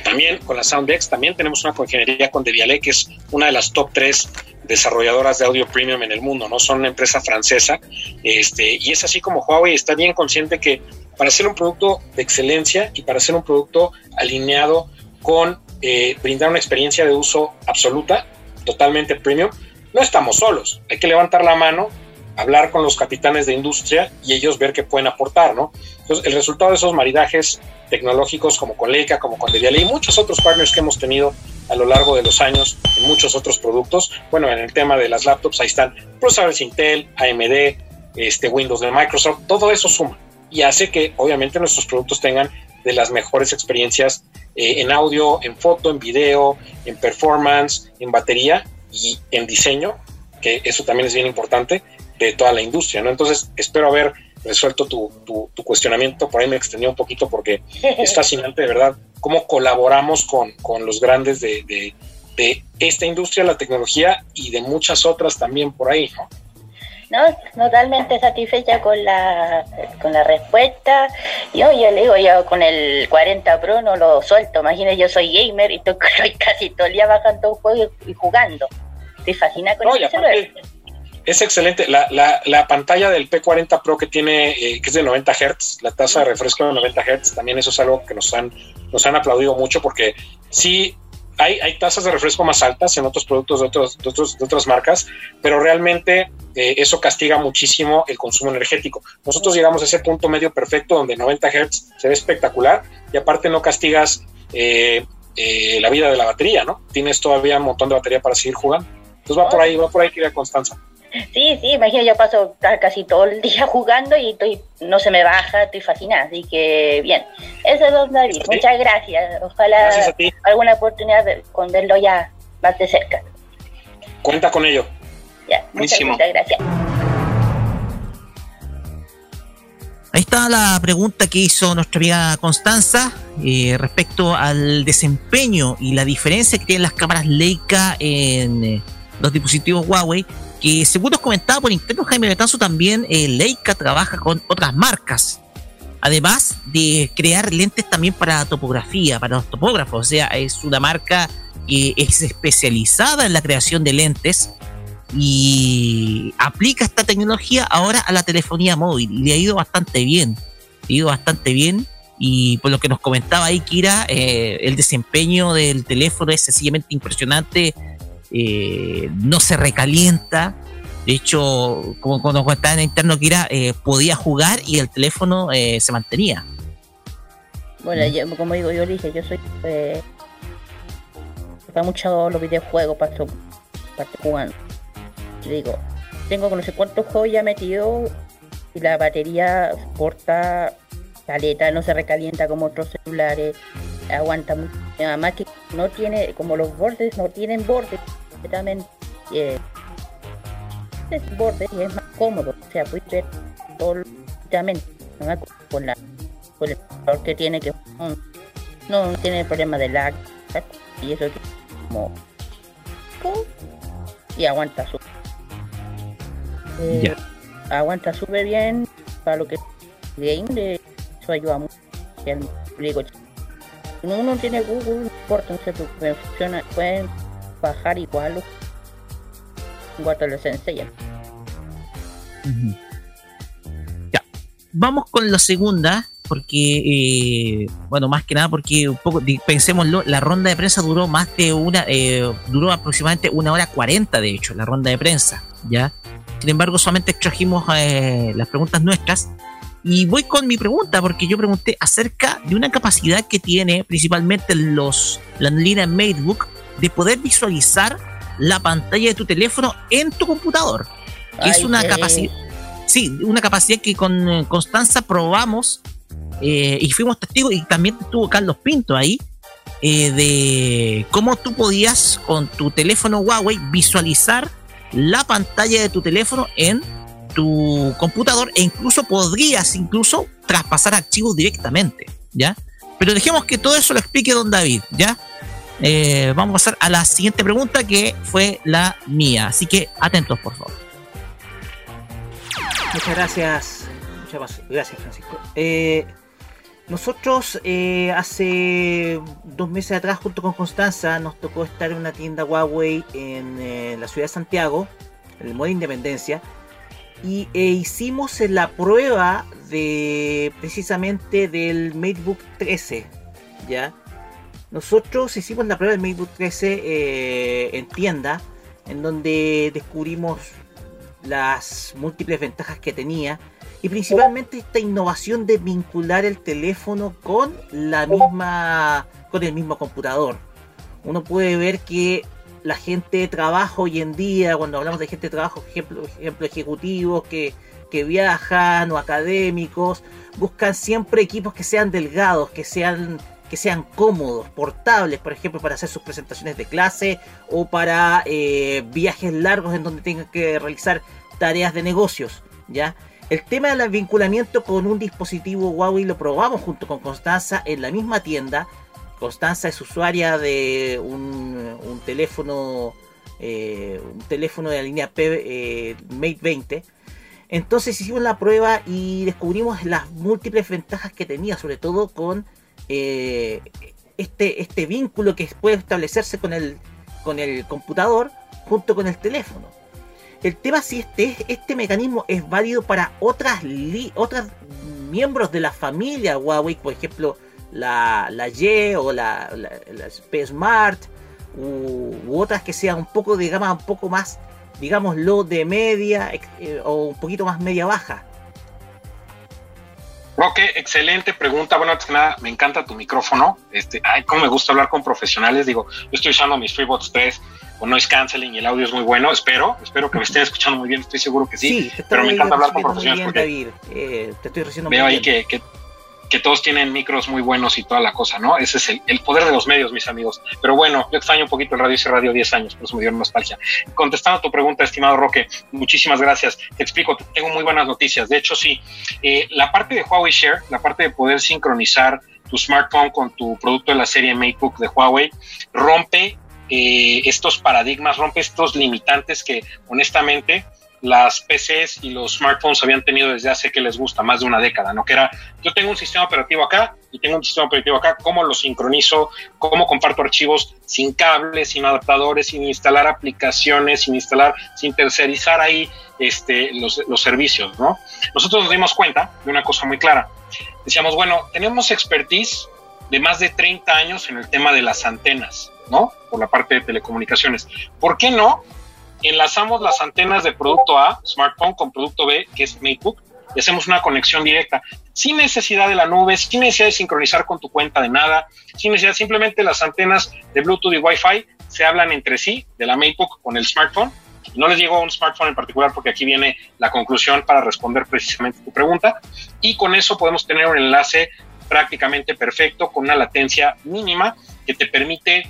Speaker 27: también con la SoundX, también tenemos una coingeniería con Devialet, que es una de las top tres desarrolladoras de audio premium en el mundo, ¿no? Son una empresa francesa, este, y es así como Huawei está bien consciente que para hacer un producto de excelencia y para hacer un producto alineado con eh, brindar una experiencia de uso absoluta, totalmente premium, no estamos solos. Hay que levantar la mano, hablar con los capitanes de industria y ellos ver qué pueden aportar, ¿no? Entonces, el resultado de esos maridajes tecnológicos como con Leica, como con Devialet y muchos otros partners que hemos tenido a lo largo de los años en muchos otros productos. Bueno, en el tema de las laptops, ahí están procesadores Intel, AMD, este, Windows de Microsoft, todo eso suma y hace que obviamente nuestros productos tengan de las mejores experiencias eh, en audio, en foto, en video, en performance, en batería y en diseño, que eso también es bien importante de toda la industria, ¿no? Entonces, espero haber resuelto tu, tu, tu cuestionamiento, por ahí me extendí un poquito porque es fascinante, de verdad, cómo colaboramos con, con los grandes de, de, de, esta industria, la tecnología y de muchas otras también por ahí, ¿no?
Speaker 26: No, totalmente satisfecha con la con la respuesta. Yo, yo le digo, yo con el 40 Pro no lo suelto. Imagínate, yo soy gamer y estoy casi todo el día bajando un juego y jugando. Estoy fascinada con
Speaker 27: No, y aparte, es excelente. La, la, la pantalla del P40 Pro que tiene, eh, que es de 90 Hz, la tasa de refresco de 90 Hz, también eso es algo que nos han, nos han aplaudido mucho porque sí hay, hay tasas de refresco más altas en otros productos de, otros, de, otros, de otras marcas, pero realmente eh, eso castiga muchísimo el consumo energético. Nosotros llegamos a ese punto medio perfecto donde 90 Hz se ve espectacular y aparte no castigas eh, eh, la vida de la batería, ¿no? Tienes todavía un montón de batería para seguir jugando. Entonces va por ahí, va por ahí, querida Constanza.
Speaker 26: Sí, sí, imagina, yo paso ca- casi todo el día jugando y estoy, no se me baja, estoy fascinada, así que bien. Eso es Don David, muchas gracias. Ojalá
Speaker 27: Gracias
Speaker 26: alguna oportunidad de, con verlo ya más de cerca.
Speaker 27: Cuenta con ello.
Speaker 26: Ya, muchas,
Speaker 27: Buenísimo.
Speaker 26: muchas gracias.
Speaker 2: Ahí está la pregunta que hizo nuestra amiga Constanza eh, respecto al desempeño y la diferencia que tienen las cámaras Leica en eh, los dispositivos Huawei. Que según nos comentaba por interno Jaime Betanzo, también eh, Leica trabaja con otras marcas. Además de crear lentes también para topografía, para los topógrafos. O sea, es una marca que es especializada en la creación de lentes y aplica esta tecnología ahora a la telefonía móvil y le ha ido bastante bien. Le ha ido bastante bien y por lo que nos comentaba ahí Kira, eh, el desempeño del teléfono es sencillamente impresionante, eh, no se recalienta. De hecho, como, nos comentaba en interno Kira, eh, podía jugar y el teléfono eh, se mantenía.
Speaker 26: Bueno, yo, como digo, yo le dije, yo soy. Eh, para mucho los videojuegos, para para jugando. Digo, tengo no sé cuántos juegos ya metido y la batería corta caleta, no se recalienta como otros celulares, aguanta mucho. Además que no tiene, como los bordes no tienen bordes completamente. eh, es borde y es más cómodo, o sea, puedes ver todo con la con el color que tiene que no, no tiene problema de lag y eso es como y aguanta súper eh, aguanta súper bien para lo que game de eso ayuda mucho público chico. Uno tiene Google, no importa, no sé, pues, pueden bajar igual en cuanto les enseñan.
Speaker 2: Ya, vamos con la segunda, porque, eh, bueno, más que nada porque un poco, pensémoslo, la ronda de prensa duró más de una, eh, duró aproximadamente una hora cuarenta, de hecho, la ronda de prensa, ¿ya? Sin embargo, solamente extrajimos eh, las preguntas nuestras. Y voy con mi pregunta, porque yo pregunté acerca de una capacidad que tiene principalmente los, la línea MateBook de poder visualizar la pantalla de tu teléfono en tu computador. Es una capacidad. Sí, una capacidad que con eh, Constanza probamos eh, y fuimos testigos, y también estuvo Carlos Pinto ahí, eh, de cómo tú podías con tu teléfono Huawei visualizar la pantalla de tu teléfono en tu computador e incluso podrías incluso traspasar archivos directamente, ¿ya? Pero dejemos que todo eso lo explique don David, ¿ya? Eh, vamos a pasar a la siguiente pregunta que fue la mía, así que atentos por favor.
Speaker 28: Muchas gracias. Muchas gracias, Francisco. Eh, nosotros eh, hace dos meses atrás, junto con Constanza, nos tocó estar en una tienda Huawei en la ciudad de Santiago, en el Mall Independencia, y eh, hicimos la prueba de precisamente del MateBook 13, ¿ya? Nosotros hicimos la prueba del MateBook 13 eh, en tienda, en donde descubrimos las múltiples ventajas que tenía y principalmente esta innovación de vincular el teléfono con la misma con el mismo computador. Uno puede ver que la gente de trabajo hoy en día, cuando hablamos de gente de trabajo, ejemplo, ejemplo ejecutivos que, que viajan o académicos, buscan siempre equipos que sean delgados, que sean que sean cómodos, portables, por ejemplo, para hacer sus presentaciones de clase o para eh, viajes largos en donde tengan que realizar tareas de negocios, ¿ya? El tema del vinculamiento con un dispositivo Huawei lo probamos junto con Constanza en la misma tienda. Constanza es usuaria de un, teléfono eh, un teléfono de la línea P eh, Mate 20. Entonces hicimos la prueba y descubrimos las múltiples ventajas que tenía, sobre todo con eh, este, este vínculo que puede establecerse con el, con el computador junto con el teléfono. El tema si este, este mecanismo es válido para otras, li- otras miembros de la familia Huawei, por ejemplo, la, la Y o la, la, la P Smart, u, u otras que sean un poco de gama un poco más, digámoslo, de media eh, o un poquito más media baja.
Speaker 27: Roque, excelente pregunta. Bueno, antes que nada, me encanta tu micrófono. Este, ay, cómo me gusta hablar con profesionales. Digo, yo estoy usando mis FreeBots 3 con noise canceling y el audio es muy bueno. Espero, espero que me estén escuchando muy bien. Estoy seguro que sí. pero me encanta hablar con profesionales
Speaker 28: bien,
Speaker 27: porque.
Speaker 28: Eh, te estoy recibiendo
Speaker 27: veo
Speaker 28: muy
Speaker 27: ahí
Speaker 28: bien.
Speaker 27: que, que, que todos tienen micros muy buenos y toda la cosa, ¿no? Ese es el, el poder de los medios, mis amigos. Pero bueno, yo extraño un poquito el radio, hice radio 10 años, por eso me dio nostalgia. Contestando a tu pregunta, estimado Roque, muchísimas gracias. Te explico, tengo muy buenas noticias. De hecho, sí, eh, la parte de Huawei Share, la parte de poder sincronizar tu smartphone con tu producto de la serie MateBook de Huawei, rompe eh, estos paradigmas, rompe estos limitantes que honestamente las PCs y los smartphones habían tenido desde hace que les gusta, más de una década, ¿no? Que era, yo tengo un sistema operativo acá y tengo un sistema operativo acá, ¿cómo lo sincronizo? ¿Cómo comparto archivos sin cables, sin adaptadores, sin instalar aplicaciones, sin instalar, sin tercerizar ahí este, los, los servicios, ¿no? Nosotros nos dimos cuenta de una cosa muy clara. Decíamos, bueno, tenemos expertise de más de 30 años en el tema de las antenas, ¿no? Por la parte de telecomunicaciones. ¿Por qué no enlazamos las antenas de producto A, smartphone, con producto B, que es MateBook, y hacemos una conexión directa, sin necesidad de la nube, sin necesidad de sincronizar con tu cuenta de nada, sin necesidad, simplemente las antenas de Bluetooth y Wi-Fi se hablan entre sí, de la MateBook con el smartphone. No les llegó un smartphone en particular porque aquí viene la conclusión para responder precisamente tu pregunta. Y con eso podemos tener un enlace prácticamente perfecto con una latencia mínima que te permite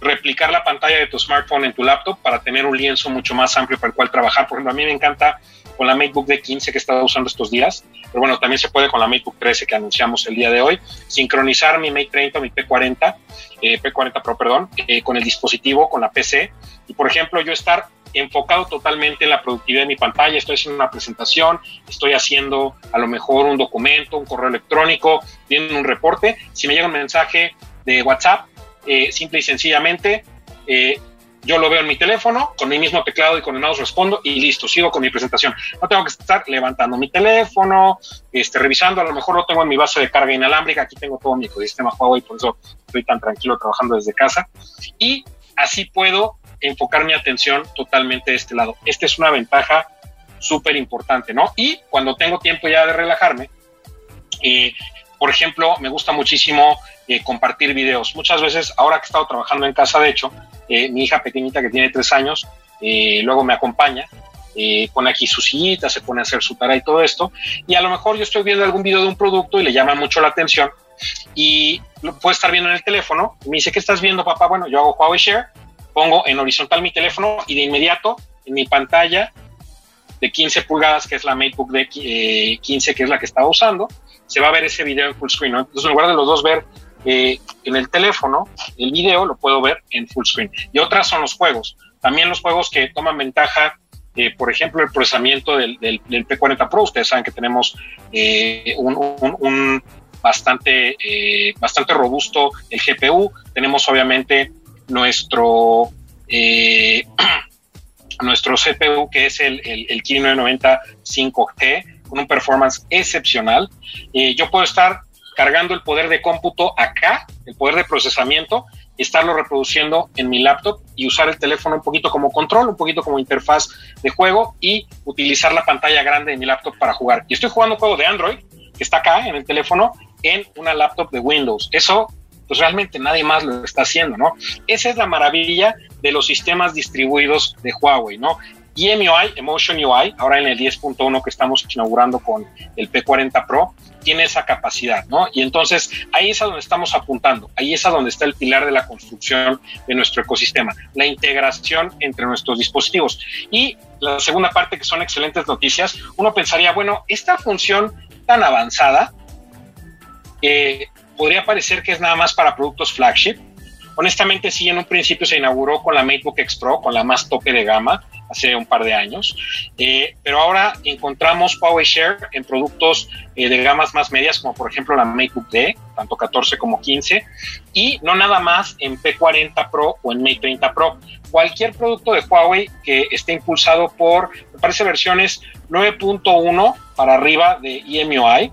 Speaker 27: replicar la pantalla de tu smartphone en tu laptop para tener un lienzo mucho más amplio para el cual trabajar. Por ejemplo, a mí me encanta con la MacBook D15 que he estado usando estos días, pero bueno, también se puede con la MacBook 13 que anunciamos el día de hoy, sincronizar mi Mate 30 mi P40, eh, P40 Pro, perdón, eh, con el dispositivo, con la PC, y por ejemplo, yo estar enfocado totalmente en la productividad de mi pantalla, estoy haciendo una presentación, estoy haciendo a lo mejor un documento, un correo electrónico, viendo un reporte, si me llega un mensaje de WhatsApp, eh, simple y sencillamente, eh, yo lo veo en mi teléfono, con mi mismo teclado y con el mouse respondo y listo, sigo con mi presentación. No tengo que estar levantando mi teléfono, este, revisando, a lo mejor lo tengo en mi base de carga inalámbrica, aquí tengo todo mi ecosistema Huawei, por eso estoy tan tranquilo trabajando desde casa. Y así puedo enfocar mi atención totalmente de este lado. Esta es una ventaja súper importante, ¿no? Y cuando tengo tiempo ya de relajarme, eh, por ejemplo, me gusta muchísimo eh, compartir videos. Muchas veces, ahora que he estado trabajando en casa, de hecho, eh, mi hija pequeñita que tiene tres años, eh, luego me acompaña, eh, pone aquí su sillita, se pone a hacer su tarea y todo esto, y a lo mejor yo estoy viendo algún video de un producto y le llama mucho la atención, y lo puede estar viendo en el teléfono, me dice, ¿qué estás viendo, papá? Bueno, yo hago Huawei Share, pongo en horizontal mi teléfono y de inmediato en mi pantalla de 15 pulgadas, que es la MacBook de eh, 15, que es la que estaba usando, se va a ver ese video en full screen. ¿no? Entonces, en lugar de los dos ver eh, en el teléfono, el video lo puedo ver en full screen. Y otras son los juegos. También los juegos que toman ventaja, eh, por ejemplo, el procesamiento del, del- del P40 Pro. Ustedes saben que tenemos eh, un, bastante, bastante robusto el GPU. Tenemos obviamente nuestro... nuestro CPU que es el, el, el Kirin 990 5G con un performance excepcional. Yo puedo estar cargando el poder de cómputo acá, el poder de procesamiento, estarlo reproduciendo en mi laptop y usar el teléfono un poquito como control, un poquito como interfaz de juego y utilizar la pantalla grande de mi laptop para jugar. Y estoy jugando un juego de Android que está acá en el teléfono en una laptop de Windows. Eso pues realmente nadie más lo está haciendo, ¿no? Esa es la maravilla de los sistemas distribuidos de Huawei, ¿no? EMUI, Emotion UI, ahora en el 10.1 que estamos inaugurando con el P40 Pro, tiene esa capacidad, ¿no? Y entonces ahí es a donde estamos apuntando, ahí es a donde está el pilar de la construcción de nuestro ecosistema, la integración entre nuestros dispositivos. Y la segunda parte, que son excelentes noticias, uno pensaría, bueno, esta función tan avanzada, eh, podría parecer que es nada más para productos flagship. Honestamente, sí, en un principio se inauguró con la MacBook X Pro, con la más tope de gama, hace un par de años. Eh, pero ahora encontramos Huawei Share en productos eh, de gamas más medias, como por ejemplo la MacBook D, tanto 14 como 15, y no nada más en P40 Pro o en Mate 30 Pro. Cualquier producto de Huawei que esté impulsado por, me parece, versiones 9.1 para arriba de EMUI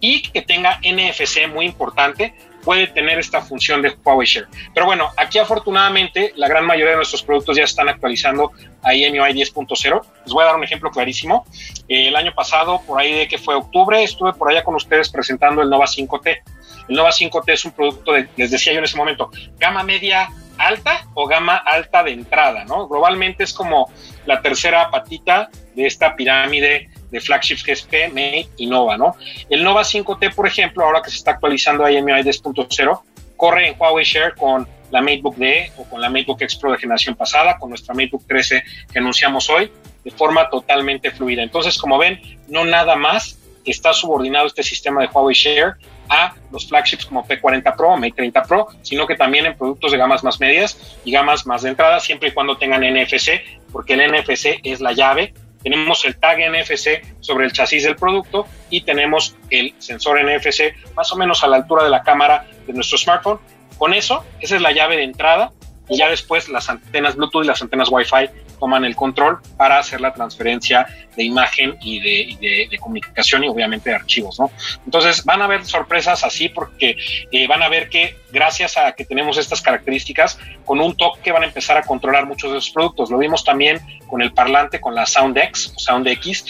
Speaker 27: y que tenga NFC muy importante, puede tener esta función de Huawei Share. Pero bueno, aquí afortunadamente la gran mayoría de nuestros productos ya están actualizando a EMUI 10.0. Les voy a dar un ejemplo clarísimo. Eh, el año pasado, por ahí de que fue octubre, estuve por allá con ustedes presentando el Nova 5T. El Nova 5T es un producto de, les decía yo en ese momento, gama media alta o gama alta de entrada, ¿no? Globalmente es como la tercera patita de esta pirámide de flagships que es P, Mate y Nova, ¿no? El Nova 5T, por ejemplo, ahora que se está actualizando a IMI 10.0, corre en Huawei Share con la MateBook D o con la MateBook X Pro de generación pasada, con nuestra MateBook 13 que anunciamos hoy, de forma totalmente fluida. Entonces, como ven, no nada más está subordinado este sistema de Huawei Share a los flagships como P40 Pro Mate 30 Pro, sino que también en productos de gamas más medias y gamas más de entrada, siempre y cuando tengan NFC, porque el NFC es la llave tenemos el tag NFC sobre el chasis del producto y tenemos el sensor NFC más o menos a la altura de la cámara de nuestro smartphone. Con eso, esa es la llave de entrada y ya después las antenas Bluetooth y las antenas Wi-Fi toman el control para hacer la transferencia de imagen y de, y de, de comunicación y obviamente de archivos, ¿no? Entonces van a haber sorpresas así porque eh, van a ver que gracias a que tenemos estas características, con un toque van a empezar a controlar muchos de esos productos. Lo vimos también con el parlante, con la SoundX SoundX.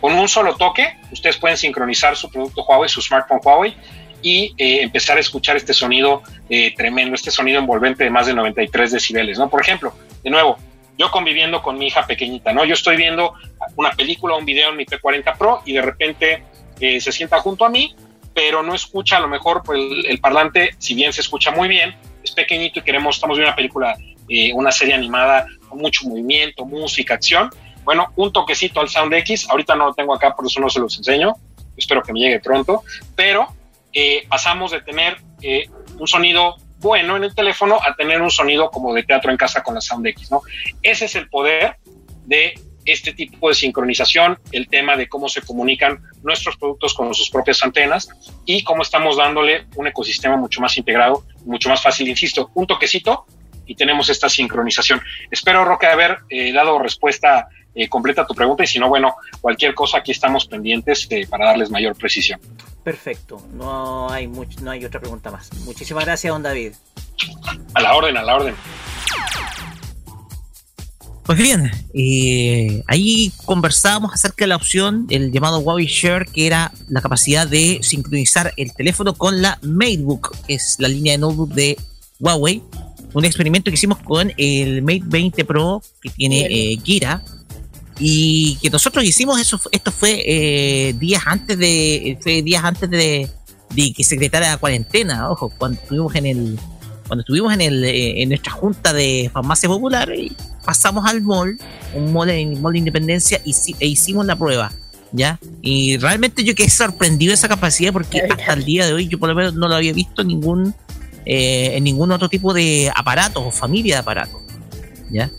Speaker 27: Con un solo toque, ustedes pueden sincronizar su producto Huawei, su smartphone Huawei, y eh, empezar a escuchar este sonido eh, tremendo, este sonido envolvente de más de 93 decibeles, ¿no? Por ejemplo, de nuevo, yo conviviendo con mi hija pequeñita, ¿no? Yo estoy viendo una película, un video en mi P40 Pro y de repente eh, se sienta junto a mí, pero no escucha a lo mejor pues, el, parlante, si bien se escucha muy bien, es pequeñito y queremos, estamos viendo una película, eh, una serie animada con mucho movimiento, música, acción, bueno, un toquecito al Sound X, ahorita no lo tengo acá, por eso no se los enseño, espero que me llegue pronto, pero eh, pasamos de tener un sonido bueno en el teléfono a tener un sonido como de teatro en casa con la Sound X, ¿no? Ese es el poder de este tipo de sincronización, el tema de cómo se comunican nuestros productos con sus propias antenas y cómo estamos dándole un ecosistema mucho más integrado, mucho más fácil, insisto, un toquecito y tenemos esta sincronización. Espero, Roque, haber eh, dado respuesta eh, completa tu pregunta y si no, bueno, cualquier cosa aquí estamos pendientes eh, para darles mayor precisión.
Speaker 28: Perfecto, no hay, much- no hay otra pregunta más. Muchísimas gracias, don David.
Speaker 27: A la orden, a la orden.
Speaker 2: Pues bien, eh, ahí conversábamos acerca de la opción, el llamado Huawei Share, que era la capacidad de sincronizar el teléfono con la MateBook, que es la línea de notebook de Huawei. Un experimento que hicimos con el Mate 20 Pro, que tiene eh, Gira, y que nosotros hicimos eso. Esto fue eh, días antes de, fue días antes de, de que se decretara la cuarentena. Ojo, cuando estuvimos en el, cuando estuvimos en el, eh, en nuestra junta de farmacia popular, y pasamos al mall, un mall en mall de Independencia, y, e hicimos la prueba. ¿Ya? Y realmente yo quedé sorprendido de esa capacidad porque hasta el día de hoy yo por lo menos no lo había visto en ningún, eh, en ningún otro tipo de aparatos o familia de aparatos. ¿Ya?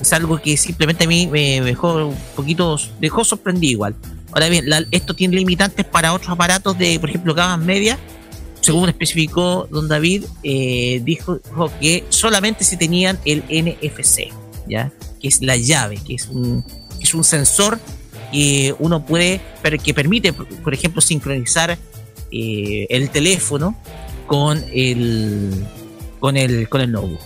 Speaker 2: Es algo que simplemente a mí me dejó un poquito, dejó sorprendido igual. Ahora bien, la- esto tiene limitantes para otros aparatos de, por ejemplo, gamas medias. Según especificó don David, eh, dijo, que solamente si tenían el NFC, ¿ya? Que es la llave, que es un, es un sensor que uno puede, que permite, por ejemplo, sincronizar eh, el teléfono con el, con el, con el notebook.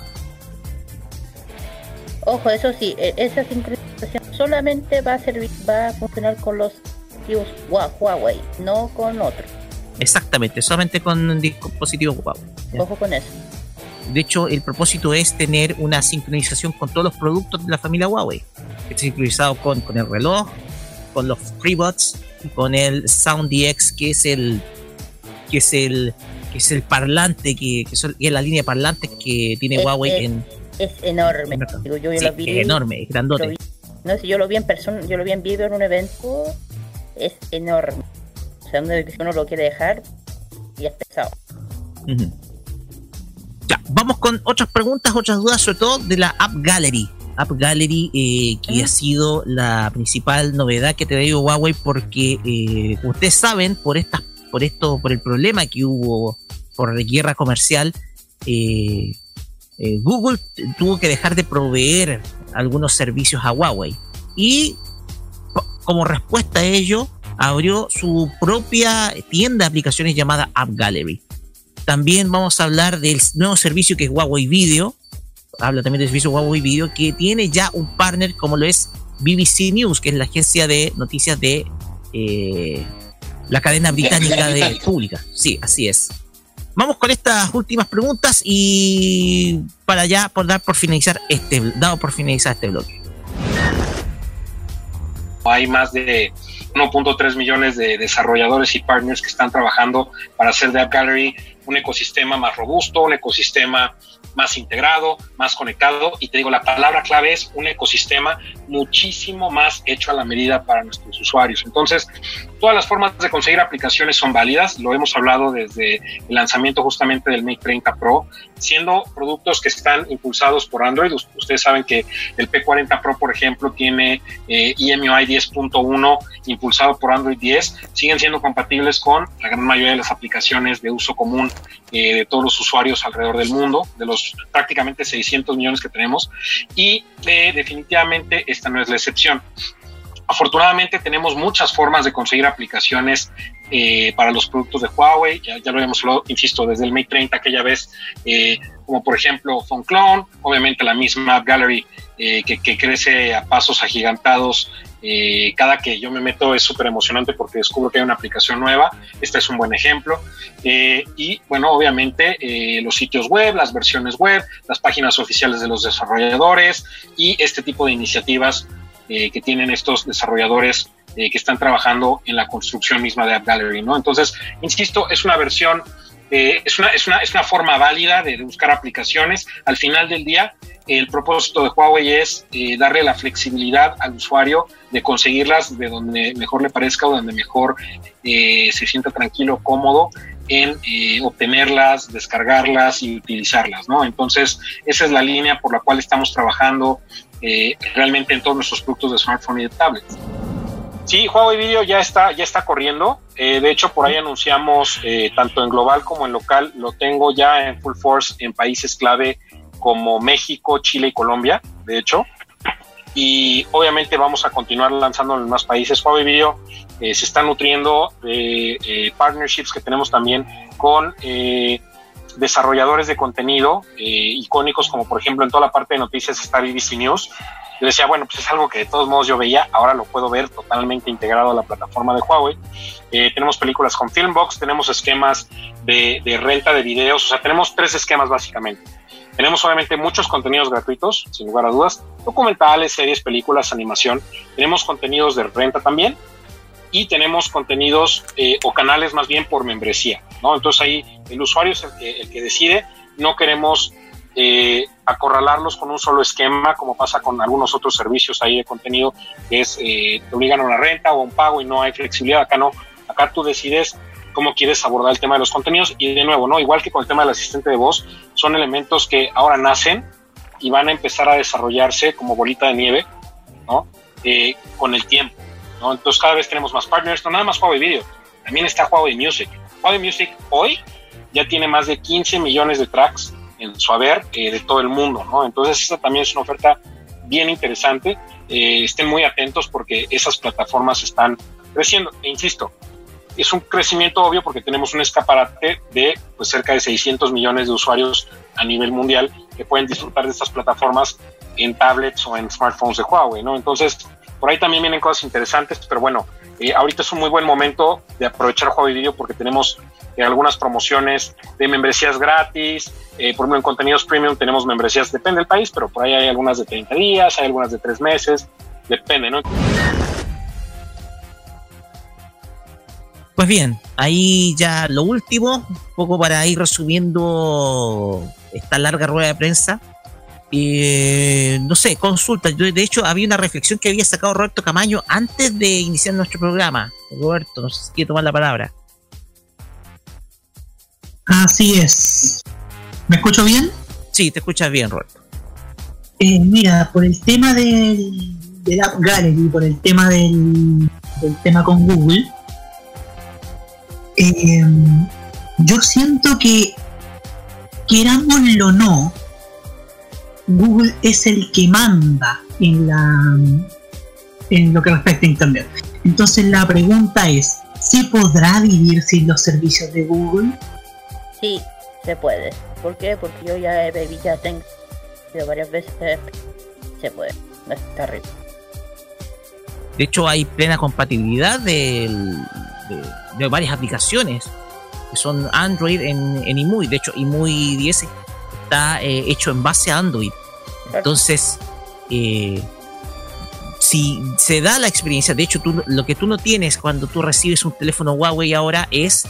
Speaker 26: Ojo, eso sí, e- esa sincronización solamente va a servir, va a funcionar con los dispositivos Hua- Huawei, no con otros.
Speaker 2: Exactamente, solamente con dispositivos Huawei. ¿ya?
Speaker 26: Ojo con eso.
Speaker 2: De hecho, el propósito es tener una sincronización con todos los productos de la familia Huawei. Que esté sincronizado con, con el reloj, con los FreeBuds y con el Sound DX, que es el que es el que es el parlante que, que son- que es la línea de parlantes que tiene
Speaker 26: Es-
Speaker 2: Huawei
Speaker 26: es-
Speaker 2: en
Speaker 26: Es enorme. Digo, yo
Speaker 2: Sí,
Speaker 26: lo vi,
Speaker 2: es enorme, es grandote.
Speaker 26: vi- no, si yo lo vi en persona, yo lo vi en vivo en un evento, es enorme. O sea, si uno lo quiere dejar, y es pesado.
Speaker 2: Ya, vamos con otras preguntas, otras dudas, sobre todo de la App Gallery. App Gallery, eh, que ha sido la principal novedad que te traído Huawei, porque eh, ustedes saben, por estas, por esto, por el problema que hubo por guerra comercial, eh, eh, Google tuvo que dejar de proveer algunos servicios a Huawei. Y como respuesta a ello, abrió su propia tienda de aplicaciones llamada App Gallery. También vamos a hablar del nuevo servicio que es Huawei Video. Habla también del servicio Huawei Video que tiene ya un partner como lo es BBC News, que es la agencia de noticias de eh, la cadena británica de pública. Sí, así es. Vamos con estas últimas preguntas y para ya por dar por finalizar este, dado por finalizar este bloque.
Speaker 27: Hay más de 1.3 millones de desarrolladores y partners que están trabajando para hacer de App Gallery un ecosistema más robusto, un ecosistema más integrado, más conectado. Y te digo, la palabra clave es un ecosistema muchísimo más hecho a la medida para nuestros usuarios. Entonces, todas las formas de conseguir aplicaciones son válidas. Lo hemos hablado desde el lanzamiento justamente del Mate 30 Pro, siendo productos que están impulsados por Android. Us- Ustedes saben que el P40 Pro, por ejemplo, tiene eh, EMUI 10.1 impulsado por Android 10. Siguen siendo compatibles con la gran mayoría de las aplicaciones de uso común eh, de todos los usuarios alrededor del mundo, de los prácticamente 600 millones que tenemos. Y eh, definitivamente esta no es la excepción. Afortunadamente tenemos muchas formas de conseguir aplicaciones eh, para los productos de Huawei, ya, lo habíamos hablado, insisto, desde el Mate 30 aquella vez, eh, como por ejemplo Phone Clone, obviamente la misma App Gallery eh, que, crece a pasos agigantados. cada que yo me meto es súper emocionante porque descubro que hay una aplicación nueva. Este es un buen ejemplo. Y bueno, obviamente los sitios web, las versiones web, las páginas oficiales de los desarrolladores y este tipo de iniciativas eh, que tienen estos desarrolladores eh, que están trabajando en la construcción misma de App Gallery, ¿no? Entonces, insisto, es una versión eh, es, una, es, una, es una forma válida de, buscar aplicaciones. Al final del día, el propósito de Huawei es darle la flexibilidad al usuario de conseguirlas de donde mejor le parezca o donde mejor se sienta tranquilo, cómodo en obtenerlas, descargarlas y utilizarlas, ¿no? Entonces, esa es la línea por la cual estamos trabajando eh, realmente en todos nuestros productos de smartphone y de tablet. Sí, Huawei Video ya está, ya está corriendo. Eh, de hecho, por ahí anunciamos eh, tanto en global como en local. Lo tengo ya en full force en países clave como México, Chile y Colombia, de hecho. Y obviamente vamos a continuar lanzando en más países. Huawei Video eh, se está nutriendo de eh, partnerships que tenemos también con desarrolladores de contenido eh, icónicos, como por ejemplo en toda la parte de noticias está BBC News. Yo decía, bueno, pues es algo que de todos modos yo veía, ahora lo puedo ver totalmente integrado a la plataforma de Huawei. Eh, tenemos películas con Filmbox, tenemos esquemas de, renta de videos, o sea, tenemos tres esquemas básicamente. Tenemos obviamente muchos contenidos gratuitos, sin lugar a dudas, documentales, series, películas, animación. Tenemos contenidos de renta también y tenemos contenidos eh, o canales más bien por membresía, ¿no? Entonces ahí el usuario es el que, el que decide. No queremos eh, acorralarlos con un solo esquema, como pasa con algunos otros servicios ahí de contenido, que es eh, te obligan a una renta o a un pago y no hay flexibilidad. Acá no, acá tú decides cómo quieres abordar el tema de los contenidos y de nuevo, ¿no? Igual que con el tema del asistente de voz, son elementos que ahora nacen y van a empezar a desarrollarse como bolita de nieve, ¿no? Eh, con el tiempo, ¿no? Entonces cada vez tenemos más partners, no nada más Huawei Video, también está Huawei Music. Huawei Music hoy ya tiene más de 15 millones de tracks en su haber eh, de todo el mundo, ¿no? Entonces esta también es una oferta bien interesante. Eh, estén muy atentos porque esas plataformas están creciendo. E insisto, es un crecimiento obvio porque tenemos un escaparate de pues, cerca de 600 millones de usuarios a nivel mundial que pueden disfrutar de estas plataformas en tablets o en smartphones de Huawei, ¿no? Entonces, por ahí también vienen cosas interesantes, pero bueno, eh, ahorita es un muy buen momento de aprovechar Huawei Video porque tenemos eh, algunas promociones de membresías gratis, eh, por ejemplo en contenidos premium tenemos membresías, depende del país, pero por ahí hay algunas de 30 días, hay algunas de 3 meses, depende, ¿no?
Speaker 2: Pues bien, ahí ya lo último, un poco para ir resumiendo esta larga rueda de prensa. Eh, no sé, consulta. Yo, de hecho, había una reflexión que había sacado Roberto Camaño antes de iniciar nuestro programa. Roberto, no sé si quiere tomar la palabra.
Speaker 11: Así es. ¿Me escucho bien?
Speaker 2: Sí, te escuchas bien, Roberto.
Speaker 11: Eh, mira, por el tema del, del App Gallery, por el tema del, del tema con Google, eh, yo siento que, querámoslo o no, Google es el que manda en la en lo que respecta a Internet. Entonces la pregunta es, ¿se podrá vivir sin los servicios de Google?
Speaker 26: Sí, se puede. ¿Por qué? Porque yo ya he bebido, ya tengo varias veces. eh, Se puede. No es terrible.
Speaker 2: De hecho, hay plena compatibilidad del- de, de varias aplicaciones que son Android en, en iMovie. De hecho, iMovie 10 está eh, hecho en base a Android. Entonces, eh, si se da la experiencia, de hecho, tú, lo que tú no tienes cuando tú recibes un teléfono Huawei ahora es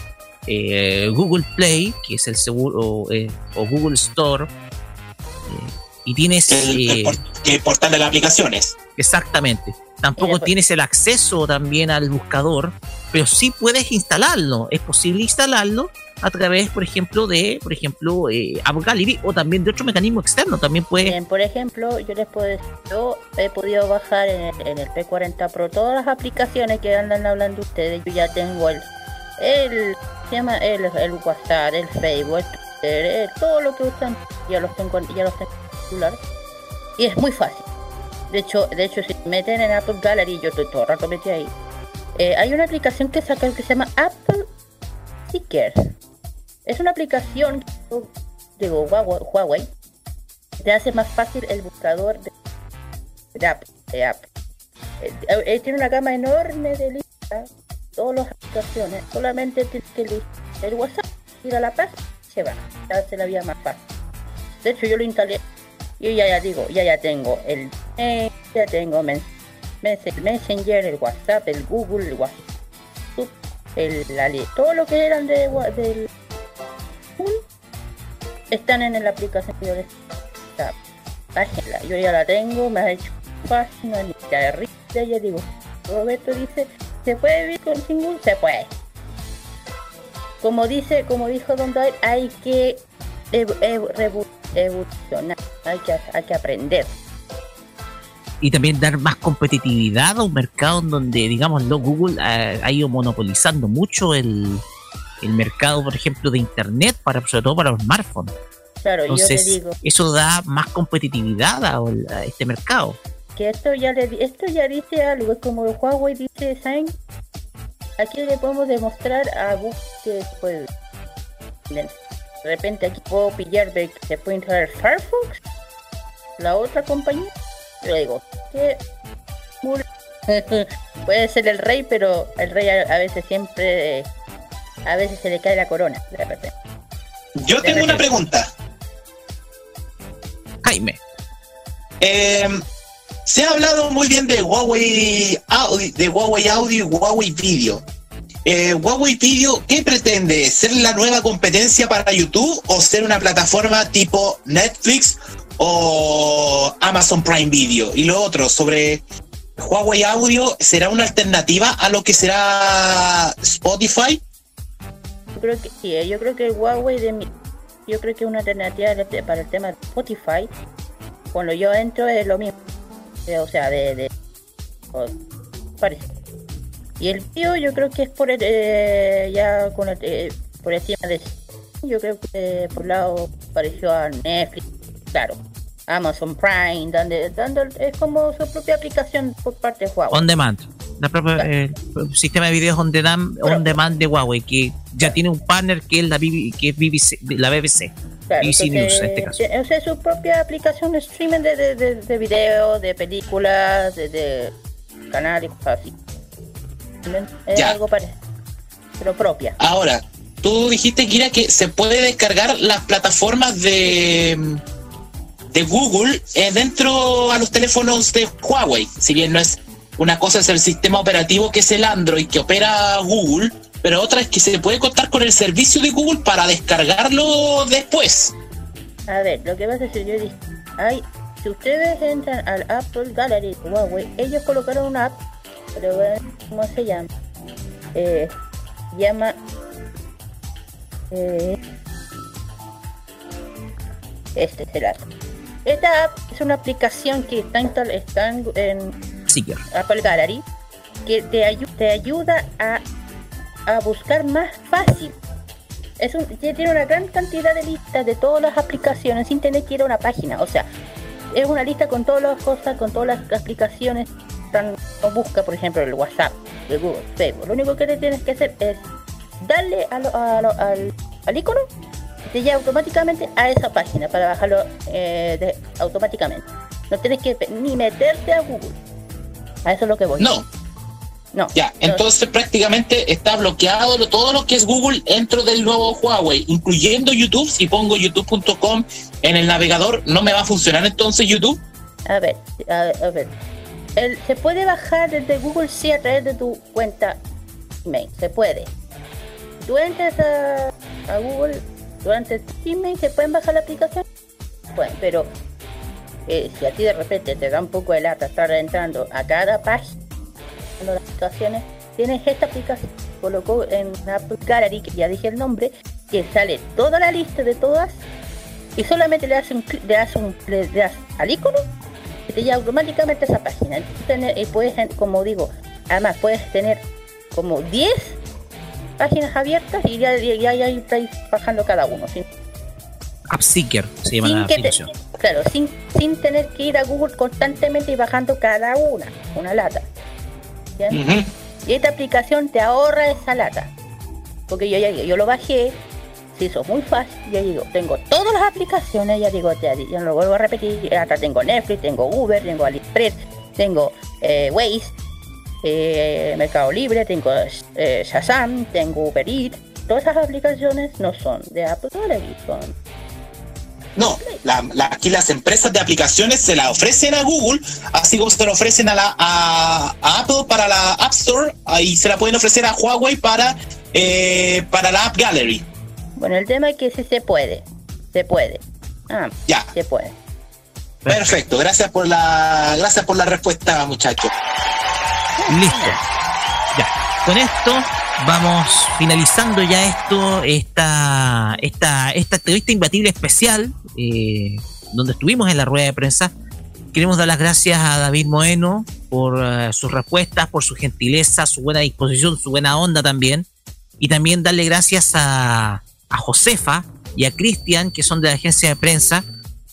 Speaker 2: eh, Google Play, que es el seguro, eh, o Google Store, eh, y tienes... eh,
Speaker 12: El portal de las aplicaciones.
Speaker 2: Exactamente. Tampoco tienes el acceso también al buscador, pero sí puedes instalarlo. Es posible instalarlo a través, por ejemplo, de, por ejemplo, eh, o también de otro mecanismo externo. También puedes.
Speaker 26: Bien, por ejemplo, yo les puedo decir, yo he podido bajar en el, en el P40 Pro todas las aplicaciones que andan hablando ustedes. Yo ya tengo el, el, se llama el, el WhatsApp, el Facebook, el Twitter, el- todo lo que usan, ya los tengo, ya los tengo en el celular. Y es muy fácil. De hecho, de hecho, si meten en Apple Gallery, yo estoy todo el rato metí ahí. eh, hay una aplicación que sacan que se llama Apple Seeker. Es una aplicación de Huawei, te hace más fácil el buscador de, de app. De app. Eh, eh, tiene una gama enorme de listas, todas las aplicaciones. Solamente tienes que elegir el WhatsApp, ir a la paz, se va. Te hace la vida más fácil. De hecho, yo lo instalé. Yo ya, ya digo, ya ya tengo el ya tengo men- Mes- Messenger, el WhatsApp, el Google, el WhatsApp, el, la li- todo lo que eran de, del están en la aplicación de esta página. Yo ya la tengo, me ha hecho página, ni risa, ya digo. Roberto dice, ¿se puede vivir con single? Se puede. Como dice, como dijo Don Doyle, hay que ev- ev- revu- evolucionar, hay que, hay que aprender.
Speaker 2: y también dar más competitividad a un mercado en donde, digamos, no, Google eh, ha ido monopolizando mucho el, el mercado, por ejemplo, de Internet, para sobre todo para los smartphones.
Speaker 26: Claro, yo
Speaker 2: Entonces,
Speaker 26: le digo
Speaker 2: eso da más competitividad a, a este mercado.
Speaker 26: Que esto ya le di- esto ya dice algo, es como el Huawei dice, ¿saben? Aquí le podemos demostrar a Google que puede. De repente aquí puedo pillar de que se puede instalar Firefox, la otra compañía. Yo digo, que puede ser el rey, pero el rey a, a veces siempre, a veces se le cae la corona, de repente.
Speaker 12: Yo tengo una pregunta.
Speaker 2: Jaime.
Speaker 12: Eh, se ha hablado muy bien de Huawei Audio, de Huawei Audio y Huawei Video. Eh, Huawei Video, ¿qué pretende? ¿Ser la nueva competencia para YouTube o ser una plataforma tipo Netflix o Amazon Prime Video? Y lo otro, sobre Huawei Audio, ¿será una alternativa a lo que será Spotify?
Speaker 26: Yo creo que sí, yo creo que Huawei de yo creo que una alternativa para el tema de Spotify, cuando yo entro es lo mismo, Eh, o sea, de, de o- parece. Y el tío yo creo que es por el, eh, ya con el, eh, por encima de yo creo que eh, por lado pareció a Netflix, claro, Amazon Prime, donde, dando es como su propia aplicación por parte de Huawei.
Speaker 2: On demand. La propia, eh, el sistema de videos on demand, on demand de Huawei, que ya tiene un partner que es la, BB que es BBC, la BBC.
Speaker 26: Claro, entonces,
Speaker 2: News en este caso.
Speaker 26: O sea, su propia aplicación de streaming de, de, de, de video, de películas, de, de canales, cosas así. Es
Speaker 12: Ya.
Speaker 26: algo parecido, pero propia.
Speaker 12: Ahora, tú dijiste, Kira, que se puede descargar las plataformas de, de Google eh, dentro a los teléfonos de Huawei. Si bien no es una cosa es el sistema operativo que es el Android que opera Google, pero otra es que se puede contar con el servicio de Google para descargarlo después.
Speaker 26: A ver, lo que pasa es que yo dije, hay, si ustedes entran al Apple Gallery Huawei, ellos colocaron una app, pero bueno, ¿cómo se llama? Eh, llama... eh, este es el app. Esta app es una aplicación que está, instal- está en, en. Apple Gallery que te, ayu- te ayuda a, a buscar más fácil. Es un, tiene una gran cantidad de listas de todas las aplicaciones sin tener que ir a una página. O sea, es una lista con todas las cosas, con todas las aplicaciones. Tan, busca, por ejemplo, el WhatsApp, el Google, Facebook. Lo único que te tienes que hacer es darle a lo- al, al icono te lleva automáticamente a esa página para bajarlo eh, de- automáticamente. No tienes que ni meterte a Google. A eso es lo que voy.
Speaker 12: No.
Speaker 26: No.
Speaker 12: Ya, entonces prácticamente está bloqueado lo- todo lo que es Google dentro del nuevo Huawei, incluyendo YouTube. Si pongo youtube.com en el navegador, ¿no me va a funcionar entonces YouTube?
Speaker 26: A ver, a, a ver. El- se puede bajar desde Google sí a través de tu cuenta email. Se puede. Tú entras a, a Google durante tu email, se pueden bajar la aplicación. Bueno, pero eh, si a ti de repente te da un poco de lata estar entrando a cada página las aplicaciones, tienes esta aplicación. Colocó en Apple Gallery, que ya dije el nombre, que sale toda la lista de todas y solamente le das un clic, le das un le das al icono y te lleva automáticamente a esa página. Entonces, y puedes, como digo, además puedes tener como 10 páginas abiertas y ya, ya, ya, ya estáis bajando cada uno. Sin,
Speaker 2: App Seeker se llama la
Speaker 26: sin te- claro, sin, sin tener que ir a Google constantemente y bajando cada una, una lata. ¿Ya? Y esta aplicación te ahorra esa lata. Porque yo ya yo lo bajé, se hizo muy fácil, yo digo, tengo todas las aplicaciones, ya digo, ya, ya no lo vuelvo a repetir, acá tengo Netflix, tengo Uber, tengo AliExpress, tengo eh, Waze, eh, Mercado Libre, tengo eh, Shazam, tengo Uber Eats, todas esas aplicaciones no son de Apple son
Speaker 12: No, la- la- aquí las empresas de aplicaciones se la ofrecen a Google, así como se la ofrecen a, la, a, a Apple para la App Store, y se la pueden ofrecer a Huawei para, eh, para la App Gallery.
Speaker 26: Bueno, el tema es que sí se puede. Se puede. Ah,
Speaker 12: Ya.
Speaker 26: se puede.
Speaker 12: Perfecto, gracias por la gracias por la respuesta, muchachos.
Speaker 2: Listo. Con esto vamos finalizando ya esto, esta, esta, esta entrevista imbatible especial, eh, donde estuvimos en la rueda de prensa. Queremos dar las gracias a David Moeno por eh, sus respuestas, por su gentileza, su buena disposición, su buena onda también. Y también darle gracias a, a Josefa y a Cristian, que son de la agencia de prensa,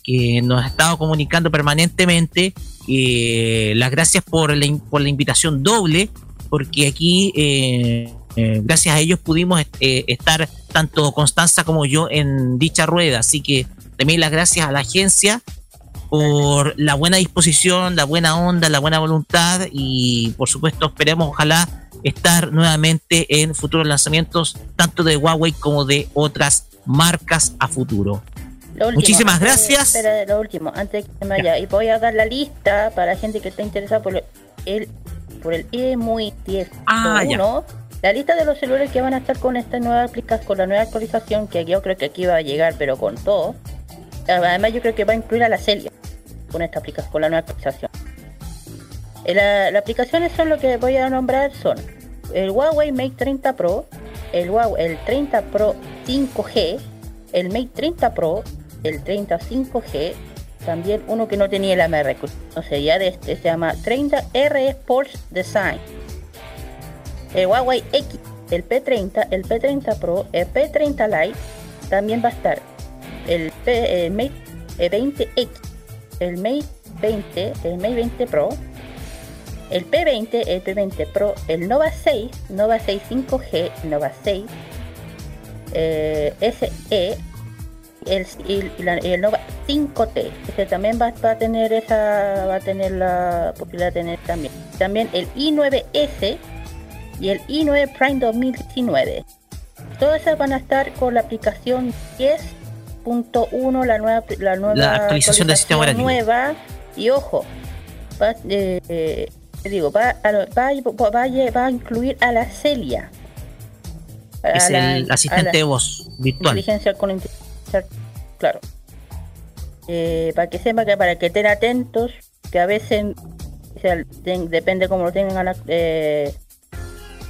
Speaker 2: que nos ha estado comunicando permanentemente. Eh, las gracias por la, por la invitación doble, porque aquí, eh, eh, gracias a ellos, pudimos eh, estar tanto Constanza como yo en dicha rueda. Así que también las gracias a la agencia por la buena disposición, la buena onda, la buena voluntad y por supuesto esperemos ojalá estar nuevamente en futuros lanzamientos tanto de Huawei como de otras marcas a futuro.
Speaker 26: Último,
Speaker 2: Muchísimas
Speaker 26: antes-
Speaker 2: gracias.
Speaker 26: Espera, lo último, antes de que me vaya. Y voy a dar la lista para la gente que está interesada por el, por el EMUI 10
Speaker 2: Ah.
Speaker 26: La lista de los celulares que van a estar con esta nueva aplicación, con la nueva actualización, que yo creo que aquí va a llegar, pero con todo. Además, yo creo que va a incluir a la Celia con esta aplicación, con la nueva actualización. Eh, La, las aplicaciones son lo que voy a nombrar son el Huawei Mate 30 Pro, el Huawei el 30 Pro 5G, el Mate 30 Pro, el 30 5G, también uno que no tenía el AMR, no sé, ya de este se llama 30R Sports Design, el Huawei X, el P30, el P30 Pro, el P30 Lite, también va a estar el, P, el Mate eh, 20X, el Mate 20, el Mate 20 Pro, el P20, el P20 Pro, el Nova 6, Nova 6 5G, Nova 6, eh, SE, el, y el Nova 5T. Este también va, va a tener esa, va a tener la posibilidad de tener también. También el i9S y el i9 Prime 2019. Todas esas van a estar con la aplicación 10.1, la nueva, la nueva
Speaker 2: La actualización del sistema
Speaker 26: nueva. Y ojo, va, eh, eh, digo, va, a, va, va, a lle- va a incluir a la Celia.
Speaker 2: Es el asistente de voz virtual.
Speaker 26: Inteligencia con inteligencia, claro. Eh, para que sepan que para que estén atentos, que a veces o sea, ten- depende cómo lo tengan, la- eh,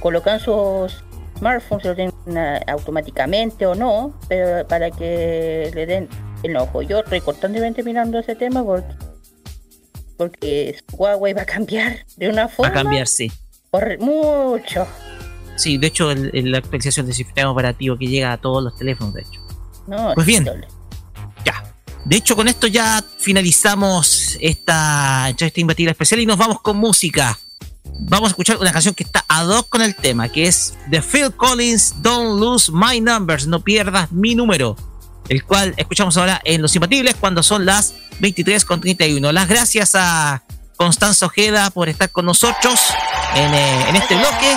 Speaker 26: colocan sus smartphones, lo tienen ah, automáticamente o no, pero para que le den el ojo. Yo estoy constantemente mirando ese tema porque, porque Huawei va a cambiar de una
Speaker 2: Va
Speaker 26: forma
Speaker 2: a cambiar, sí.
Speaker 26: horri- mucho.
Speaker 2: Sí, de hecho, el- el- la actualización del sistema operativo que llega a todos los teléfonos, de hecho.
Speaker 26: No,
Speaker 2: Pues bien. Ya. De hecho, con esto ya finalizamos esta entrevista especial y nos vamos con música. Vamos a escuchar una canción que está ad hoc con el tema, que es de Phil Collins, Don't Lose My Numbers, no pierdas mi número, el cual escuchamos ahora en Los Imbatibles cuando son las 23.31. Las gracias a Constanza Ojeda por estar con nosotros en, eh, en este bloque.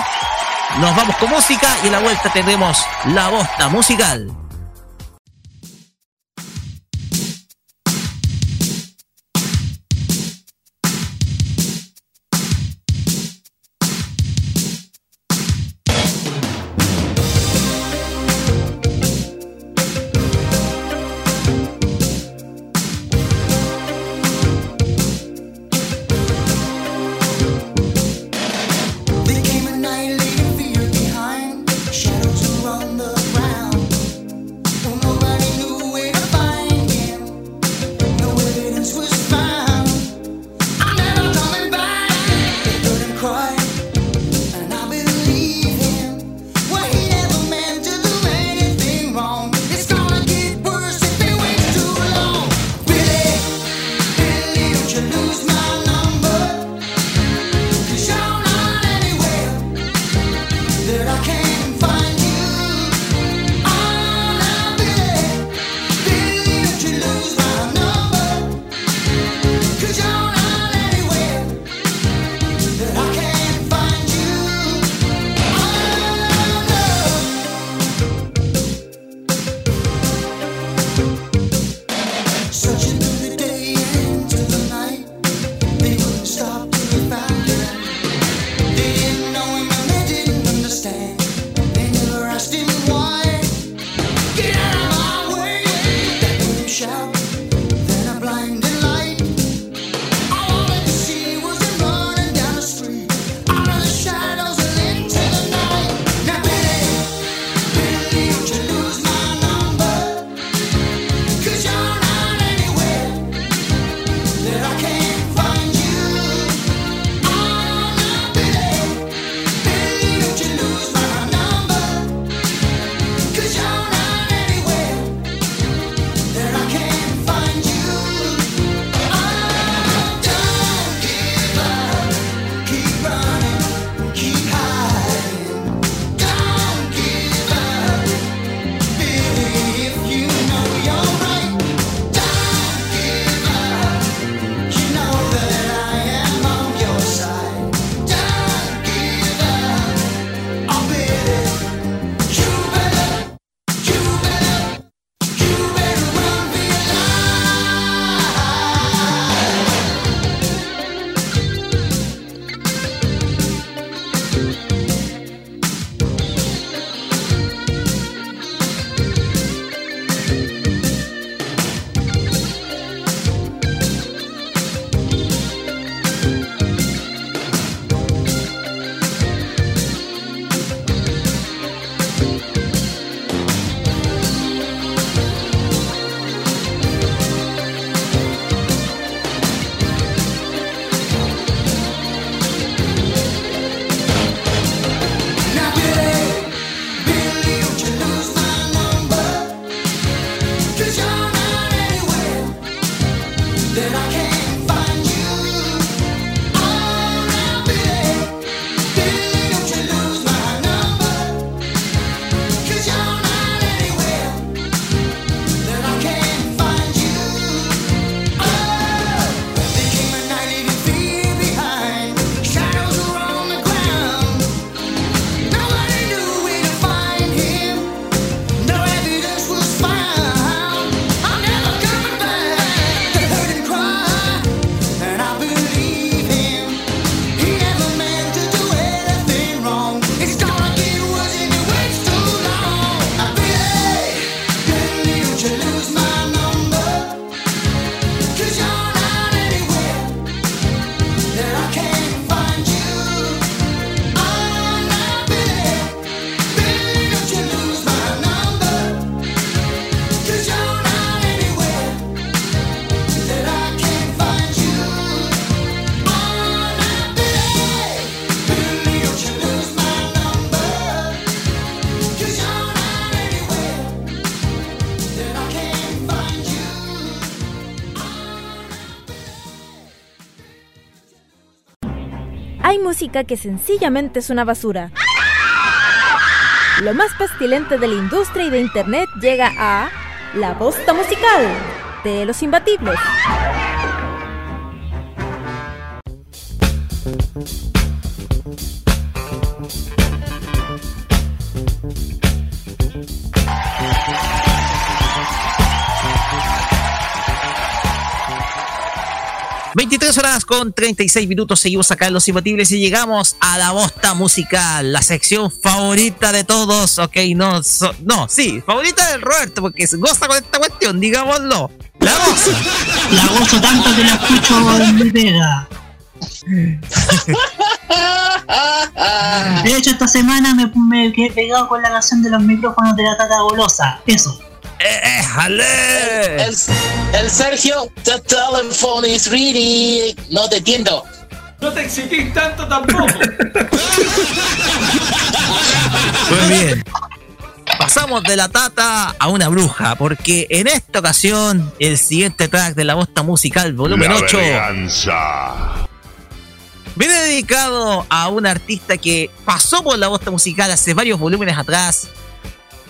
Speaker 2: Nos vamos con música y a la vuelta tendremos la bosta musical.
Speaker 5: Que sencillamente es una basura. Lo más pestilente de la industria y de internet llega a La Bosta Musical de los Imbatibles.
Speaker 2: ...23 horas con 36 minutos... ...seguimos acá en Los Imbatibles... ...y llegamos a la bosta musical... ...la sección favorita de todos... ...ok, no, so- no, sí, favorita del Roberto... ...porque se goza con esta cuestión, digámoslo... ¡La goza!
Speaker 11: La gozo tanto que la escucho en mi pega. De hecho, esta semana me, me quedé pegado con la canción de los micrófonos de la Tata Golosa. Eso.
Speaker 12: El, el Sergio, the telephone is ready. No te entiendo.
Speaker 10: No te exigís tanto tampoco.
Speaker 2: Muy bien. Pasamos de la tata a una bruja, porque en esta ocasión el siguiente track de la bosta musical volumen
Speaker 29: La
Speaker 2: 8
Speaker 29: venganza.
Speaker 2: viene dedicado a un artista que pasó por la bosta musical hace varios volúmenes atrás,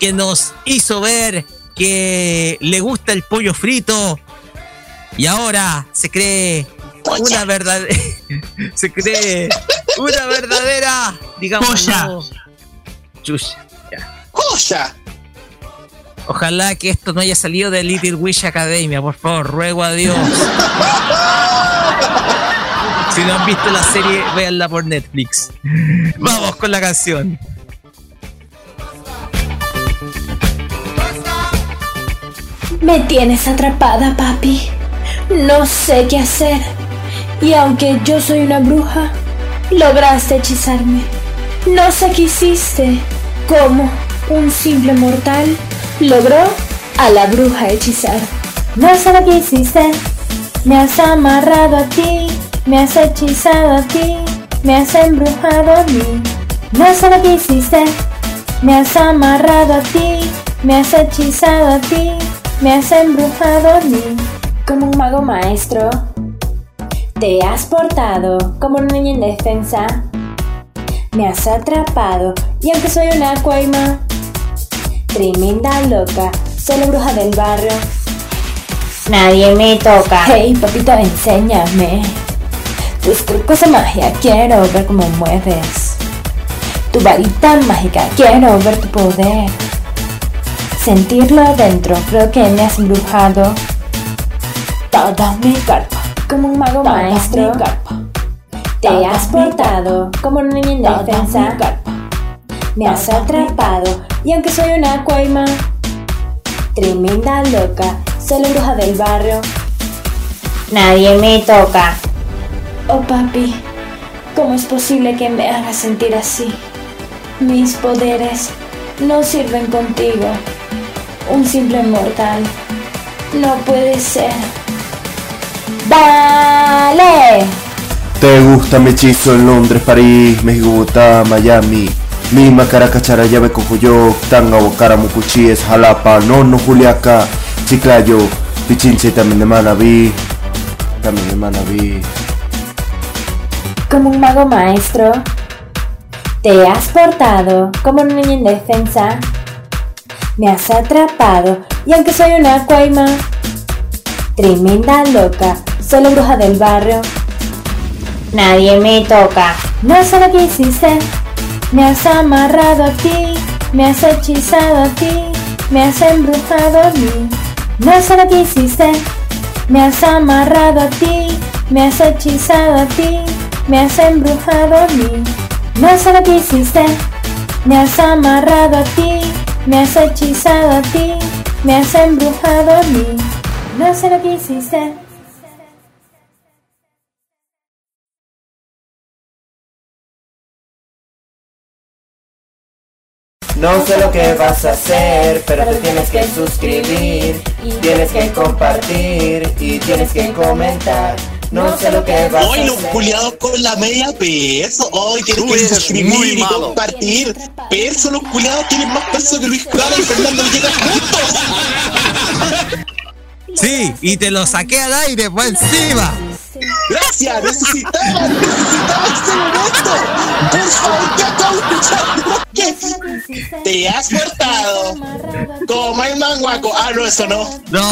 Speaker 2: que nos hizo ver que le gusta el pollo frito y ahora se cree una verdadera se cree una verdadera digamos
Speaker 11: Polla.
Speaker 2: Chucha. Ojalá que esto no haya salido de Little Wish Academia, por favor, ruego a Dios. Si no han visto la serie, véanla por Netflix. Vamos con la canción.
Speaker 25: Me tienes atrapada, papi. No sé qué hacer. Y aunque yo soy una bruja, lograste hechizarme. No sé qué hiciste. ¿Cómo un simple mortal logró a la bruja hechizar? No sé lo que hiciste. Me has amarrado a ti. Me has hechizado a ti. Me has embrujado a mí. No sé lo que hiciste. Me has amarrado a ti. Me has hechizado a ti. Me has embrujado a mí. Como un mago maestro. Te has portado como una niña indefensa. Me has atrapado. Y aunque soy una cuaima, tremenda loca, soy la bruja del barrio. Nadie me toca. Hey, papito, enséñame. Tus trucos de magia, quiero ver cómo mueves. Tu varita mágica, quiero ver tu poder. Sentirlo adentro, creo que me has embrujado. Todo mi cuerpo, como un mago maestro. Te has portado como una niña indefensa. Me has atrapado, y aunque soy una cuaima, tremenda loca, soy la bruja del barrio. Nadie me toca. Oh papi, ¿cómo es posible que me hagas sentir así? Mis poderes no sirven contigo. Un simple mortal. No puede ser. ¡Vale!
Speaker 29: Te gusta mi hechizo en Londres, París, México, Bogotá, Miami. Mima, Caracas, Charayave, Cojuyo, Tanga, Bocara, Mucuchíes, Jalapa, Nono, Juliaca, Chiclayo, Pichinche, también de Manabí. También de Manabí.
Speaker 25: Como un mago maestro. Te has portado como una niña indefensa. Me has atrapado, y aunque soy una cuaima, tremenda loca, soy la bruja del barrio. Nadie me toca. No sé lo que hiciste. Me has amarrado a ti, me has hechizado a ti, me has embrujado a mí. No sé lo que hiciste. Me has amarrado a ti, me has hechizado a ti, me has embrujado a mí. No sé lo que hiciste. Me has amarrado a ti, me has hechizado a ti, me has embrujado a mí. No sé lo que hiciste.
Speaker 29: No sé lo que vas a hacer, pero te tienes que suscribir, tienes que compartir y tienes que comentar. No sé lo que vas
Speaker 12: Hoy
Speaker 29: a
Speaker 12: los culiados con la media peso. Hoy tienen que suscribir y compartir. Perso, los culiados tienen más peso que Luis Clara y Fernando Villegas juntos.
Speaker 2: Sí, y te lo saqué al aire por encima.
Speaker 12: Gracias, necesitaba, necesitaba este momento. Por favor, que acabo de escuchar. ¿Qué? Te has portado como el manguaco. Ah, no, eso no.
Speaker 2: No,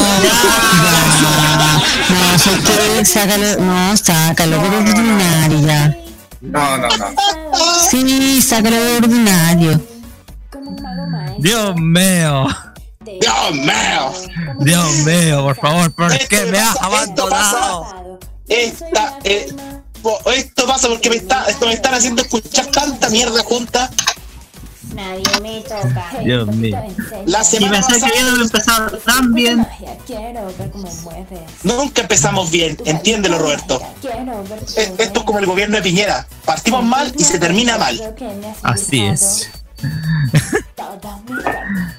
Speaker 23: No, eso que sácalo, no, sácalo por ordinario ya.
Speaker 1: No, no, no.
Speaker 23: Sí, sácalo por ordinario.
Speaker 2: Dios mío.
Speaker 12: Dios mío.
Speaker 2: Dios mío, por favor, ¿por qué me has abandonado?
Speaker 12: Esto pasa, esta, eh, esto pasa porque me, está, esto me están haciendo escuchar tanta mierda junta.
Speaker 8: Nadie me toca.
Speaker 2: Dios mío.
Speaker 12: La
Speaker 11: Y
Speaker 12: semana
Speaker 11: pensé que
Speaker 12: pasada
Speaker 11: había empezado tan bien.
Speaker 8: Quiero ver cómo mueves.
Speaker 12: nunca empezamos bien, entiéndelo Roberto.
Speaker 8: Quiero ver
Speaker 12: Eh, Esto es como el gobierno de Piñera. Partimos mal y se termina mal.
Speaker 2: Así es.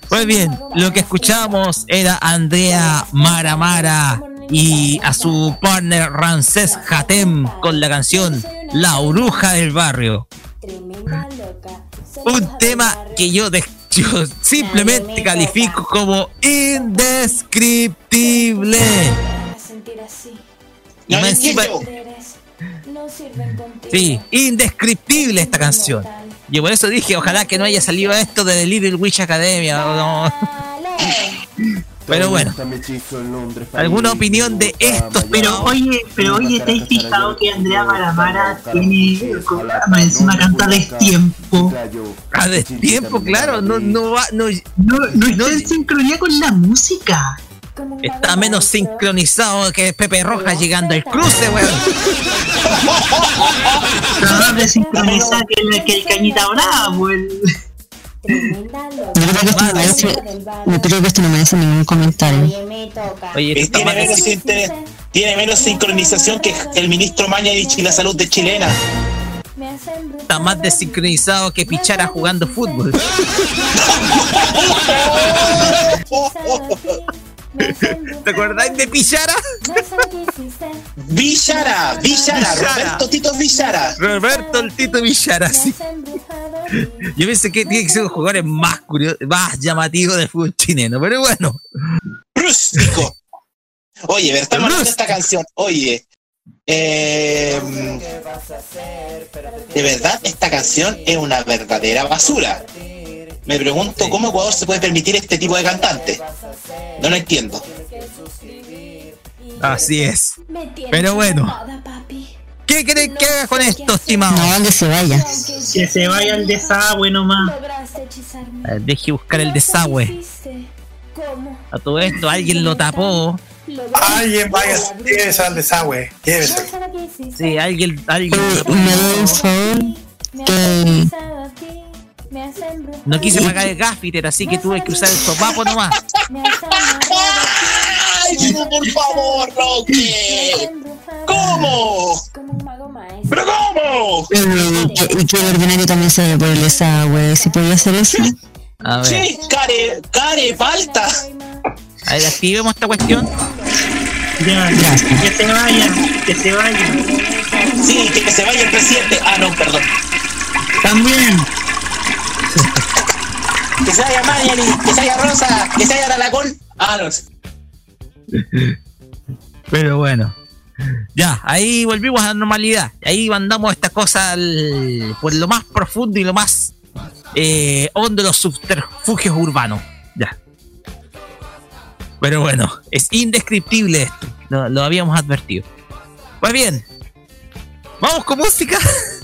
Speaker 2: Pues bien, lo que escuchábamos era Andrea Mara Mara y a su partner Ramsés Hatem con la canción La Bruja del Barrio. Un tema que yo, simplemente califico como indescriptible. Y más encima- Sí, indescriptible esta canción. Y por eso dije, ojalá que no haya salido esto de The Little Witch Academia. no. Pero bueno, ¿alguna opinión de estos?
Speaker 11: Pero oye, pero oye, ¿te has fijado que Andrea Maramara tiene encima canta destiempo?
Speaker 2: A tiempo, claro, no, no va, no,
Speaker 11: No, no está en sincronía con la música.
Speaker 2: está menos sincronizado que Pepe Roja llegando al cruce, weón.
Speaker 11: Está más desincronizada que el, que el Cañita
Speaker 23: Creo que esto no merece, yo creo que esto no merece ningún comentario.
Speaker 2: Oye,
Speaker 12: tiene, menos tiene sincronización que el ministro Mañalich y la salud de chilena.
Speaker 2: está más desincronizado que Pichara jugando fútbol. ¿Te acordáis de Pichara?
Speaker 12: Villara, Villara, Roberto Tito Villara.
Speaker 2: Roberto el Tito Villara, sí. Yo pensé que tiene que ser un jugador más curioso, más llamativo del fútbol chileno, pero bueno.
Speaker 12: Rústico. Oye, ver, estamos hablando de esta canción. Oye, eh, de verdad, esta canción es una verdadera basura. Me pregunto cómo Ecuador se puede permitir este tipo de cantante. No lo entiendo.
Speaker 2: Así es. Pero bueno. ¿Qué creen que haga con esto, estimado?
Speaker 23: No, que se vaya.
Speaker 11: Que se vaya al desagüe nomás.
Speaker 2: A ver, deje buscar el desagüe. A todo esto, alguien lo tapó.
Speaker 1: Alguien vaya, llévese al desagüe, llévese.
Speaker 2: Sí, alguien, alguien.
Speaker 23: Eh, me doy un favor que
Speaker 2: No quise pagar el gaffiter, así que tuve que usar el sopapo nomás.
Speaker 12: ¡Ay, pero por favor, Roque! ¿Cómo? ¿Pero cómo?
Speaker 23: eh, y que, y que el ordinario también se vaya por el desagüe. Si podía hacer eso.
Speaker 2: A ver,
Speaker 12: Sí, care, care, falta.
Speaker 2: a ver, activemos esta cuestión.
Speaker 11: Ya, ya. Que se vaya, que se vaya.
Speaker 12: Sí, que se vaya el presidente. Ah, no, perdón.
Speaker 11: También.
Speaker 12: Que se vaya Mañalich, que se vaya Rosa, que se vaya Dalacón. Ah, no.
Speaker 2: Pero bueno. Ya, ahí volvimos a la normalidad. Ahí mandamos esta cosa por lo más profundo y lo más eh, hondo de los subterfugios urbanos. Ya. Pero bueno, es indescriptible esto. Lo, lo habíamos advertido. Pues bien. Vamos con música.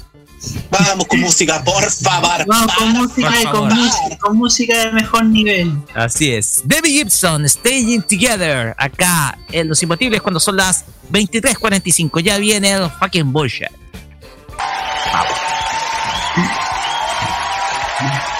Speaker 12: Vamos con música, por favor.
Speaker 11: Vamos con música,
Speaker 2: por
Speaker 11: con, música, con música de mejor nivel.
Speaker 2: Así es. Debbie Gibson, Staying Together. Acá en Los Imbatibles cuando son las 23.45. Ya viene el fucking bullshit.
Speaker 25: Can't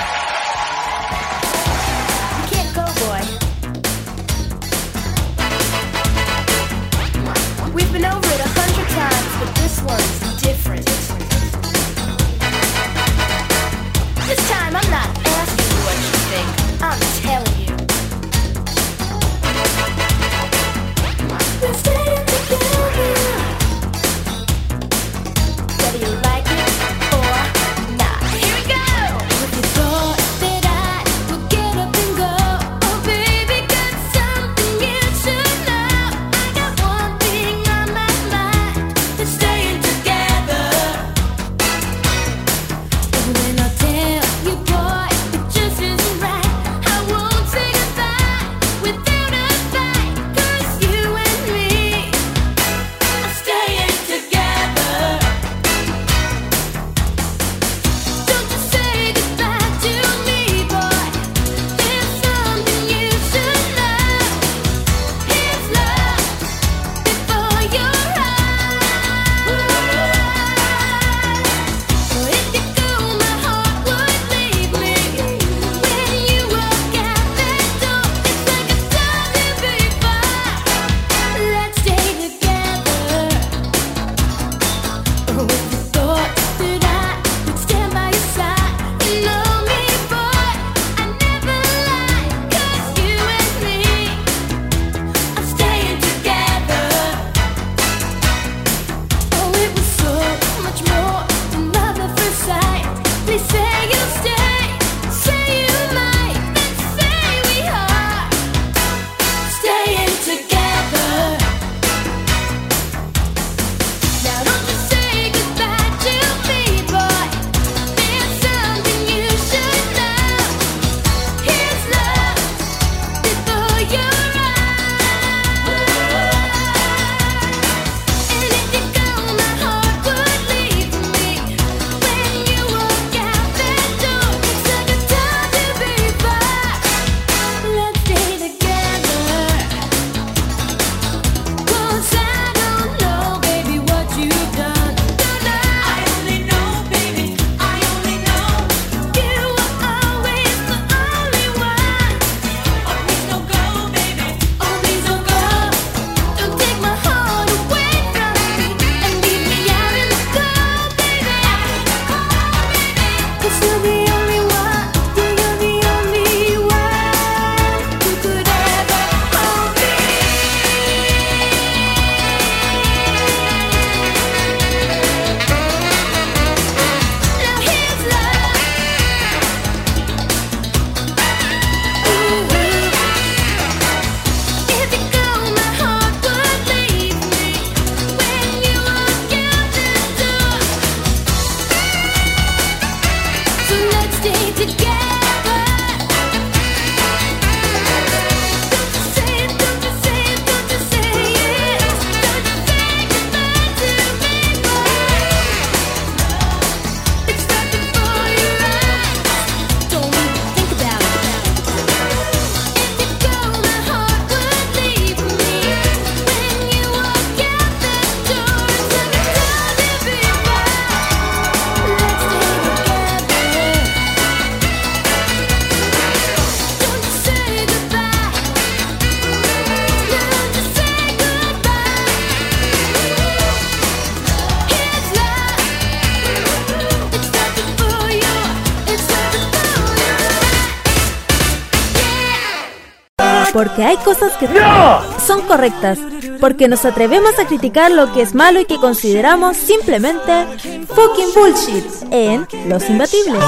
Speaker 5: correctas. Porque nos atrevemos a criticar lo que es malo y que consideramos simplemente fucking bullshit en Los Imbatibles.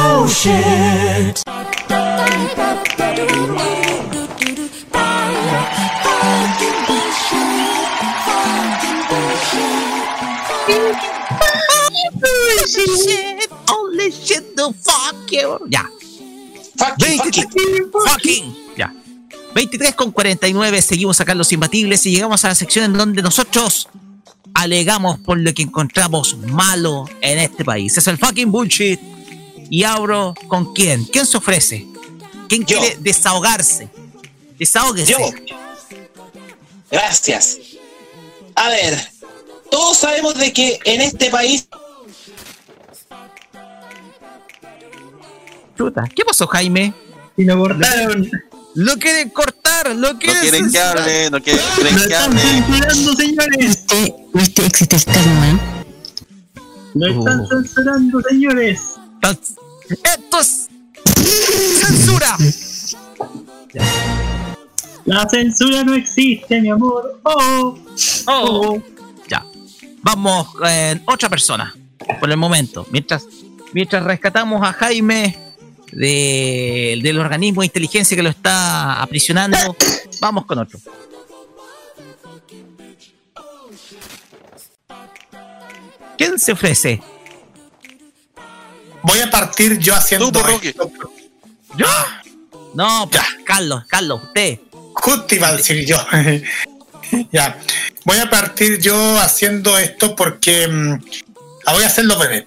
Speaker 2: You. Ya. Fucking, fucking. Ya. 23 con 49, seguimos acá en Los Imbatibles y llegamos a la sección en donde nosotros alegamos por lo que encontramos malo en este país. Es el fucking bullshit. Y abro con quién. ¿Quién se ofrece? ¿Quién quiere desahogarse? Desahóguese.
Speaker 12: Yo. Gracias. A ver, todos sabemos de que en este país
Speaker 2: Chuta, ¿Qué pasó, Jaime?
Speaker 11: Y lo cortaron.
Speaker 2: Lo quieren cortar, lo
Speaker 21: No
Speaker 2: quieren
Speaker 21: quieren que hable, no quieren
Speaker 11: Lo
Speaker 21: que
Speaker 11: están
Speaker 21: hable.
Speaker 11: censurando, señores.
Speaker 23: ¿Viste, viste existe el karma?
Speaker 11: Lo están
Speaker 2: Oh.
Speaker 11: censurando, señores.
Speaker 2: ¡Esto es censura!
Speaker 11: La censura no existe, mi amor. Oh,
Speaker 2: Oh. Ya. Vamos en otra persona. Por el momento. Mientras, mientras rescatamos a Jaime de- del organismo de inteligencia que lo está aprisionando, vamos con otro. ¿Quién se ofrece?
Speaker 1: Voy a partir yo haciendo
Speaker 21: Tú,
Speaker 1: esto.
Speaker 2: ¿Yo? No, pues, Carlos, Carlos, usted.
Speaker 1: Justo iba a decir yo. ya. Voy a partir yo haciendo esto porque mm, voy a hacerlo breve.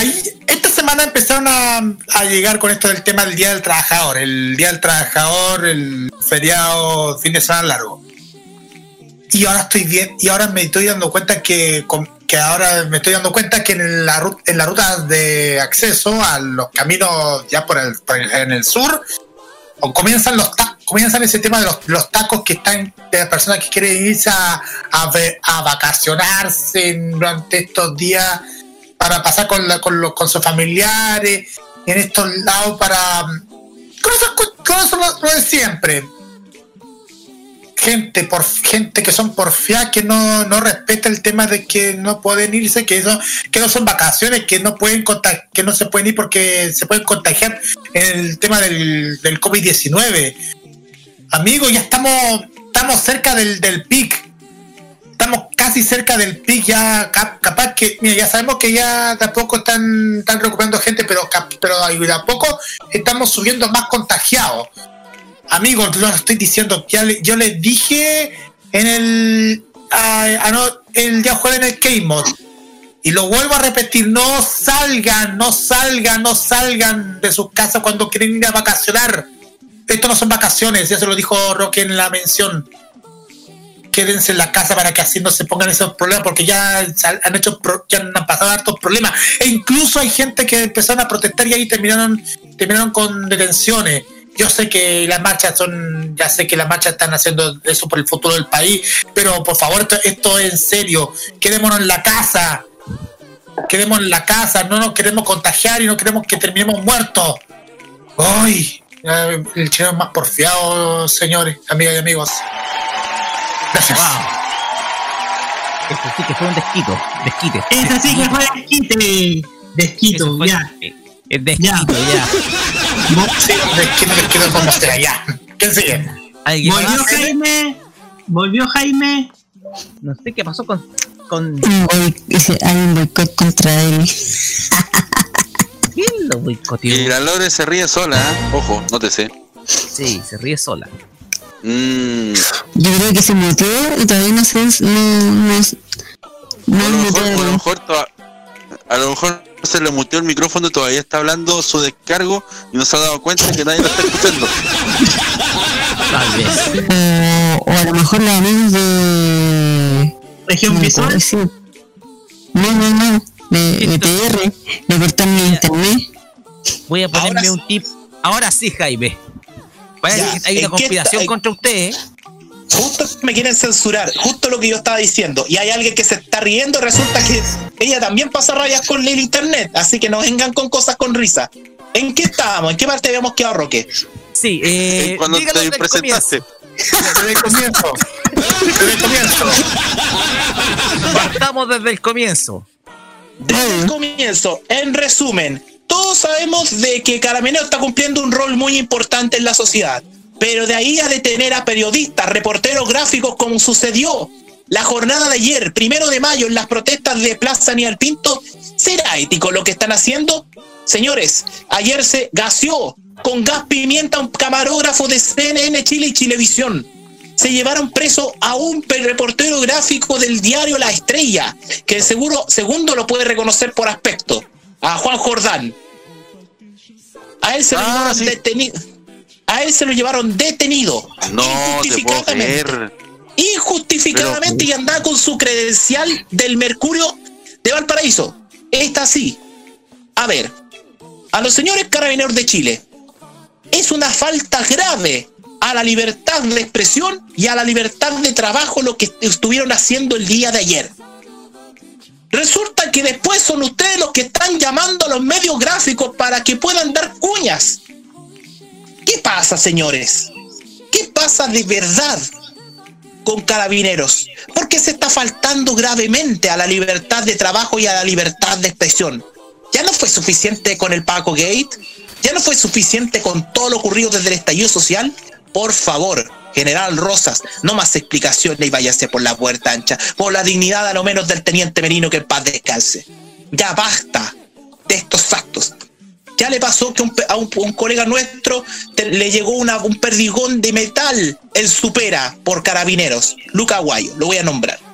Speaker 1: Ahí, esta semana empezaron a, a llegar con esto del tema del Día del Trabajador. El Día del Trabajador, el feriado, fin de semana largo. Y ahora estoy bien, y ahora me estoy dando cuenta que, que ahora me estoy dando cuenta que en la, en la ruta de acceso a los caminos ya por el, por el- en el sur, comienzan los comienzan ese tema de los, los tacos que están de las personas que quieren irse a, a, a vacacionarse durante estos días para pasar con, la- con, los, con sus familiares en estos lados para con eso lo, de siempre. Gente por gente que son porfiadas que no, no respeta el tema de que no pueden irse que eso que no son vacaciones que no pueden que no se pueden ir porque se pueden contagiar en el tema del, del COVID-19 amigos ya estamos estamos cerca del, del pic estamos casi cerca del pic ya cap- capaz que mira ya sabemos que ya tampoco están están recuperando gente pero pero a poco estamos subiendo más contagiados amigos, lo estoy diciendo, ya le- yo les dije en el, ah, no, el día jueves en el K-Mod. Y lo vuelvo a repetir, no salgan, no salgan, no salgan de sus casas cuando quieren ir a vacacionar. Esto no son vacaciones, ya se lo dijo Roque en la mención. Quédense en la casa para que así no se pongan esos problemas, porque ya han hecho, ya han pasado hartos problemas. E incluso hay gente que empezaron a protestar y ahí terminaron, terminaron con detenciones. Yo sé que las marchas son, ya sé que las marchas están haciendo eso por el futuro del país, pero por favor, esto, esto es en serio. Quedémonos en la casa. quedemos en la casa, no nos queremos contagiar y no queremos que terminemos muertos. ¡Ay! El chileno es más porfiado, señores, amigas y amigos. Gracias.
Speaker 2: Esto sí que fue un desquito. Desquite.
Speaker 11: Ese sí que fue desquite. Desquito, ya.
Speaker 2: Es desquito, ya.
Speaker 1: Sí, desquito, desquito, como sea, ya. ¿Quién sigue?
Speaker 2: ¿Alguien
Speaker 11: Volvió
Speaker 2: más?
Speaker 11: Jaime. Volvió Jaime.
Speaker 2: No sé qué pasó con. con...
Speaker 23: Hay un boicot contra él.
Speaker 2: ¿Quién lo boicoteó?
Speaker 21: Y la Lore se ríe sola, ¿eh? ojo, no te sé.
Speaker 2: Sí, se ríe sola.
Speaker 21: Mm,
Speaker 23: Yo creo que se metió y todavía no se. No, no, no
Speaker 21: a, lo mejor, a lo mejor toda- a lo mejor se le muteó el micrófono y todavía está hablando su descargo y no se ha dado cuenta que nadie lo está escuchando.
Speaker 2: Tal vez.
Speaker 23: O, o a lo mejor los amigos de.
Speaker 11: Región Visual.
Speaker 23: No, no, no. De, de TR. Le cortaron mi internet.
Speaker 2: Voy a ponerme
Speaker 12: Ahora
Speaker 2: un tip. Ahora sí, Jaime. Parece
Speaker 12: Ya,
Speaker 2: que hay una
Speaker 12: ¿en qué
Speaker 2: conspiración
Speaker 12: está-
Speaker 2: contra usted, ¿eh?
Speaker 12: Justo me quieren censurar, justo lo que yo estaba diciendo. Y hay alguien que se está riendo, resulta que ella también pasa rayas con el internet. Así que no vengan con cosas con risa. ¿En qué estábamos? ¿En qué parte habíamos quedado, Roque?
Speaker 2: Sí, eh.
Speaker 21: Cuando
Speaker 2: dígalo
Speaker 21: te presentaste.
Speaker 1: Desde el comienzo. Desde el comienzo.
Speaker 2: comienzo. Partamos desde el comienzo.
Speaker 12: Desde el comienzo, en resumen, todos sabemos de que Carabineros está cumpliendo un rol muy importante en la sociedad, pero de ahí a detener a periodistas, reporteros gráficos como sucedió la jornada de ayer, primero de mayo, en las protestas de Plaza Nial Pinto, ¿será ético lo que están haciendo? Señores, ayer se gaseó con gas pimienta un camarógrafo de CNN Chile y Chilevisión se llevaron preso a un reportero gráfico del diario La Estrella, que seguro, segundo lo puede reconocer por aspecto, a Juan Jordán. A él se lo
Speaker 21: Ah,
Speaker 12: llevaron
Speaker 21: sí.
Speaker 12: detenido. A él se lo llevaron detenido.
Speaker 21: No te puedo
Speaker 12: injustificadamente.
Speaker 21: creer.
Speaker 12: Injustificadamente y andaba con su credencial del Mercurio de Valparaíso. Esta sí. A ver, a los señores carabineros de Chile, es una falta grave a la libertad de expresión y a la libertad de trabajo lo que estuvieron haciendo el día de ayer. Resulta que después son ustedes los que están llamando a los medios gráficos para que puedan dar cuñas. ¿Qué pasa, señores? ¿Qué pasa de verdad con carabineros? Porque se está faltando gravemente a la libertad de trabajo y a la libertad de expresión. ¿Ya no fue suficiente con el Paco Gate? ¿Ya no fue suficiente con todo lo ocurrido desde el estallido social? Por favor, General Rosas, no más explicaciones y váyase por la puerta ancha, por la dignidad a lo menos del teniente Merino que en paz descanse. Ya basta de estos actos. Ya le pasó que a un, colega nuestro le llegó un perdigón de metal en su pera por carabineros. Luca Aguayo, lo voy a nombrar.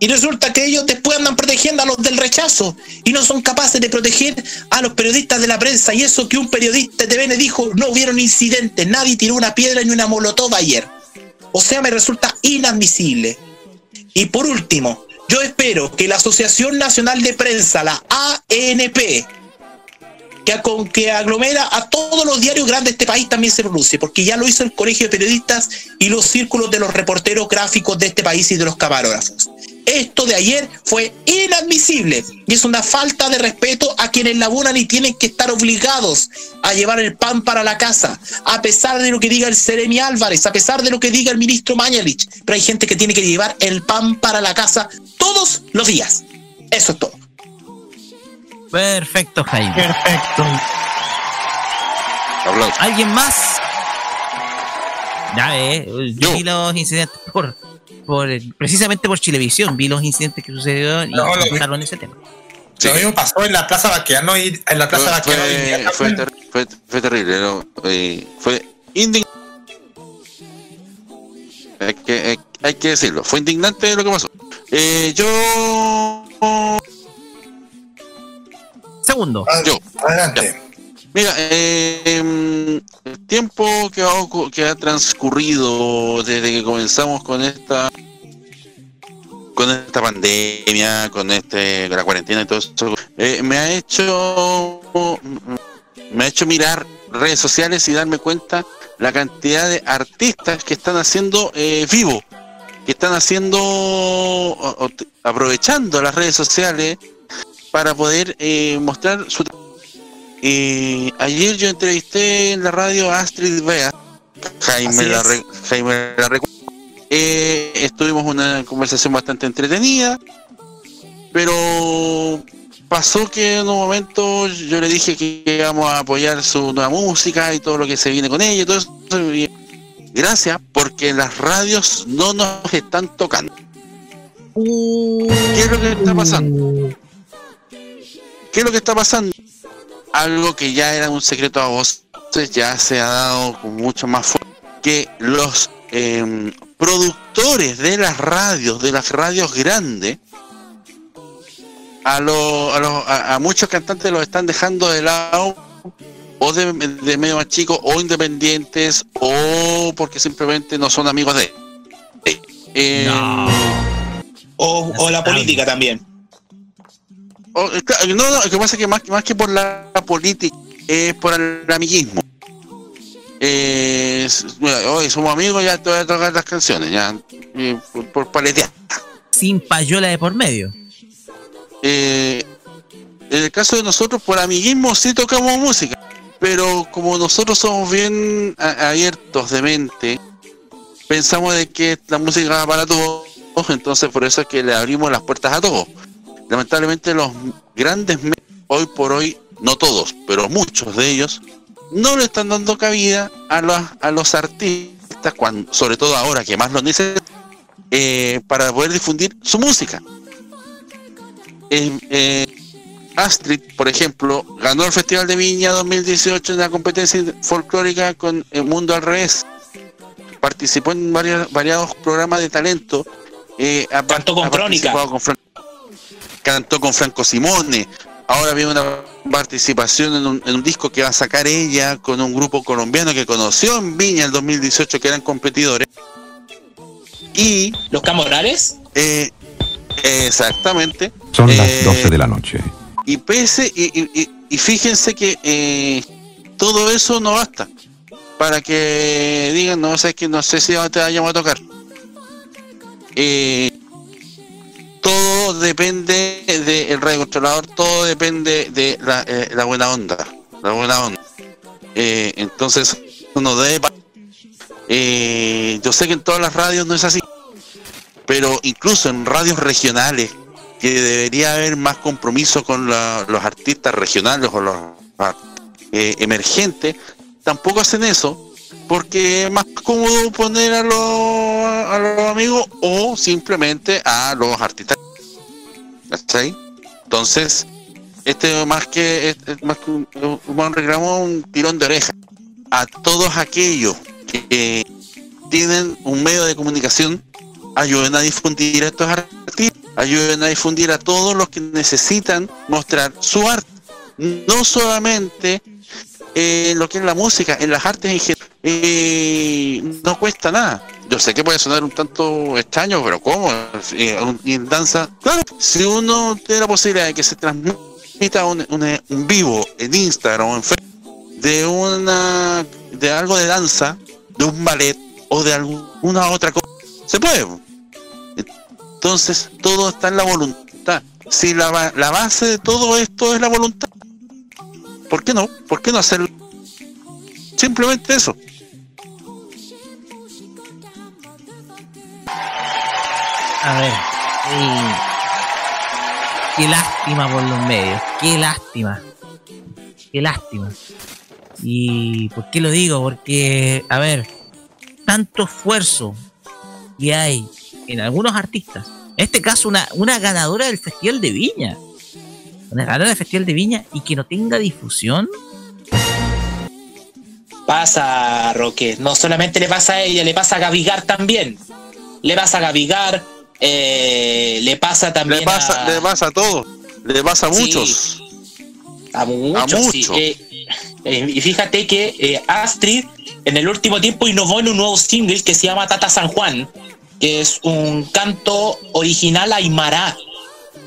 Speaker 12: Y resulta que ellos después andan protegiendo a los del rechazo y no son capaces de proteger a los periodistas de la prensa. Y eso que un periodista de TVN dijo, no hubieron incidentes, nadie tiró una piedra ni una molotov ayer. O sea, me resulta inadmisible. Y por último, yo espero que la Asociación Nacional de Prensa, la ANP, que, con, que aglomera a todos los diarios grandes de este país también se pronuncie, porque ya lo hizo el Colegio de Periodistas y los círculos de los reporteros gráficos de este país y de los camarógrafos. Esto de ayer fue inadmisible y es una falta de respeto a quienes laburan y tienen que estar obligados a llevar el pan para la casa, a pesar de lo que diga el Seremi Álvarez, a pesar de lo que diga el ministro Mañalich. Pero hay gente que tiene que llevar el pan para la casa todos los días. Eso es todo.
Speaker 2: Perfecto, Jaime.
Speaker 11: Perfecto.
Speaker 2: ¿Alguien más? Ya ve, yo los incidentes por, por precisamente por Chilevisión, vi los incidentes que sucedieron y
Speaker 1: No, lo vi.
Speaker 2: comentaron ese tema.
Speaker 1: Lo mismo pasó en la Plaza Baqueano y en la Plaza
Speaker 21: Fue,
Speaker 1: Baqueano día
Speaker 21: fue, ter- fue, fue terrible, ¿no? Eh, fue indignante. Hay que, hay que decirlo, fue indignante lo que pasó. Eh, yo.
Speaker 2: Segundo.
Speaker 21: Yo.
Speaker 1: Adelante.
Speaker 21: Mira, eh, el tiempo que ha, transcurrido desde que comenzamos con esta con esta pandemia, con este la cuarentena y todo eso, eh, me ha hecho me ha hecho mirar redes sociales y darme cuenta la cantidad de artistas que están haciendo eh, vivo, que están haciendo aprovechando las redes sociales para poder eh, mostrar su eh, ayer yo entrevisté en la radio a Astrid Bea Jaime la, re- Jaime la eh, estuvimos una conversación bastante entretenida pero pasó que en un momento yo le dije que íbamos a apoyar su nueva música y todo lo que se viene con ella y todo eso y gracias porque las radios no nos están tocando ¿qué es lo que está pasando? ¿qué es lo que está pasando? Algo que ya era un secreto a voces ya se ha dado con mucho más fuerza que los em, productores de las radios, de las radios grandes, a, lo- a, los- a- a muchos cantantes los están dejando de lado o de, de medio más chicos o independientes o porque simplemente no son amigos de eh,
Speaker 12: O, o la política también.
Speaker 21: O- claro, no, no, lo que pasa es que más, más que por la política es por el amiguismo eh, hoy somos amigos ya te voy a tocar las canciones ya eh, por, por paletear
Speaker 2: Sin payola de por medio.
Speaker 21: Eh, en el caso de nosotros, por amiguismo sí tocamos música, pero como nosotros somos bien abiertos de mente, pensamos de que la música va para todos, entonces por eso es que le abrimos las puertas a todos. Lamentablemente los grandes medios, hoy por hoy, no todos, pero muchos de ellos, no le están dando cabida a los, a los artistas, cuando, sobre todo ahora que más lo necesitan, eh, para poder difundir su música. Eh, eh, Astrid, por ejemplo, ganó el Festival de Viña 2018 en la competencia folclórica con El Mundo al Revés. Participó en varios, variados programas de talento. Eh, ha-
Speaker 12: Cantó con
Speaker 21: ha
Speaker 12: Crónica.
Speaker 21: con cantó con Franco Simone. Ahora viene una participación en un, en un disco que va a sacar ella con un grupo colombiano que conoció en Viña el 2018 que eran competidores. Y.
Speaker 12: ¿Los Camorales?
Speaker 21: Eh, exactamente.
Speaker 30: Son las
Speaker 21: Eh,
Speaker 30: 12 de la noche.
Speaker 21: y pese, y, y- y- y fíjense que eh, todo eso no basta para que digan, no sé que no sé si te vayamos a tocar. Eh, depende del radio controlador, todo depende de la, eh, la buena onda, la buena onda. Eh, entonces uno debe eh, yo sé que en todas las radios no es así, pero incluso en radios regionales que debería haber más compromiso con la- los artistas regionales o los ah, eh, emergentes, tampoco hacen eso porque es más cómodo poner a los, a los amigos o simplemente a los artistas. Entonces, este más que, más que un, un reclamo, un tirón de oreja a todos aquellos que tienen un medio de comunicación, ayuden a difundir estos artistas, ayuden a difundir a todos los que necesitan mostrar su arte, no solamente en lo que es la música, en las artes en general, eh, no cuesta nada. Yo sé que puede sonar un tanto extraño, pero ¿cómo? Eh, en danza, claro, si uno tiene la posibilidad de que se transmita un, un- vivo en Instagram o en Facebook de una de algo de danza, de un ballet o de alguna otra cosa, se puede. Entonces, todo está en la voluntad. Si la, la base de todo esto es la voluntad, ¿por qué no? ¿Por qué no hacer simplemente eso?
Speaker 2: A ver. qué lástima por los medios. Qué lástima. Qué lástima. ¿Y por qué lo digo? Porque, a ver, tanto esfuerzo que hay en algunos artistas. En este caso, una, una ganadora del Festival de Viña. Una ganadora del Festival de Viña y que no tenga difusión.
Speaker 12: Pasa, Roque. No solamente le pasa a ella, le pasa a Gavigar también. Le pasa a Gavigar, eh, le pasa también
Speaker 21: Le pasa,
Speaker 12: a...
Speaker 21: le pasa a todos, le pasa a
Speaker 12: Sí.
Speaker 21: muchos.
Speaker 12: A muchos, sí.
Speaker 21: muchos.
Speaker 12: Eh, eh, y fíjate que eh, Astrid en el último tiempo innovó en un nuevo single que se llama Tata San Juan, que es un canto original aymara.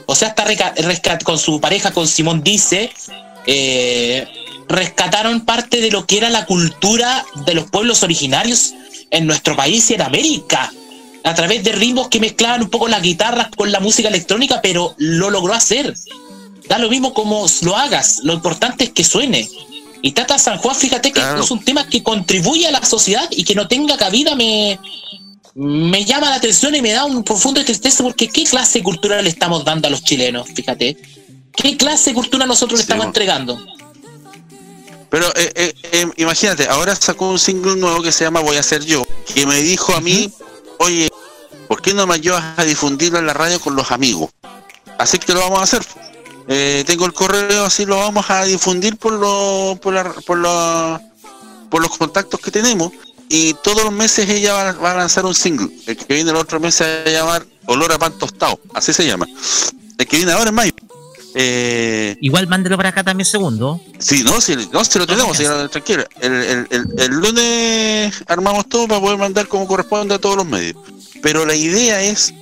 Speaker 12: O sea, está rescat- con su pareja, con Simón Dice, eh, rescataron parte de lo que era la cultura de los pueblos originarios en nuestro país y en América. A través de ritmos que mezclaban un poco las guitarras con la música electrónica, pero lo logró hacer. Da lo mismo como lo hagas, lo importante es que suene. Y Tata San Juan, fíjate que es un tema que contribuye a la sociedad y que no tenga cabida me, me llama la atención y me da un profundo tristeza porque ¿qué clase cultural le estamos dando a los chilenos? Fíjate. ¿Qué clase de cultura nosotros le estamos entregando?
Speaker 21: Pero eh, eh, eh, imagínate, ahora sacó un single nuevo que se llama Voy a ser yo, que me dijo a mí, oye, ¿por qué no me ayudas a difundirlo en la radio con los amigos? Así que lo vamos a hacer. Eh, tengo el correo, así lo vamos a difundir por, lo, por, la- por, la- por los contactos que tenemos. Y todos los meses ella va, va a lanzar un single. El que viene el otro mes se va a llamar Olor a Pan Tostado. Así se llama. El que viene ahora es mayo. Eh,
Speaker 2: Igual mándelo para acá también segundo.
Speaker 21: Sí, no, si, no, si lo tenemos, si, tranquilo. El, el- el- el lunes armamos todo para poder mandar como corresponde a todos los medios. Pero la idea es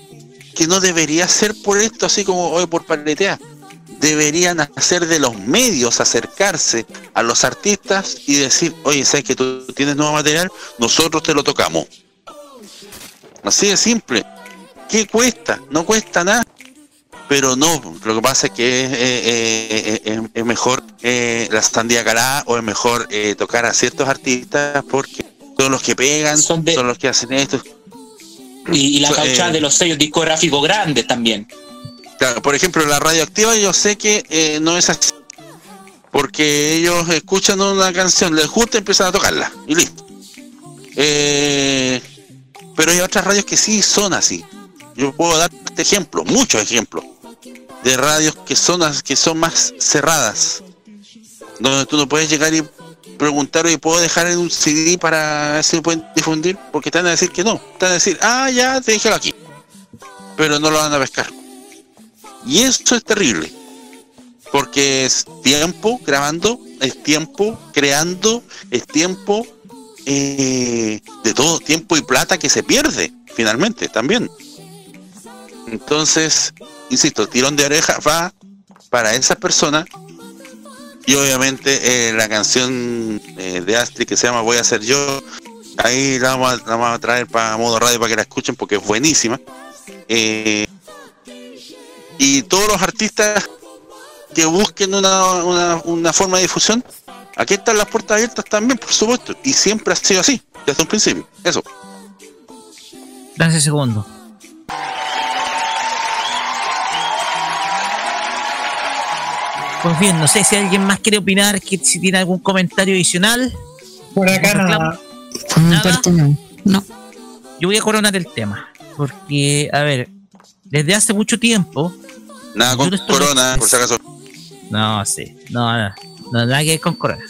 Speaker 21: que no debería ser por esto así como hoy por paletear. Deberían hacer de los medios acercarse a los artistas y decir, oye, ¿sabes que tú tienes nuevo material? Nosotros te lo tocamos. Así de simple. ¿Qué cuesta? No cuesta nada. Pero no, lo que pasa es que es, eh, eh, eh, es mejor eh, la sandía calada o es mejor eh, tocar a ciertos artistas porque son los que pegan, son, los que hacen esto.
Speaker 12: Y, y la cauchada
Speaker 21: eh,
Speaker 12: de los sellos discográficos grandes también.
Speaker 21: Por ejemplo, la radioactiva yo sé que eh, no es así. Porque ellos escuchan una canción, les gusta y empiezan a tocarla. Y listo. Eh, pero hay otras radios que sí son así. Yo puedo dar este ejemplo, muchos ejemplos, de radios que son, que son más cerradas. Donde tú no puedes llegar y preguntar, oye, ¿puedo dejar en un CD para ver si pueden difundir? Porque te van a decir que no. Te van a decir, ah, ya, déjalo aquí. Pero no lo van a pescar. Y eso es terrible. Porque es tiempo grabando, es tiempo creando, es tiempo eh, de todo, tiempo y plata que se pierde, finalmente, también. Entonces, insisto, tirón de oreja va para esas personas. Y obviamente eh, la canción eh, de Astrid que se llama Voy a ser yo, ahí la vamos a, la vamos a traer para modo radio para que la escuchen porque es buenísima. Y todos los artistas que busquen una, una, una forma de difusión, aquí están las puertas abiertas también, por supuesto, y siempre ha sido así, desde un principio. Eso.
Speaker 2: Ese segundo. Pues bien, no sé si alguien más quiere opinar, que si tiene algún comentario adicional.
Speaker 11: Por acá
Speaker 2: ¿Algún
Speaker 11: nada.
Speaker 2: Nada.
Speaker 23: No.
Speaker 2: Yo voy a coronar el tema. Porque, a ver, desde hace mucho tiempo.
Speaker 21: Nada con
Speaker 2: no
Speaker 21: corona, por si acaso.
Speaker 2: No, sí. No, no, no, nada que ver con corona.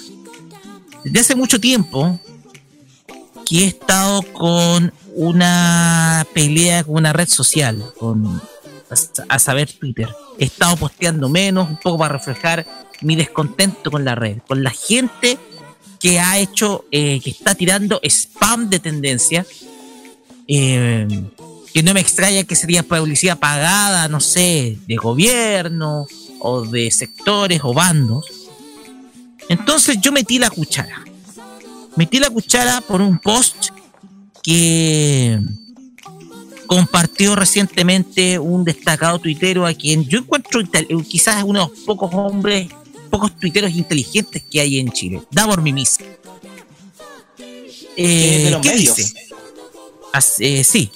Speaker 2: Desde hace mucho tiempo que he estado con una pelea con una red social, con a, a saber Twitter. He estado posteando menos, un poco para reflejar mi descontento con la red, con la gente que ha hecho, eh, que está tirando spam de tendencia. eh, que no me extraña que sería publicidad pagada, no sé, de gobierno o de sectores o bandos. Entonces yo metí la cuchara. Metí la cuchara por un post que compartió recientemente un destacado tuitero a quien yo encuentro quizás uno de los pocos hombres, pocos tuiteros inteligentes que hay en Chile. Davor Mimis. Eh, ¿Qué
Speaker 12: medios.
Speaker 2: dice? Eh, sí,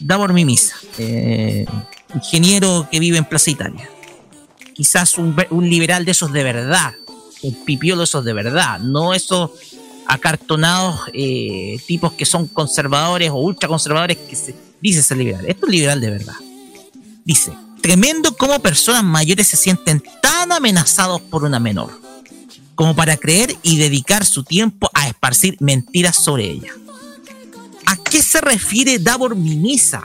Speaker 2: Davor Mimisa, eh, ingeniero que vive en Plaza Italia. Quizás un, un liberal de esos de verdad, un pipiolo de esos de verdad, no esos acartonados eh, tipos que son conservadores o ultraconservadores que se dice ser liberal. Esto es liberal de verdad. Dice, tremendo cómo personas mayores se sienten tan amenazados por una menor, como para creer y dedicar su tiempo a esparcir mentiras sobre ella. ¿A qué se refiere Davor Mimisa?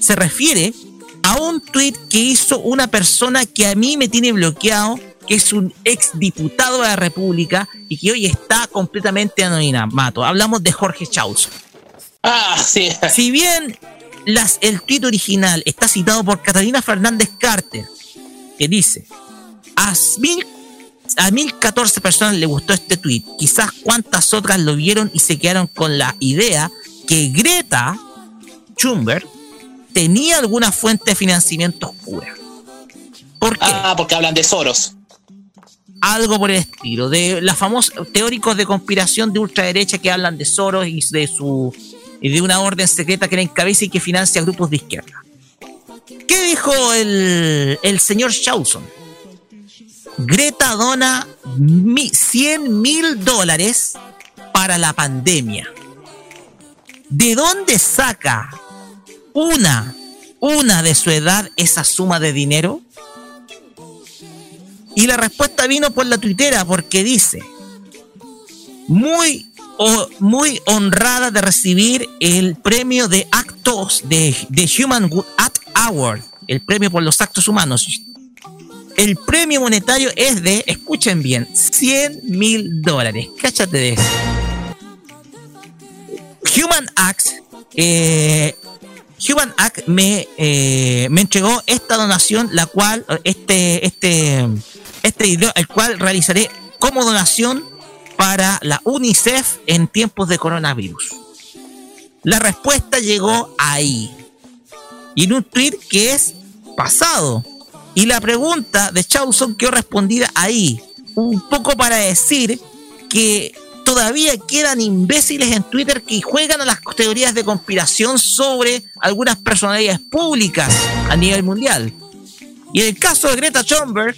Speaker 2: Se refiere a un tweet que hizo una persona que a mí me tiene bloqueado, que es un ex diputado de la República y que hoy está completamente anonimato. Hablamos de Jorge Chaus.
Speaker 12: Ah, sí.
Speaker 2: Si bien las, el tweet original está citado por Catalina Fernández Carter, que dice, a 1014 personas le gustó este tweet, quizás cuántas otras lo vieron y se quedaron con la idea que Greta Thunberg tenía alguna fuente de financiamiento oscura. ¿Por qué?
Speaker 12: Ah, porque hablan de Soros.
Speaker 2: Algo por el estilo. De las famosos teóricos de conspiración de ultraderecha que hablan de Soros y de su y de una orden secreta que la encabeza y que financia grupos de izquierda. ¿Qué dijo el, el señor Shawson? Greta dona mi- 100 mil dólares para la pandemia. ¿De dónde saca una, una de su edad esa suma de dinero? Y la respuesta vino por la tuitera porque dice, muy, muy honrada de recibir el premio de actos de, de Human Act Award, el premio por los actos humanos. El premio monetario es de, escuchen bien, 100 mil dólares. Cáchate de eso. Human Act, eh, Human Act me, eh, me entregó esta donación, la cual, este, este, este video, el cual realizaré como donación para la UNICEF en tiempos de coronavirus. La respuesta llegó ahí. Y en un tweet que es pasado. Y la pregunta de Chauson quedó respondida ahí. Un poco para decir que todavía quedan imbéciles en Twitter que juegan a las teorías de conspiración sobre algunas personalidades públicas a nivel mundial. Y en el caso de Greta Thunberg,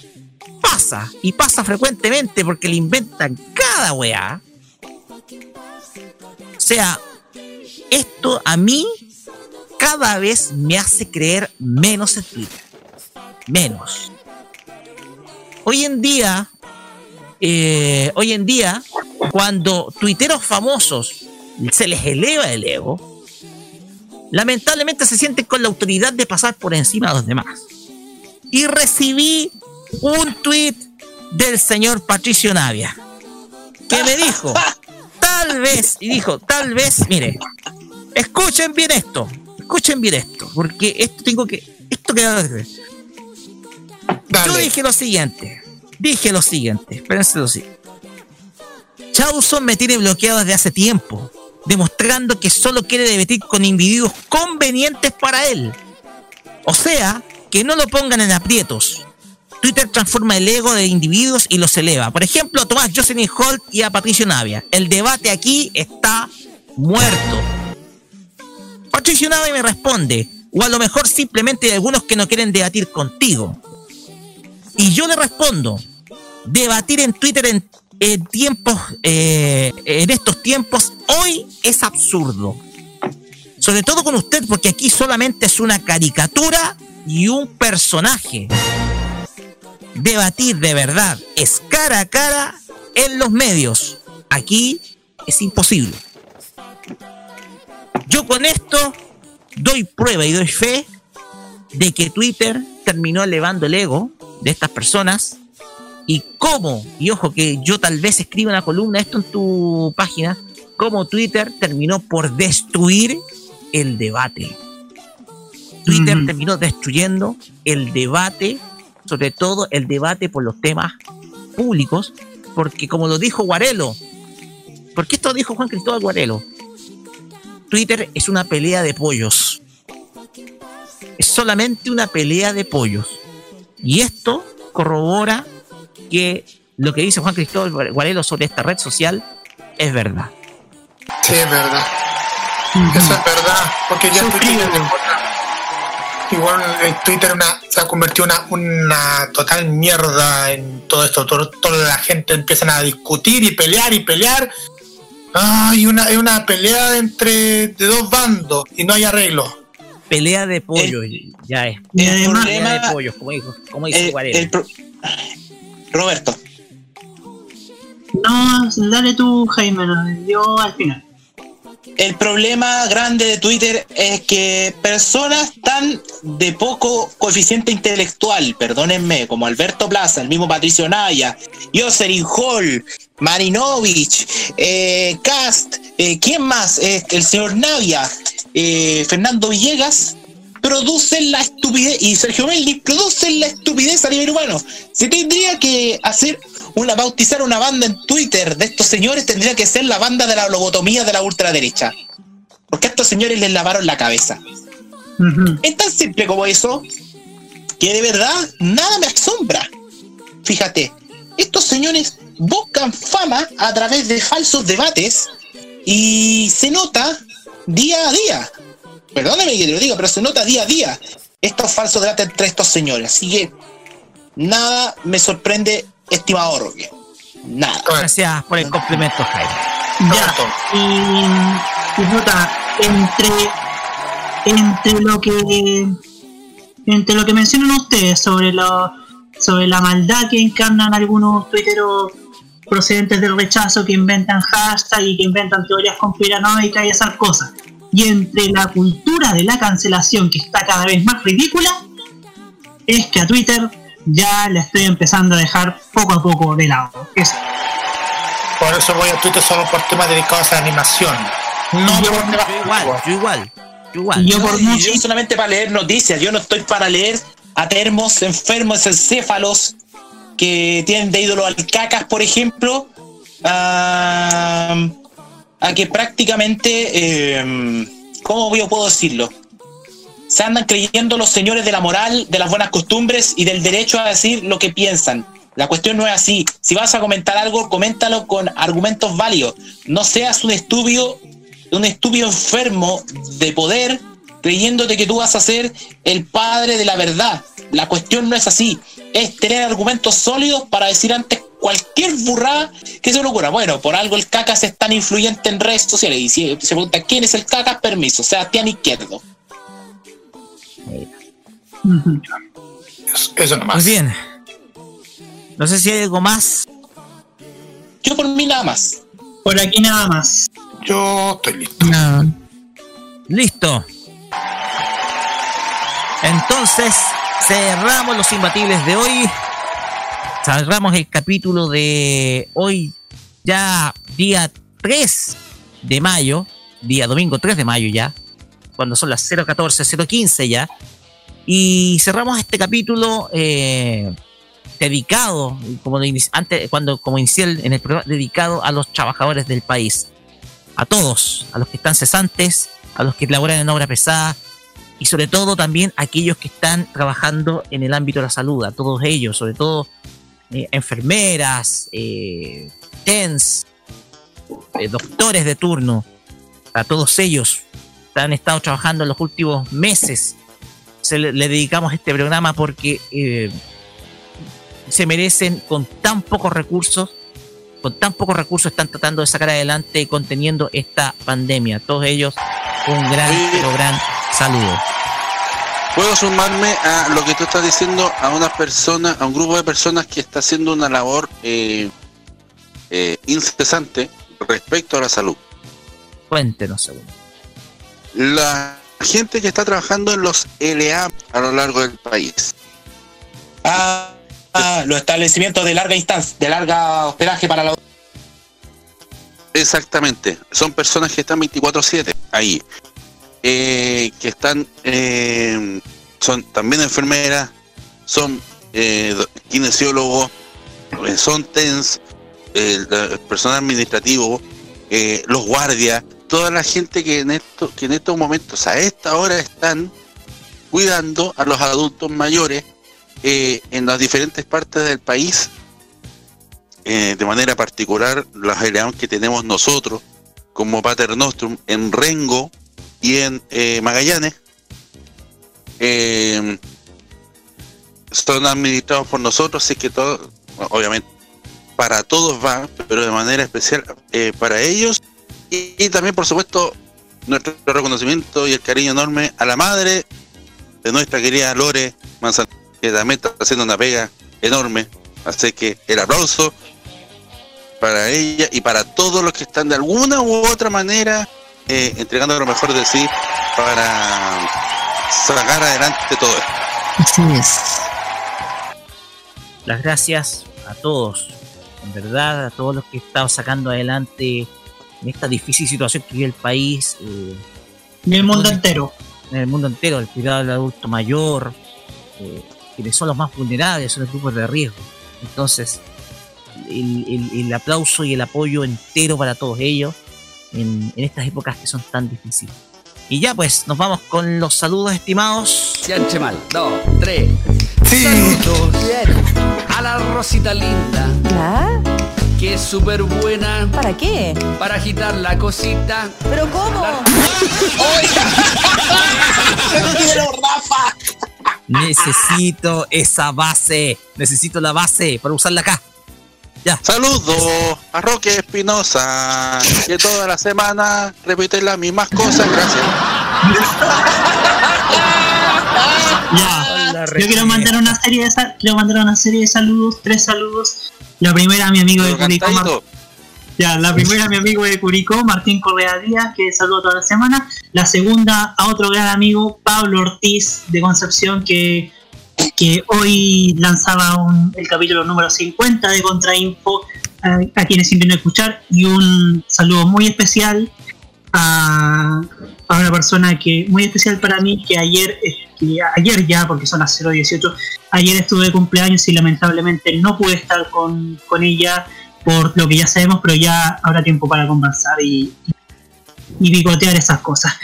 Speaker 2: pasa, y pasa frecuentemente porque le inventan cada weá. O sea, esto a mí cada vez me hace creer menos en Twitter. Menos. Hoy en día, eh, hoy en día, cuando tuiteros famosos se les eleva el ego, lamentablemente se sienten con la autoridad de pasar por encima de los demás. Y recibí un tweet del señor Patricio Navia que me dijo, tal vez, y dijo, tal vez, mire, escuchen bien esto, escuchen bien esto, porque esto tengo que, esto yo dije lo siguiente, dije lo siguiente, espérense lo siguiente. Chauson me tiene bloqueado desde hace tiempo, demostrando que solo quiere debatir con individuos convenientes para él. O sea, que no lo pongan en aprietos. Twitter transforma el ego de individuos y los eleva. Por ejemplo, a Tomás Jocelyn Holt y a Patricio Navia. El debate aquí está muerto. Patricio Navia me responde, o a lo mejor simplemente hay algunos que no quieren debatir contigo. Y yo le respondo, debatir en Twitter en, tiempos, eh, en estos tiempos, hoy es absurdo. Sobre todo con usted, porque aquí solamente es una caricatura y un personaje. Debatir de verdad es cara a cara en los medios. Aquí es imposible. Yo con esto doy prueba y doy fe de que Twitter terminó elevando el ego de estas personas y cómo, y ojo que yo tal vez escriba una columna esto en tu página, cómo Twitter terminó por destruir el debate. Twitter terminó destruyendo el debate, sobre todo el debate por los temas públicos, porque como lo dijo Guarelo, porque esto lo dijo Juan Cristóbal Guarelo, Twitter es una pelea de pollos. Es solamente una pelea de pollos. Y esto corrobora que lo que dice Juan Cristóbal Guarelo sobre esta red social es verdad.
Speaker 1: Sí, es verdad. Eso es verdad. Porque ya Twitter, igual el Twitter una, se ha convertido en una, una total mierda en todo esto. Todo- toda la gente empiezan a discutir y pelear y pelear. Ay, una, una pelea entre de dos bandos y no hay arreglo.
Speaker 2: Pelea de pollos, ya es.
Speaker 12: el
Speaker 2: pelea
Speaker 12: problema-
Speaker 2: de pollos, como dijo, como dice
Speaker 12: el-
Speaker 2: Guarelo.
Speaker 12: el pro- Roberto,
Speaker 11: No, dale tú, Jaime, yo al final.
Speaker 12: el problema grande de Twitter es que personas tan de poco coeficiente intelectual, perdónenme, como Alberto Plaza, el mismo Patricio Naya, Jocelyn Hall, Marinovich, eh, Cast, eh, ¿quién más? Eh, el señor Navia, eh, Fernando Villegas, producen la estupidez, y Sergio Melli, producen la estupidez a nivel humano. Si tendría que hacer una, bautizar una banda en Twitter de estos señores, tendría que ser la banda de la lobotomía de la ultraderecha. Porque a estos señores les lavaron la cabeza. Es tan simple como eso. que de verdad nada me asombra. Fíjate, estos señores buscan fama a través de falsos debates y se nota día a día. Perdóneme que te lo diga, pero se nota día a día estos falsos debates entre estos señores. Así que nada me sorprende, estimado Roque. Nada.
Speaker 2: Gracias por el complemento, Jaime.
Speaker 11: Ya, y, y puta, entre, entre lo que entre lo que mencionan ustedes sobre lo, sobre la maldad que encarnan algunos tuiteros procedentes del rechazo que inventan hashtags y que inventan teorías conspiranoicas y esas cosas. Y entre la cultura de la cancelación que está cada vez más ridícula, es que a Twitter ya le estoy empezando a dejar poco a poco de lado. Eso.
Speaker 1: Por eso voy a Twitter solo por temas dedicados a la animación. No
Speaker 2: yo,
Speaker 1: por temas
Speaker 2: igual, yo igual, yo igual.
Speaker 12: Yo, por yo solamente para leer noticias, yo no estoy para leer a termos enfermos encéfalos que tienen de ídolo al cacas, por ejemplo, a, que prácticamente, eh, ¿cómo yo puedo decirlo? Se andan creyendo los señores de la moral, de las buenas costumbres y del derecho a decir lo que piensan. La cuestión no es así. Si vas a comentar algo, coméntalo con argumentos válidos. No seas un estúpido, un estúpido enfermo de poder creyéndote que tú vas a ser el padre de la verdad. La cuestión no es así. Es tener argumentos sólidos para decir antes cualquier burrada que se le ocurra. Bueno, por algo el cacas es tan influyente en redes sociales. Y si se pregunta quién es el cacas, permiso. Sebastián Izquierdo.
Speaker 1: Eso nomás.
Speaker 2: Pues bien. No sé si hay algo más.
Speaker 12: Yo por mí nada más.
Speaker 11: Por aquí nada más.
Speaker 1: Yo estoy listo.
Speaker 2: Listo. Entonces, cerramos los imbatibles de hoy. Cerramos el capítulo de hoy, ya día 3 de mayo, día domingo 3 de mayo ya, cuando son las 014, 015 ya. Y cerramos este capítulo eh, dedicado, como antes, cuando como inicié en el programa, dedicado a los trabajadores del país. A todos, a los que están cesantes, a los que laboran en obra pesada y sobre todo también a aquellos que están trabajando en el ámbito de la salud, a todos ellos, sobre todo eh, enfermeras, eh, TENS, eh, doctores de turno, a todos ellos que han estado trabajando en los últimos meses. Se le, dedicamos este programa porque eh, se merecen con tan pocos recursos, con tan pocos recursos están tratando de sacar adelante y conteniendo esta pandemia. Todos ellos un gran, pero gran saludo.
Speaker 21: Puedo sumarme a lo que tú estás diciendo a una persona, a un grupo de personas que está haciendo una labor eh, eh, incesante respecto a la salud.
Speaker 2: Cuéntenos, segundo.
Speaker 21: La gente que está trabajando en los LA a lo largo del país.
Speaker 12: Ah, los establecimientos de larga instancia, de larga hospedaje para la
Speaker 21: Exactamente, son personas que están 24/7 ahí, eh, que están, eh, son también enfermeras, son eh, kinesiólogos, son TENS, el personal administrativo, los guardias, toda la gente que en, esto, que en estos momentos, a esta hora, están cuidando a los adultos mayores eh, en las diferentes partes del país eh, de manera particular las LEAM que tenemos nosotros como Pater Nostrum en Rengo y en eh, Magallanes son administrados por nosotros, así que todo, obviamente para todos va, pero de manera especial para ellos. Y, y también por supuesto nuestro reconocimiento y el cariño enorme a la madre de nuestra querida Lore Manzanero, que también está haciendo una pega enorme, así que el aplauso para ella y para todos los que están de alguna u otra manera eh, entregando lo mejor de sí para sacar adelante todo esto.
Speaker 23: Así es.
Speaker 2: Las gracias a todos, en verdad, a todos los que están sacando adelante en esta difícil situación que vive el país. eh,
Speaker 11: En el mundo entero.
Speaker 2: en el mundo entero, el cuidado del adulto mayor, eh, quienes son los más vulnerables, son los grupos de riesgo. Entonces, el, el- el aplauso y el apoyo entero para todos ellos en, en estas épocas que son tan difíciles. Y ya pues, nos vamos con los saludos estimados.
Speaker 7: Sianche mal. Dos, tres.
Speaker 30: Saludos a la Rosita linda. Que es súper buena.
Speaker 5: ¿Para qué?
Speaker 30: Para agitar la cosita.
Speaker 5: ¿Pero cómo?
Speaker 2: Necesito esa base. Necesito la base para usarla acá. Ya.
Speaker 21: Saludos a Roque Espinosa, que toda la semana repite las mismas cosas. Gracias.
Speaker 11: Ya. Yo quiero mandar una serie de sal- quiero mandar una serie de saludos, tres saludos. La primera a mi amigo de Curicó. Ya, la primera mi amigo de Curicó, Martín Correa Díaz, que saludo toda la semana. La segunda a otro gran amigo, Pablo Ortiz de Concepción, que, que hoy lanzaba un- el capítulo número 50 de Contrainfo a, a quienes sienten escuchar. Y un saludo muy especial a, a una persona que muy especial para mí que ayer que ayer ya porque son las 018 ayer estuve de cumpleaños y lamentablemente no pude estar con, con ella por lo que ya sabemos pero ya habrá tiempo para conversar y, y picotear esas cosas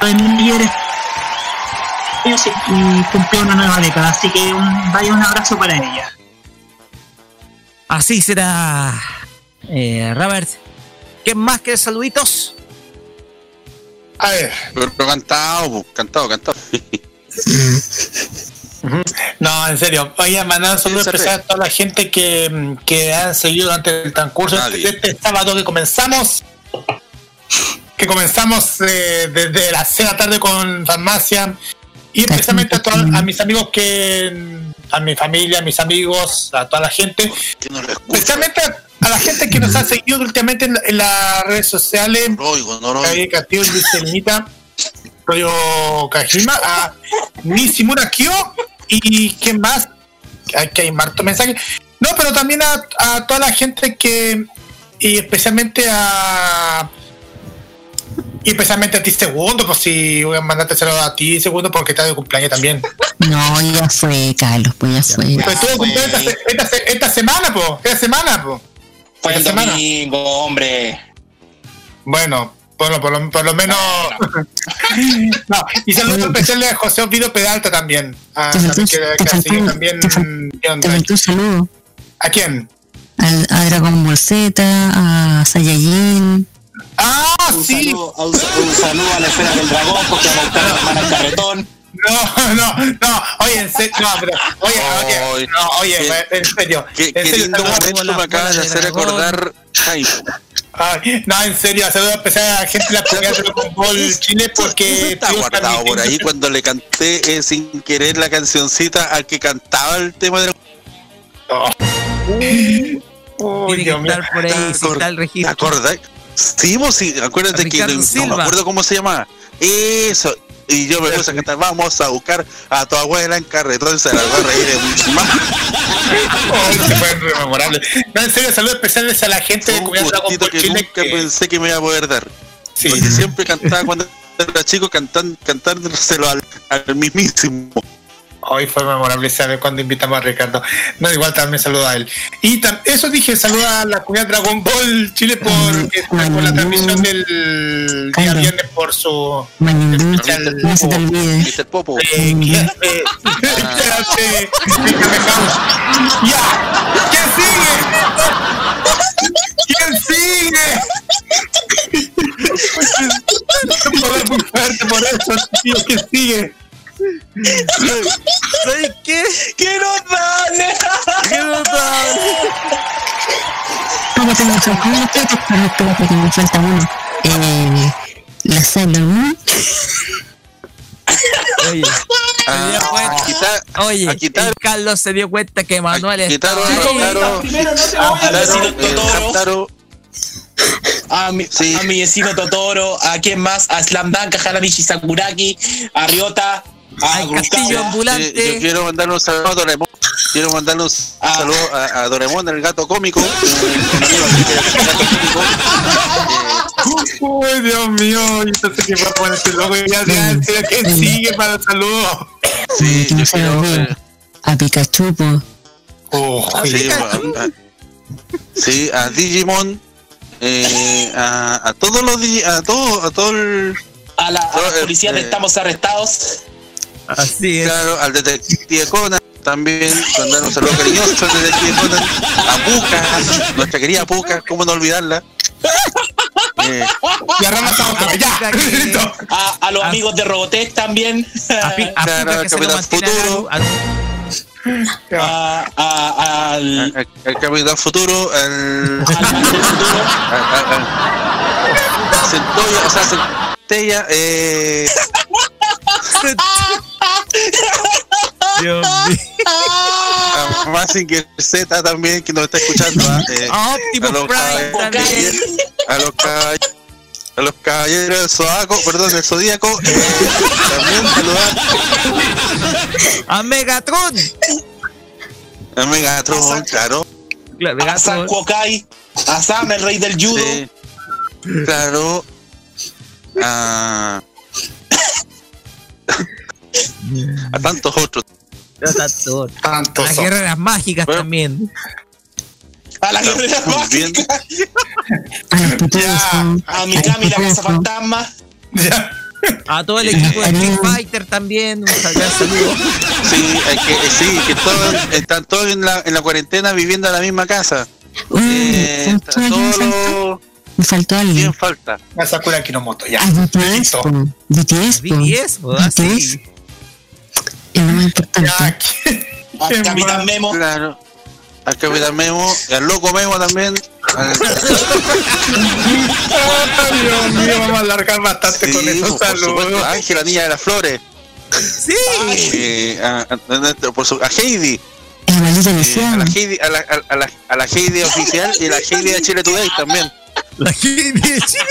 Speaker 11: ayer es- y cumplió una nueva década así que un, vaya un abrazo para ella
Speaker 2: Así será, eh, Robert. ¿Qué más que saluditos?
Speaker 1: A ver.
Speaker 21: Pero cantado, po, cantado,
Speaker 1: No, en serio. Oye, mandar un saludo
Speaker 21: ¿Quién se
Speaker 1: especial a toda la gente que, que han seguido durante el transcurso de este sábado que comenzamos. Que comenzamos eh, desde las 6 de la tarde con farmacia. Y especialmente a, toda- a mis amigos que. A mi familia, a mis amigos, a toda la gente. Especialmente a, a la gente que nos ha seguido últimamente en, la- en las redes sociales. Javier Castillo, Luis Selmita, Rollo Kajima, a Nishimura Kyo y ¿quién más? Aquí hay harto mensaje. No, pero también a, a toda la gente que, y especialmente a, y especialmente a ti segundo, pues si voy a mandarte saludos a ti segundo porque está de cumpleaños también.
Speaker 23: No, ya fue, Carlos, pues ya fue.
Speaker 1: Estuvo de cumpleaños esta, se- esta esta semana, po, esta semana, po.
Speaker 12: Fue el
Speaker 1: Esta semana.
Speaker 12: domingo, hombre.
Speaker 1: Bueno, bueno, por lo, por lo menos. no, y saludos especiales a José Ovidio Pedalta también. A,
Speaker 23: Te faltó-
Speaker 1: también que, también.
Speaker 23: te
Speaker 1: ¿qué
Speaker 23: un saludo.
Speaker 1: ¿A quién?
Speaker 23: Al- A, Dragon Ball Z, a Saiyajin.
Speaker 1: ¡Ah,
Speaker 12: un Saludo, un, un saludo a la esfera del dragón porque a buscar a la hermana el carretón.
Speaker 1: No, no, no, oye, en serio, no, pero, oye, oye, no, oye, en serio.
Speaker 21: Qué,
Speaker 1: en
Speaker 21: qué
Speaker 1: serio,
Speaker 21: lindo
Speaker 1: saludos-
Speaker 21: momento me acabas de hacer acordar, Jaime.
Speaker 1: Ay, no, en serio, saludos especiales a la gente de la de Dragon Ball Chile porque
Speaker 21: Está guardado por ahí cuando le canté eh, sin querer la cancioncita al que cantaba el tema de la...
Speaker 1: Uy,
Speaker 2: Tiene que
Speaker 1: Dios mío.
Speaker 2: estar por ahí, si está el
Speaker 21: ¿Te
Speaker 2: registro.
Speaker 21: acordás? Sí, vos sí, acuérdate que no, no me acuerdo cómo se llamaba. Eso. Y yo me puse a cantar, vamos a buscar a tu abuela en carretón, se la va a reír de más.
Speaker 1: Oh, se fue memorable. No, en serio, saludos especiales a la gente de
Speaker 21: Un
Speaker 1: comunidad Dragon
Speaker 21: gustito
Speaker 1: Ball
Speaker 21: que
Speaker 1: Chile.
Speaker 21: nunca pensé que me iba a poder dar. Porque siempre cantaba cuando era chico, cantan, cantándoselo al, al mismísimo.
Speaker 1: Hoy fue memorable saber cuando invitamos a Ricardo. No, igual también saludo a él. Y eso dije, saludo a la comunidad Dragon Ball Chile por, que está por la transmisión del día viernes por su especial
Speaker 23: No se te olvide.
Speaker 21: Mr. Popo.
Speaker 1: eh, eh. ¡Ya! ¿Quién sigue? ¿Quién sigue? No puedo por eso, tío, ¿quién sigue?
Speaker 2: ¿Sabes qué?
Speaker 12: ¡Qué notable!
Speaker 2: ¡Qué notable!
Speaker 23: ¿Cómo tengo muchos minutos? Pero espérate que me falta uno. Eh, la Sailor Moon.
Speaker 2: Oye, dio cuenta- Oye, el Carlos se dio cuenta que Manuel estaba ahí.
Speaker 12: A mi vecino Totoro. A mi, a mi vecino Totoro, a quién más, a Slam Dunk, a Hanamichi Sakuraki, a Ryota, a Gruskawa.
Speaker 21: Eh, yo quiero mandarle un saludo a Doraemon. Quiero mandarle un saludo a, a Doraemon, el gato cómico. cómico.
Speaker 1: Uy, Dios mío, yo pensé que iba a poner este logo y ya, serio, ¿quién sigue para el saludo?
Speaker 21: Sí,
Speaker 23: se me olvide. A Pikachu, po.
Speaker 21: Sí, a, a- sí, a Digimon, eh, a, a todos los a todo, a todo el
Speaker 12: A la, a la policía de
Speaker 21: eh,
Speaker 12: estamos arrestados.
Speaker 15: Así es.
Speaker 21: Claro, al detective Conan también, mandar un saludo cariñoso al detective Conan, a Puca, nuestra querida Puca, cómo no olvidarla. Eh,
Speaker 1: Y esa otra, ya. Listo.
Speaker 12: A, a los amigos de Robotech también.
Speaker 15: A, a
Speaker 21: Claro,
Speaker 15: Puka que
Speaker 21: Capitán
Speaker 15: a
Speaker 21: Futuro.
Speaker 15: A-
Speaker 12: A, a- al,
Speaker 21: al, al Capitán Futuro, al,
Speaker 12: al Maestro Futuro.
Speaker 21: al, al- al Centolla, o sea, Centella, eh,
Speaker 15: Dios mío.
Speaker 21: a Mazinger Z también, que nos está escuchando. ¿ah? Eh,
Speaker 15: A Optimus
Speaker 21: a los caballeros- a los caballeros a los caballeros del Zodíaco, perdón, del Zodíaco, eh, también saludar
Speaker 15: A Megatron.
Speaker 21: a Megatron, claro,
Speaker 15: Claro,
Speaker 12: A San. Kuokai. A Sam, el rey del judo.
Speaker 21: sí, claro, a, a tantos otros.
Speaker 15: Tanto.
Speaker 1: Tantos
Speaker 15: Las
Speaker 1: son.
Speaker 15: guerreras mágicas
Speaker 21: Bueno.
Speaker 15: también.
Speaker 12: A la guerrera
Speaker 21: Muy bien.
Speaker 12: mágica.
Speaker 23: A los.
Speaker 12: A Mikami, la casa fantasma.
Speaker 1: Ya.
Speaker 15: A todo el equipo de Street Fighter también. Un saludo.
Speaker 21: Sí, que, eh, sí, que todos están todos en la, en la cuarentena viviendo en la misma casa.
Speaker 23: Uy,
Speaker 21: Eh,
Speaker 23: ¿sabes
Speaker 21: está
Speaker 23: quién me faltó? alguien.
Speaker 21: bien falta.
Speaker 1: A Sakura Kinomoto, ya.
Speaker 23: A BTS. BTS.
Speaker 15: BTS, ah, sí.
Speaker 23: Es más importante.
Speaker 1: Ya.
Speaker 12: A
Speaker 1: ¿Qué
Speaker 12: Capitán? Memo.
Speaker 21: Claro. Al Capitán Memo, y al Loco Memo también. al-
Speaker 1: Ay, Dios mío, vamos a alargar bastante
Speaker 21: Sí,
Speaker 1: con esos saludos.
Speaker 21: Ángela, niña de las flores.
Speaker 15: Sí.
Speaker 21: Eh, a, a- a- por su- a Heidi. Eh, a la Heidi, a la, a, a la, a la Heidi oficial y a la Heidi de Chile Today también.
Speaker 15: La gente de Chile.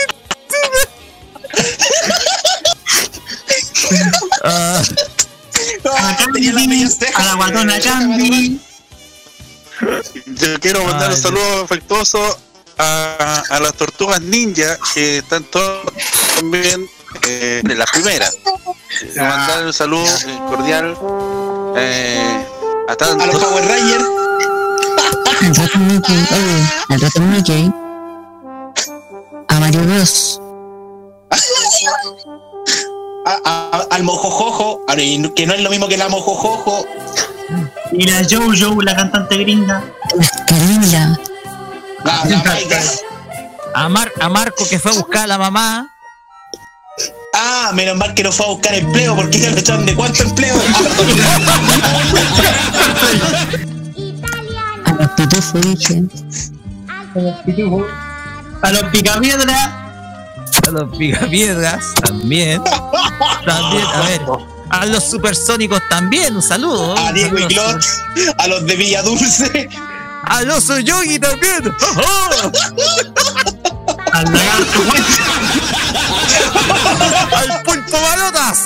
Speaker 15: Ah,
Speaker 12: Ah.
Speaker 11: A la guatona Candy.
Speaker 21: Yo quiero mandar
Speaker 15: Ay,
Speaker 21: un saludo afectuoso a, a las tortugas ninja que están todas también eh, de las primeras.
Speaker 1: Ya.
Speaker 21: Mandar un saludo eh, cordial eh, a
Speaker 12: A los
Speaker 21: tantos.
Speaker 12: Power Rangers.
Speaker 23: Al rato Mickey. Oye, al rato Mickey. A Mario Bros.
Speaker 12: A- a- al Mojojojo. a- Que no es lo mismo que la Mojojojo.
Speaker 11: Y la Jojo, la cantante gringa.
Speaker 12: La, la
Speaker 15: a, Mar- a Marco que fue a buscar a la mamá.
Speaker 12: Ah, menos mal que no fue a buscar empleo porque ya lo echan de cuánto empleo.
Speaker 23: A los pitufos, dije.
Speaker 11: A los picapiedra.
Speaker 15: A los picapiedras también. También, a ver. A los supersónicos también, un saludo.
Speaker 12: A Diego y. Glot. A los de Villa Dulce.
Speaker 15: Al oso yogi también. ¡Oh!
Speaker 11: Al lagarto.
Speaker 15: Al pulpo balotas.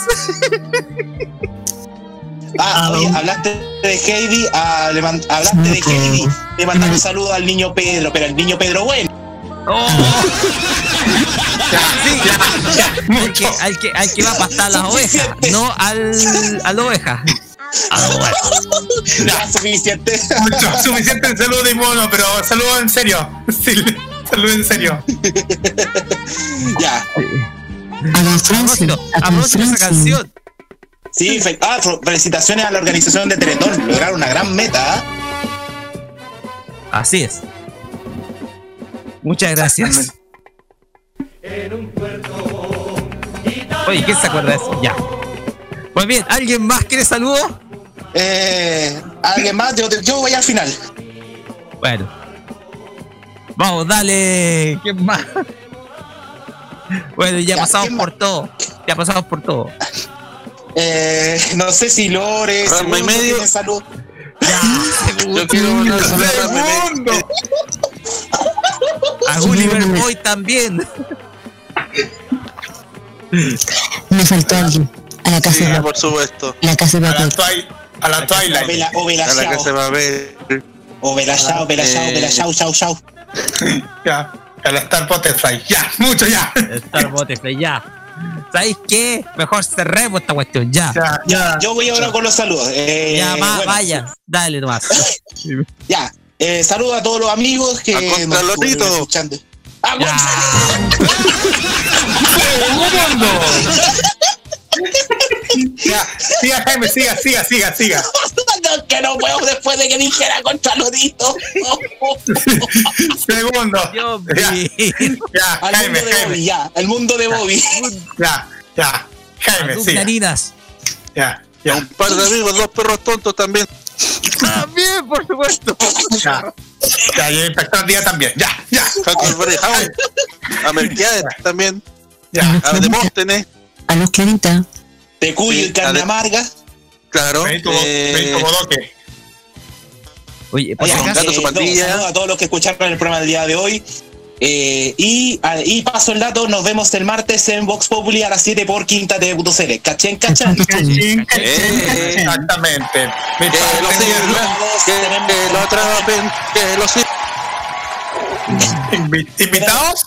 Speaker 12: Ah, oye, hablaste de Heidi. ah, le man- hablaste de Heidi. Le mandaron un saludo al niño Pedro, pero el niño Pedro bueno.
Speaker 15: Oh. Sí, al que, al, que, al que va a pastar las ovejas, no al, a la oveja. A la oveja.
Speaker 12: Ya, suficiente.
Speaker 1: Mucho, suficiente en saludo de mono, pero saludo en serio. Sí, saludo en serio.
Speaker 12: Ya.
Speaker 23: A Don Francis.
Speaker 15: A propósito esa canción.
Speaker 12: Sí, fe- ah, fe- felicitaciones a la organización de Teletón. Lograron una gran meta. ¿ah?
Speaker 15: Así es. Muchas gracias. Oye, ¿quién se acuerda de eso? Ya. Pues bien, ¿alguien más quiere saludos?
Speaker 12: Eh, ¿Alguien más? Yo, yo voy al final.
Speaker 15: Bueno. Vamos, dale. ¿Quién más? Bueno, ya,
Speaker 12: Ya,
Speaker 15: pasamos
Speaker 12: ¿quién
Speaker 15: por todo. Ya pasamos por todo.
Speaker 12: Eh, no sé si Lore,
Speaker 21: Rama y medio.
Speaker 12: salud.
Speaker 21: Yo quiero mandar un saludo a
Speaker 15: Gulliver Boy también.
Speaker 23: Me faltó alguien. A la casa
Speaker 21: Sí,
Speaker 23: de
Speaker 21: por supuesto.
Speaker 23: La casa de
Speaker 1: A la,
Speaker 23: papel.
Speaker 1: twi- a la
Speaker 12: O
Speaker 1: Twilight.
Speaker 12: Vela, o Vela
Speaker 21: A la casa va a ver.
Speaker 12: O Chao, Chao, Chao.
Speaker 1: Ya. A la Star Butterfly. Ya, mucho ya.
Speaker 15: Star Butterfly, ya. ¿Sabéis qué? Mejor cerremos esta cuestión, ya.
Speaker 1: Ya,
Speaker 12: Ya, yo voy ahora con los saludos. Eh,
Speaker 15: Ya, va,
Speaker 12: bueno,
Speaker 15: vaya. Dale nomás.
Speaker 12: Ya. Eh, saludos a todos los amigos que
Speaker 21: A Contralorito.
Speaker 12: estuvieron escuchando. ¡A
Speaker 15: Ya.
Speaker 12: Gonzalo!
Speaker 1: Ya, siga, Jaime, siga, siga, siga, siga.
Speaker 12: No, que no puedo después de que dijera contra Lodito.
Speaker 1: Segundo. Ya, ya,
Speaker 12: Al
Speaker 1: Jaime,
Speaker 12: mundo de
Speaker 1: Jaime.
Speaker 12: Bobby, ya. Al mundo de Bobby.
Speaker 1: Ya, ya. Jaime, siga.
Speaker 15: narinas.
Speaker 1: Ya, ya.
Speaker 21: Un par de amigos, dos perros tontos también.
Speaker 15: También, por supuesto.
Speaker 1: Ya, ya, y el Díaz también. Ya, ya.
Speaker 21: A Melquiades también.
Speaker 1: Ya.
Speaker 21: A Demóstenes.
Speaker 23: A los Clarita.
Speaker 12: Tecuyo y
Speaker 21: Sí,
Speaker 12: carne amarga.
Speaker 21: Claro.
Speaker 1: Benito,
Speaker 21: eh,
Speaker 1: Bodoque.
Speaker 15: Oye, por
Speaker 12: Oye,
Speaker 15: acaso,
Speaker 12: eh,
Speaker 21: su
Speaker 12: no, a todos los que escucharon el programa del día de hoy. Eh, y, a- y paso el dato, nos vemos el martes en Vox Populi a las 7 por quinta de TV.cl. ¿Cachén,
Speaker 1: cachín,
Speaker 21: Eh,
Speaker 1: Exactamente. Mi
Speaker 21: Que
Speaker 1: padre
Speaker 21: lo
Speaker 1: tenía
Speaker 21: sirvan, que, que lo atrapen, que lo sirvan.
Speaker 1: invi- ¿Invitados?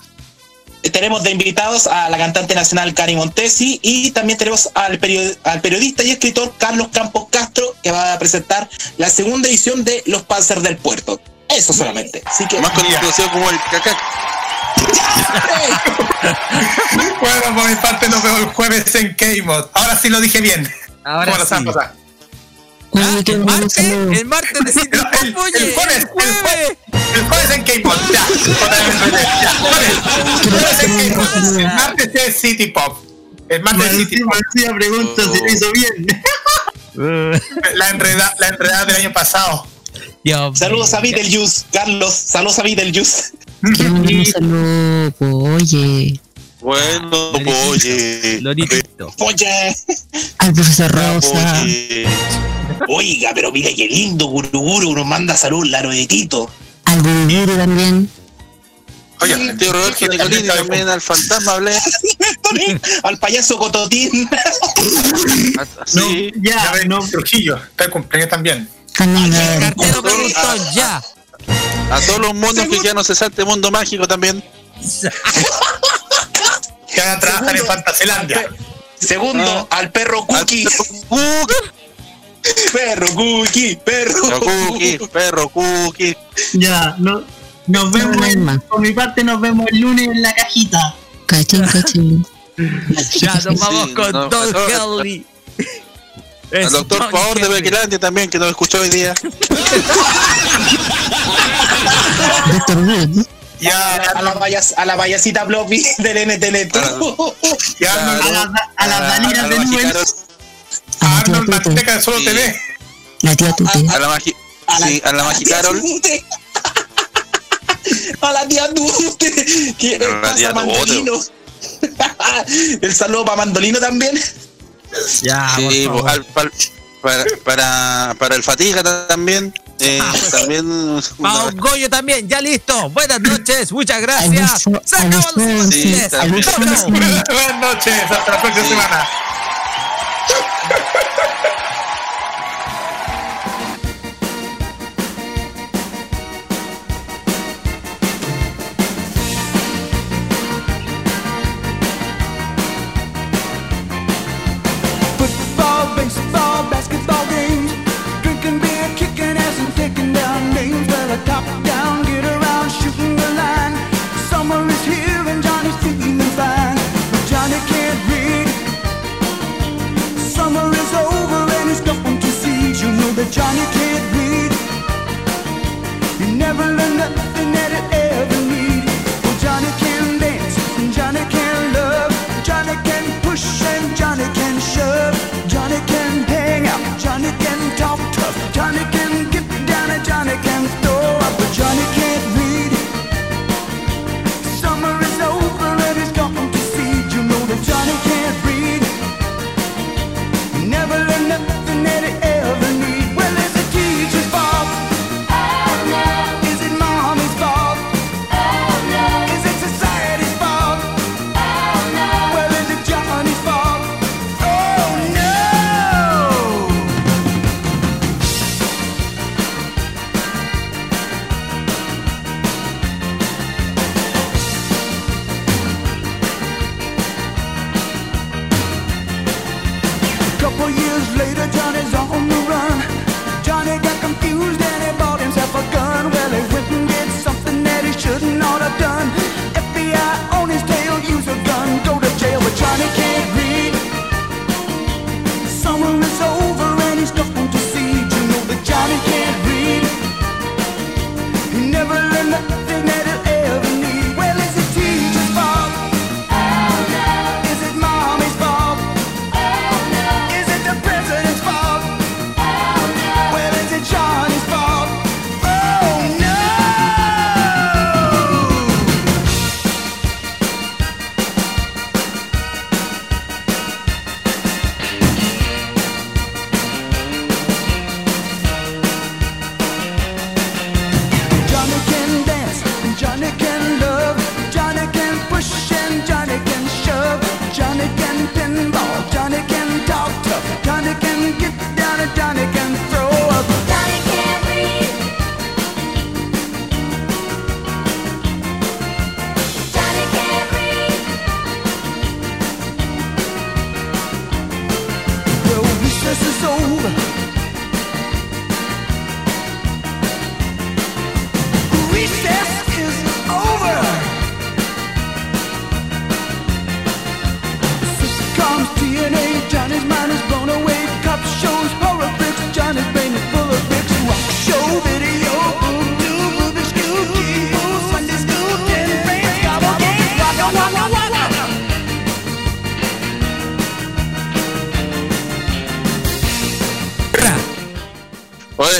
Speaker 12: Tenemos de invitados a la cantante nacional Cari Montesi y también tenemos al, al periodista y escritor Carlos Campos Castro que va a presentar la segunda edición de Los Panzers del Puerto. Eso solamente. Así que
Speaker 21: Más conocido como el cacac.
Speaker 1: Bueno, por mi parte nos vemos el jueves en K-Mod. Ahora sí lo dije bien.
Speaker 15: Ahora
Speaker 1: ¿Cómo lo saben
Speaker 15: sí.
Speaker 23: qué
Speaker 15: el martes, el martes de City
Speaker 1: El,
Speaker 15: Pop,
Speaker 1: el- jueves,
Speaker 15: el
Speaker 1: jueves, el jueves en K-Mod. Ya, jueves. En K-Mod. El martes es City Pop. El martes es City Pop.
Speaker 11: Marcía pregunta si lo hizo bien.
Speaker 1: La enredada, la enredada del año pasado.
Speaker 15: Dios
Speaker 12: saludos a. Beetlejuice, Carlos. Saludos a Beetlejuice.
Speaker 23: Saludos. Oye.
Speaker 21: Bueno, oye.
Speaker 15: Lorito.
Speaker 12: Oye,
Speaker 23: Al profesor Rosa.
Speaker 12: Oiga, pero mire qué lindo, Guruguru nos manda salud, Laro de Tito.
Speaker 23: Al Guruguru también.
Speaker 1: Oye,
Speaker 21: Al tío Roberto Nicolini también al fantasma hablé.
Speaker 12: al payaso Cototín.
Speaker 21: Así.
Speaker 1: ya, no. Trujillo, está de cumpleaños también.
Speaker 15: Cartero ya.
Speaker 21: A todos los monos que ya no se salte mundo mágico también.
Speaker 1: Que van a trabajar en Fantasylandia.
Speaker 12: Segundo, al perro Cookie.
Speaker 21: perro
Speaker 12: Perro Cookie, perro
Speaker 21: Cookie, perro Cookie.
Speaker 11: Ya, no, nos vemos, en- por mi parte nos vemos el lunes en la cajita.
Speaker 23: Cachín, cachín.
Speaker 15: Ya nos vamos
Speaker 21: Sí,
Speaker 15: con
Speaker 21: no,
Speaker 15: Don
Speaker 21: no,
Speaker 15: Kelly.
Speaker 21: Al doctor Favor de. Bequilandia también, que nos escuchó hoy día.
Speaker 23: Doctor.
Speaker 1: Ya,
Speaker 12: A la, a la payasita Bloppy del NTN.
Speaker 1: ya
Speaker 11: A las
Speaker 21: la
Speaker 11: de Nubes.
Speaker 23: A
Speaker 1: Arnold. Manteca de Solo. TV.
Speaker 23: La tía Tute.
Speaker 21: a la Magi, sí, a la Magi Carol.
Speaker 12: A la tía Tute. ¿Qué
Speaker 21: A la
Speaker 12: pasa,
Speaker 21: tía
Speaker 12: Mandolino? El saludo para Mandolino también.
Speaker 15: Ya, por favor.
Speaker 21: pal- para, para, para el Fatiga también. eh, también.
Speaker 15: Pao Goyo también, ya listo. Buenas noches, muchas gracias. Se
Speaker 21: también.
Speaker 15: Chao.
Speaker 1: Buenas noches, hasta la próxima semana.
Speaker 13: John you can't read. You never learn nothing at it.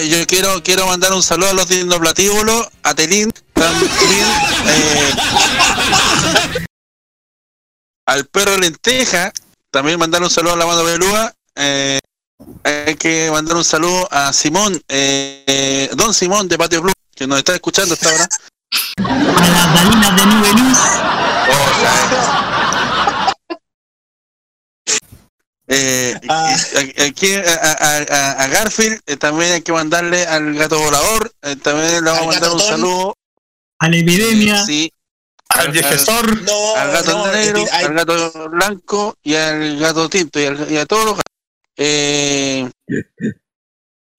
Speaker 21: Yo quiero, quiero mandar un saludo a los dinoplatíbulos, a Telín, también, eh, al perro lenteja, también mandar un saludo a la mano pelúa, eh, hay que mandar un saludo a Simón, eh, Don Simón de Patio Blue, que nos está escuchando hasta ahora.
Speaker 11: A las balinas de nube luz.
Speaker 21: Eh, y- aquí a, a- a- a Garfield eh, también hay que mandarle al gato volador, eh, también le vamos a mandar un saludo.
Speaker 11: A la epidemia.
Speaker 21: Sí.
Speaker 1: Al viejezor.
Speaker 21: al gato
Speaker 12: no,
Speaker 21: negro,
Speaker 12: hay-
Speaker 21: al gato blanco y al gato tinto y, al- y a todos los gatos. Eh,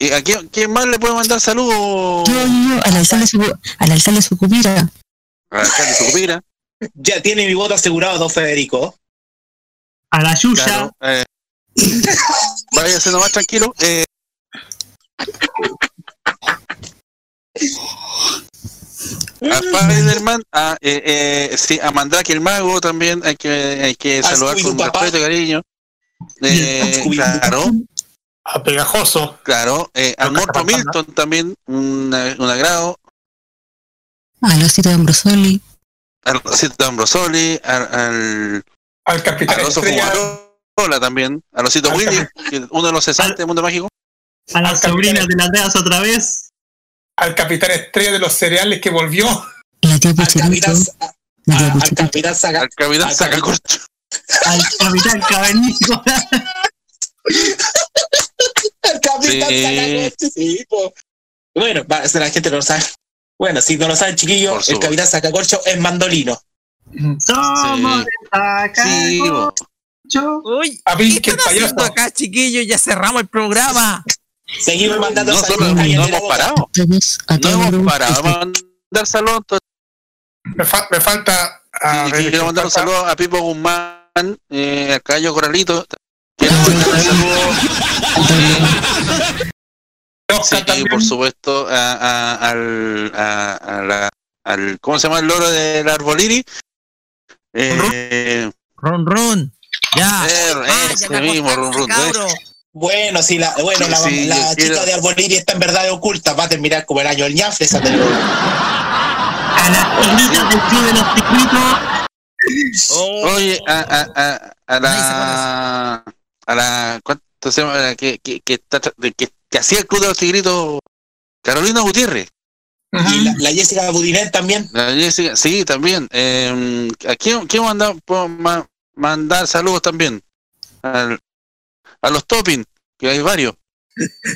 Speaker 21: ¿Y a quién, quién más le puede mandar saludos?
Speaker 23: Yo, yo, yo, al su, al alzarle su cupira.
Speaker 21: A alcalde Sucupira.
Speaker 12: Ya tiene mi voto asegurado, don Federico.
Speaker 11: A la Yuya.
Speaker 21: Claro, eh, váyase nomás tranquilo. Eh, a Spider-Man, a, eh, eh, sí, a Mandrake el Mago también hay que, hay que
Speaker 12: A
Speaker 21: saludar con
Speaker 12: papá.
Speaker 21: respeto y cariño. Eh, claro,
Speaker 1: A Pegajoso.
Speaker 21: claro. Eh, a Morto Milton también, un, un agrado.
Speaker 23: Al osito de Ambrosoli.
Speaker 21: Al Rosito Ambrosoli, al, al,
Speaker 1: Al Capitán.
Speaker 21: Fumarola también, al Osito
Speaker 1: Al
Speaker 21: Willy, uno de los cesantes del mundo mágico.
Speaker 11: A las
Speaker 1: Al
Speaker 11: sobrinas de las deas otra vez.
Speaker 1: Al Capitán Estrella de los cereales que volvió.
Speaker 23: La tía
Speaker 12: Al
Speaker 23: Pucherito.
Speaker 12: capitán,
Speaker 23: La tía
Speaker 12: a- al capitán saca.
Speaker 21: Al Capitán
Speaker 12: al
Speaker 21: Sacacorcho.
Speaker 11: Al capitán Cavernícola.
Speaker 12: El capitán
Speaker 21: Sí.
Speaker 12: Sacacorcho, sí, po. Bueno, la gente no lo sabe. Bueno, si no lo saben, chiquillos, el capitán Sacacorcho es mandolino.
Speaker 11: Somos
Speaker 21: Sí. Bo.
Speaker 15: Uy,
Speaker 1: A
Speaker 15: ¿qué
Speaker 1: Vinci, el
Speaker 15: están haciendo acá, chiquillos? Ya cerramos el programa.
Speaker 12: Seguimos mandando
Speaker 21: No,
Speaker 12: saludos.
Speaker 21: no hemos parado. No
Speaker 23: todos
Speaker 21: hemos parado.
Speaker 23: grupos.
Speaker 21: Vamos a mandar saludos.
Speaker 1: Me, fa- me falta. A
Speaker 21: Sí,
Speaker 1: ver,
Speaker 21: quiero mandar un
Speaker 1: falta-
Speaker 21: saludo a Pipo Guzmán, eh, a Cayo Corralito. Quiero mandar un saludo, sí,
Speaker 1: también.
Speaker 21: por supuesto, a, a- al, a, a la- al. ¿Cómo se llama el loro del Arboliri? Eh,
Speaker 15: Ron, ron. Ya.
Speaker 21: eh,
Speaker 15: Ah,
Speaker 21: ese
Speaker 15: ya me
Speaker 21: mismo, Run Run.
Speaker 12: Bueno, sí, la, bueno, la,
Speaker 21: Sí,
Speaker 12: la chica
Speaker 21: quiero-
Speaker 12: de Arboliri está en verdad oculta. Va a terminar como el año del ñafle esa.
Speaker 11: A las sobrinas del club de los tigritos.
Speaker 15: Oh.
Speaker 21: Oye, a, a, a, a la. A la. ¿Cuánto se llama? Que, que, que, está que, que hacía el Club de los Tigritos. Carolina Gutiérrez.
Speaker 12: Y la, la Jessica Budinet también.
Speaker 21: La Jessica, sí, también. Eh, ¿A quién, quién mandar, puedo ma- mandar saludos también? Al- a los topping, que hay varios.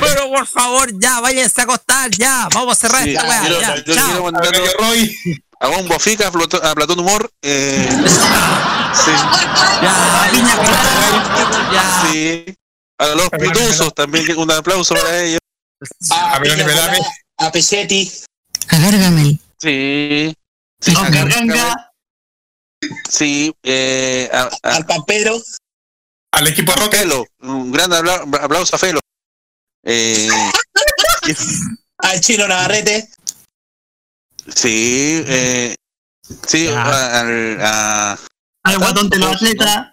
Speaker 15: Pero por favor, ya, váyanse a acostar, ya. Vamos a cerrar
Speaker 21: Sí,
Speaker 15: esta weá,
Speaker 21: quiero-
Speaker 15: ya.
Speaker 21: yo
Speaker 15: Chao.
Speaker 21: mandar
Speaker 1: Roy.
Speaker 21: a Bombo Fica, a Platón, a Humor. Eh, sí,
Speaker 15: Ya, Viña Clara, ya.
Speaker 21: sí. A los pituzos también, que un aplauso para ellos.
Speaker 12: A,
Speaker 1: A
Speaker 12: a.
Speaker 23: A Gargamel.
Speaker 21: Sí. Sí, acá-
Speaker 11: Ganga.
Speaker 21: sí eh, a, a-
Speaker 12: Al Pampero.
Speaker 1: Al equipo Rocket.
Speaker 21: Felo, un gran apla- aplauso a Felo. Eh,
Speaker 12: Al Chino Navarrete.
Speaker 21: sí, eh, sí,
Speaker 15: Ya.
Speaker 21: a- al, a-
Speaker 11: Al guatón de los atletas.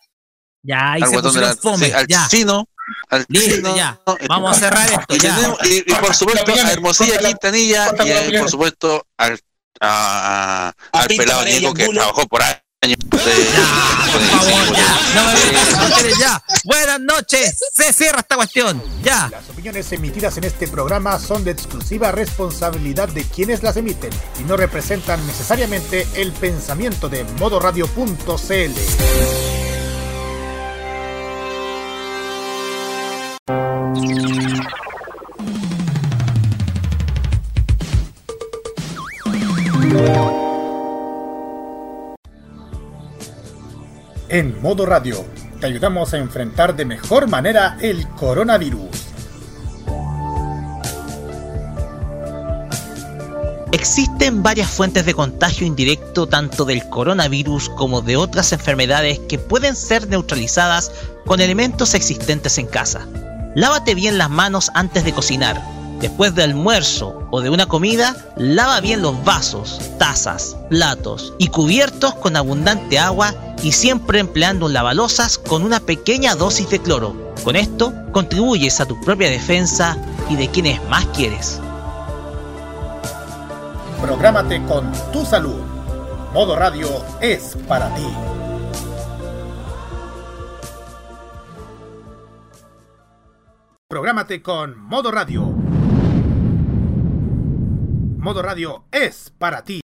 Speaker 15: Ya, ahí
Speaker 21: al
Speaker 15: se
Speaker 21: guatón de la,
Speaker 15: fome,
Speaker 21: sí, al
Speaker 15: ya.
Speaker 21: chino, al
Speaker 15: Listo,
Speaker 21: chino,
Speaker 15: ya. Vamos a cerrar esto,
Speaker 21: y,
Speaker 15: ya.
Speaker 21: tenemos- y- y por supuesto a Hermosilla Quintanilla y por supuesto al, a- a- al
Speaker 12: Pinto
Speaker 21: pelado Nico que trabajó por años
Speaker 15: Por favor, ya. No me mujeres, ya. Buenas noches. Se cierra esta cuestión. Ya.
Speaker 30: Las opiniones emitidas en este programa son de exclusiva responsabilidad de quienes las emiten y no representan necesariamente el pensamiento de modoradio.cl. En modo radio, te ayudamos a enfrentar de mejor manera el coronavirus.
Speaker 28: Existen varias fuentes de contagio indirecto tanto del coronavirus como de otras enfermedades que pueden ser neutralizadas con elementos existentes en casa. Lávate bien las manos antes de cocinar. Después del almuerzo o de una comida, lava bien los vasos, tazas, platos y cubiertos con abundante agua y siempre empleando un lavalosas con una pequeña dosis de cloro. Con esto contribuyes a tu propia defensa y de quienes más quieres.
Speaker 30: Prográmate con tu salud. Modo Radio es para ti. Prográmate con Modo Radio. Modo Radio es para ti.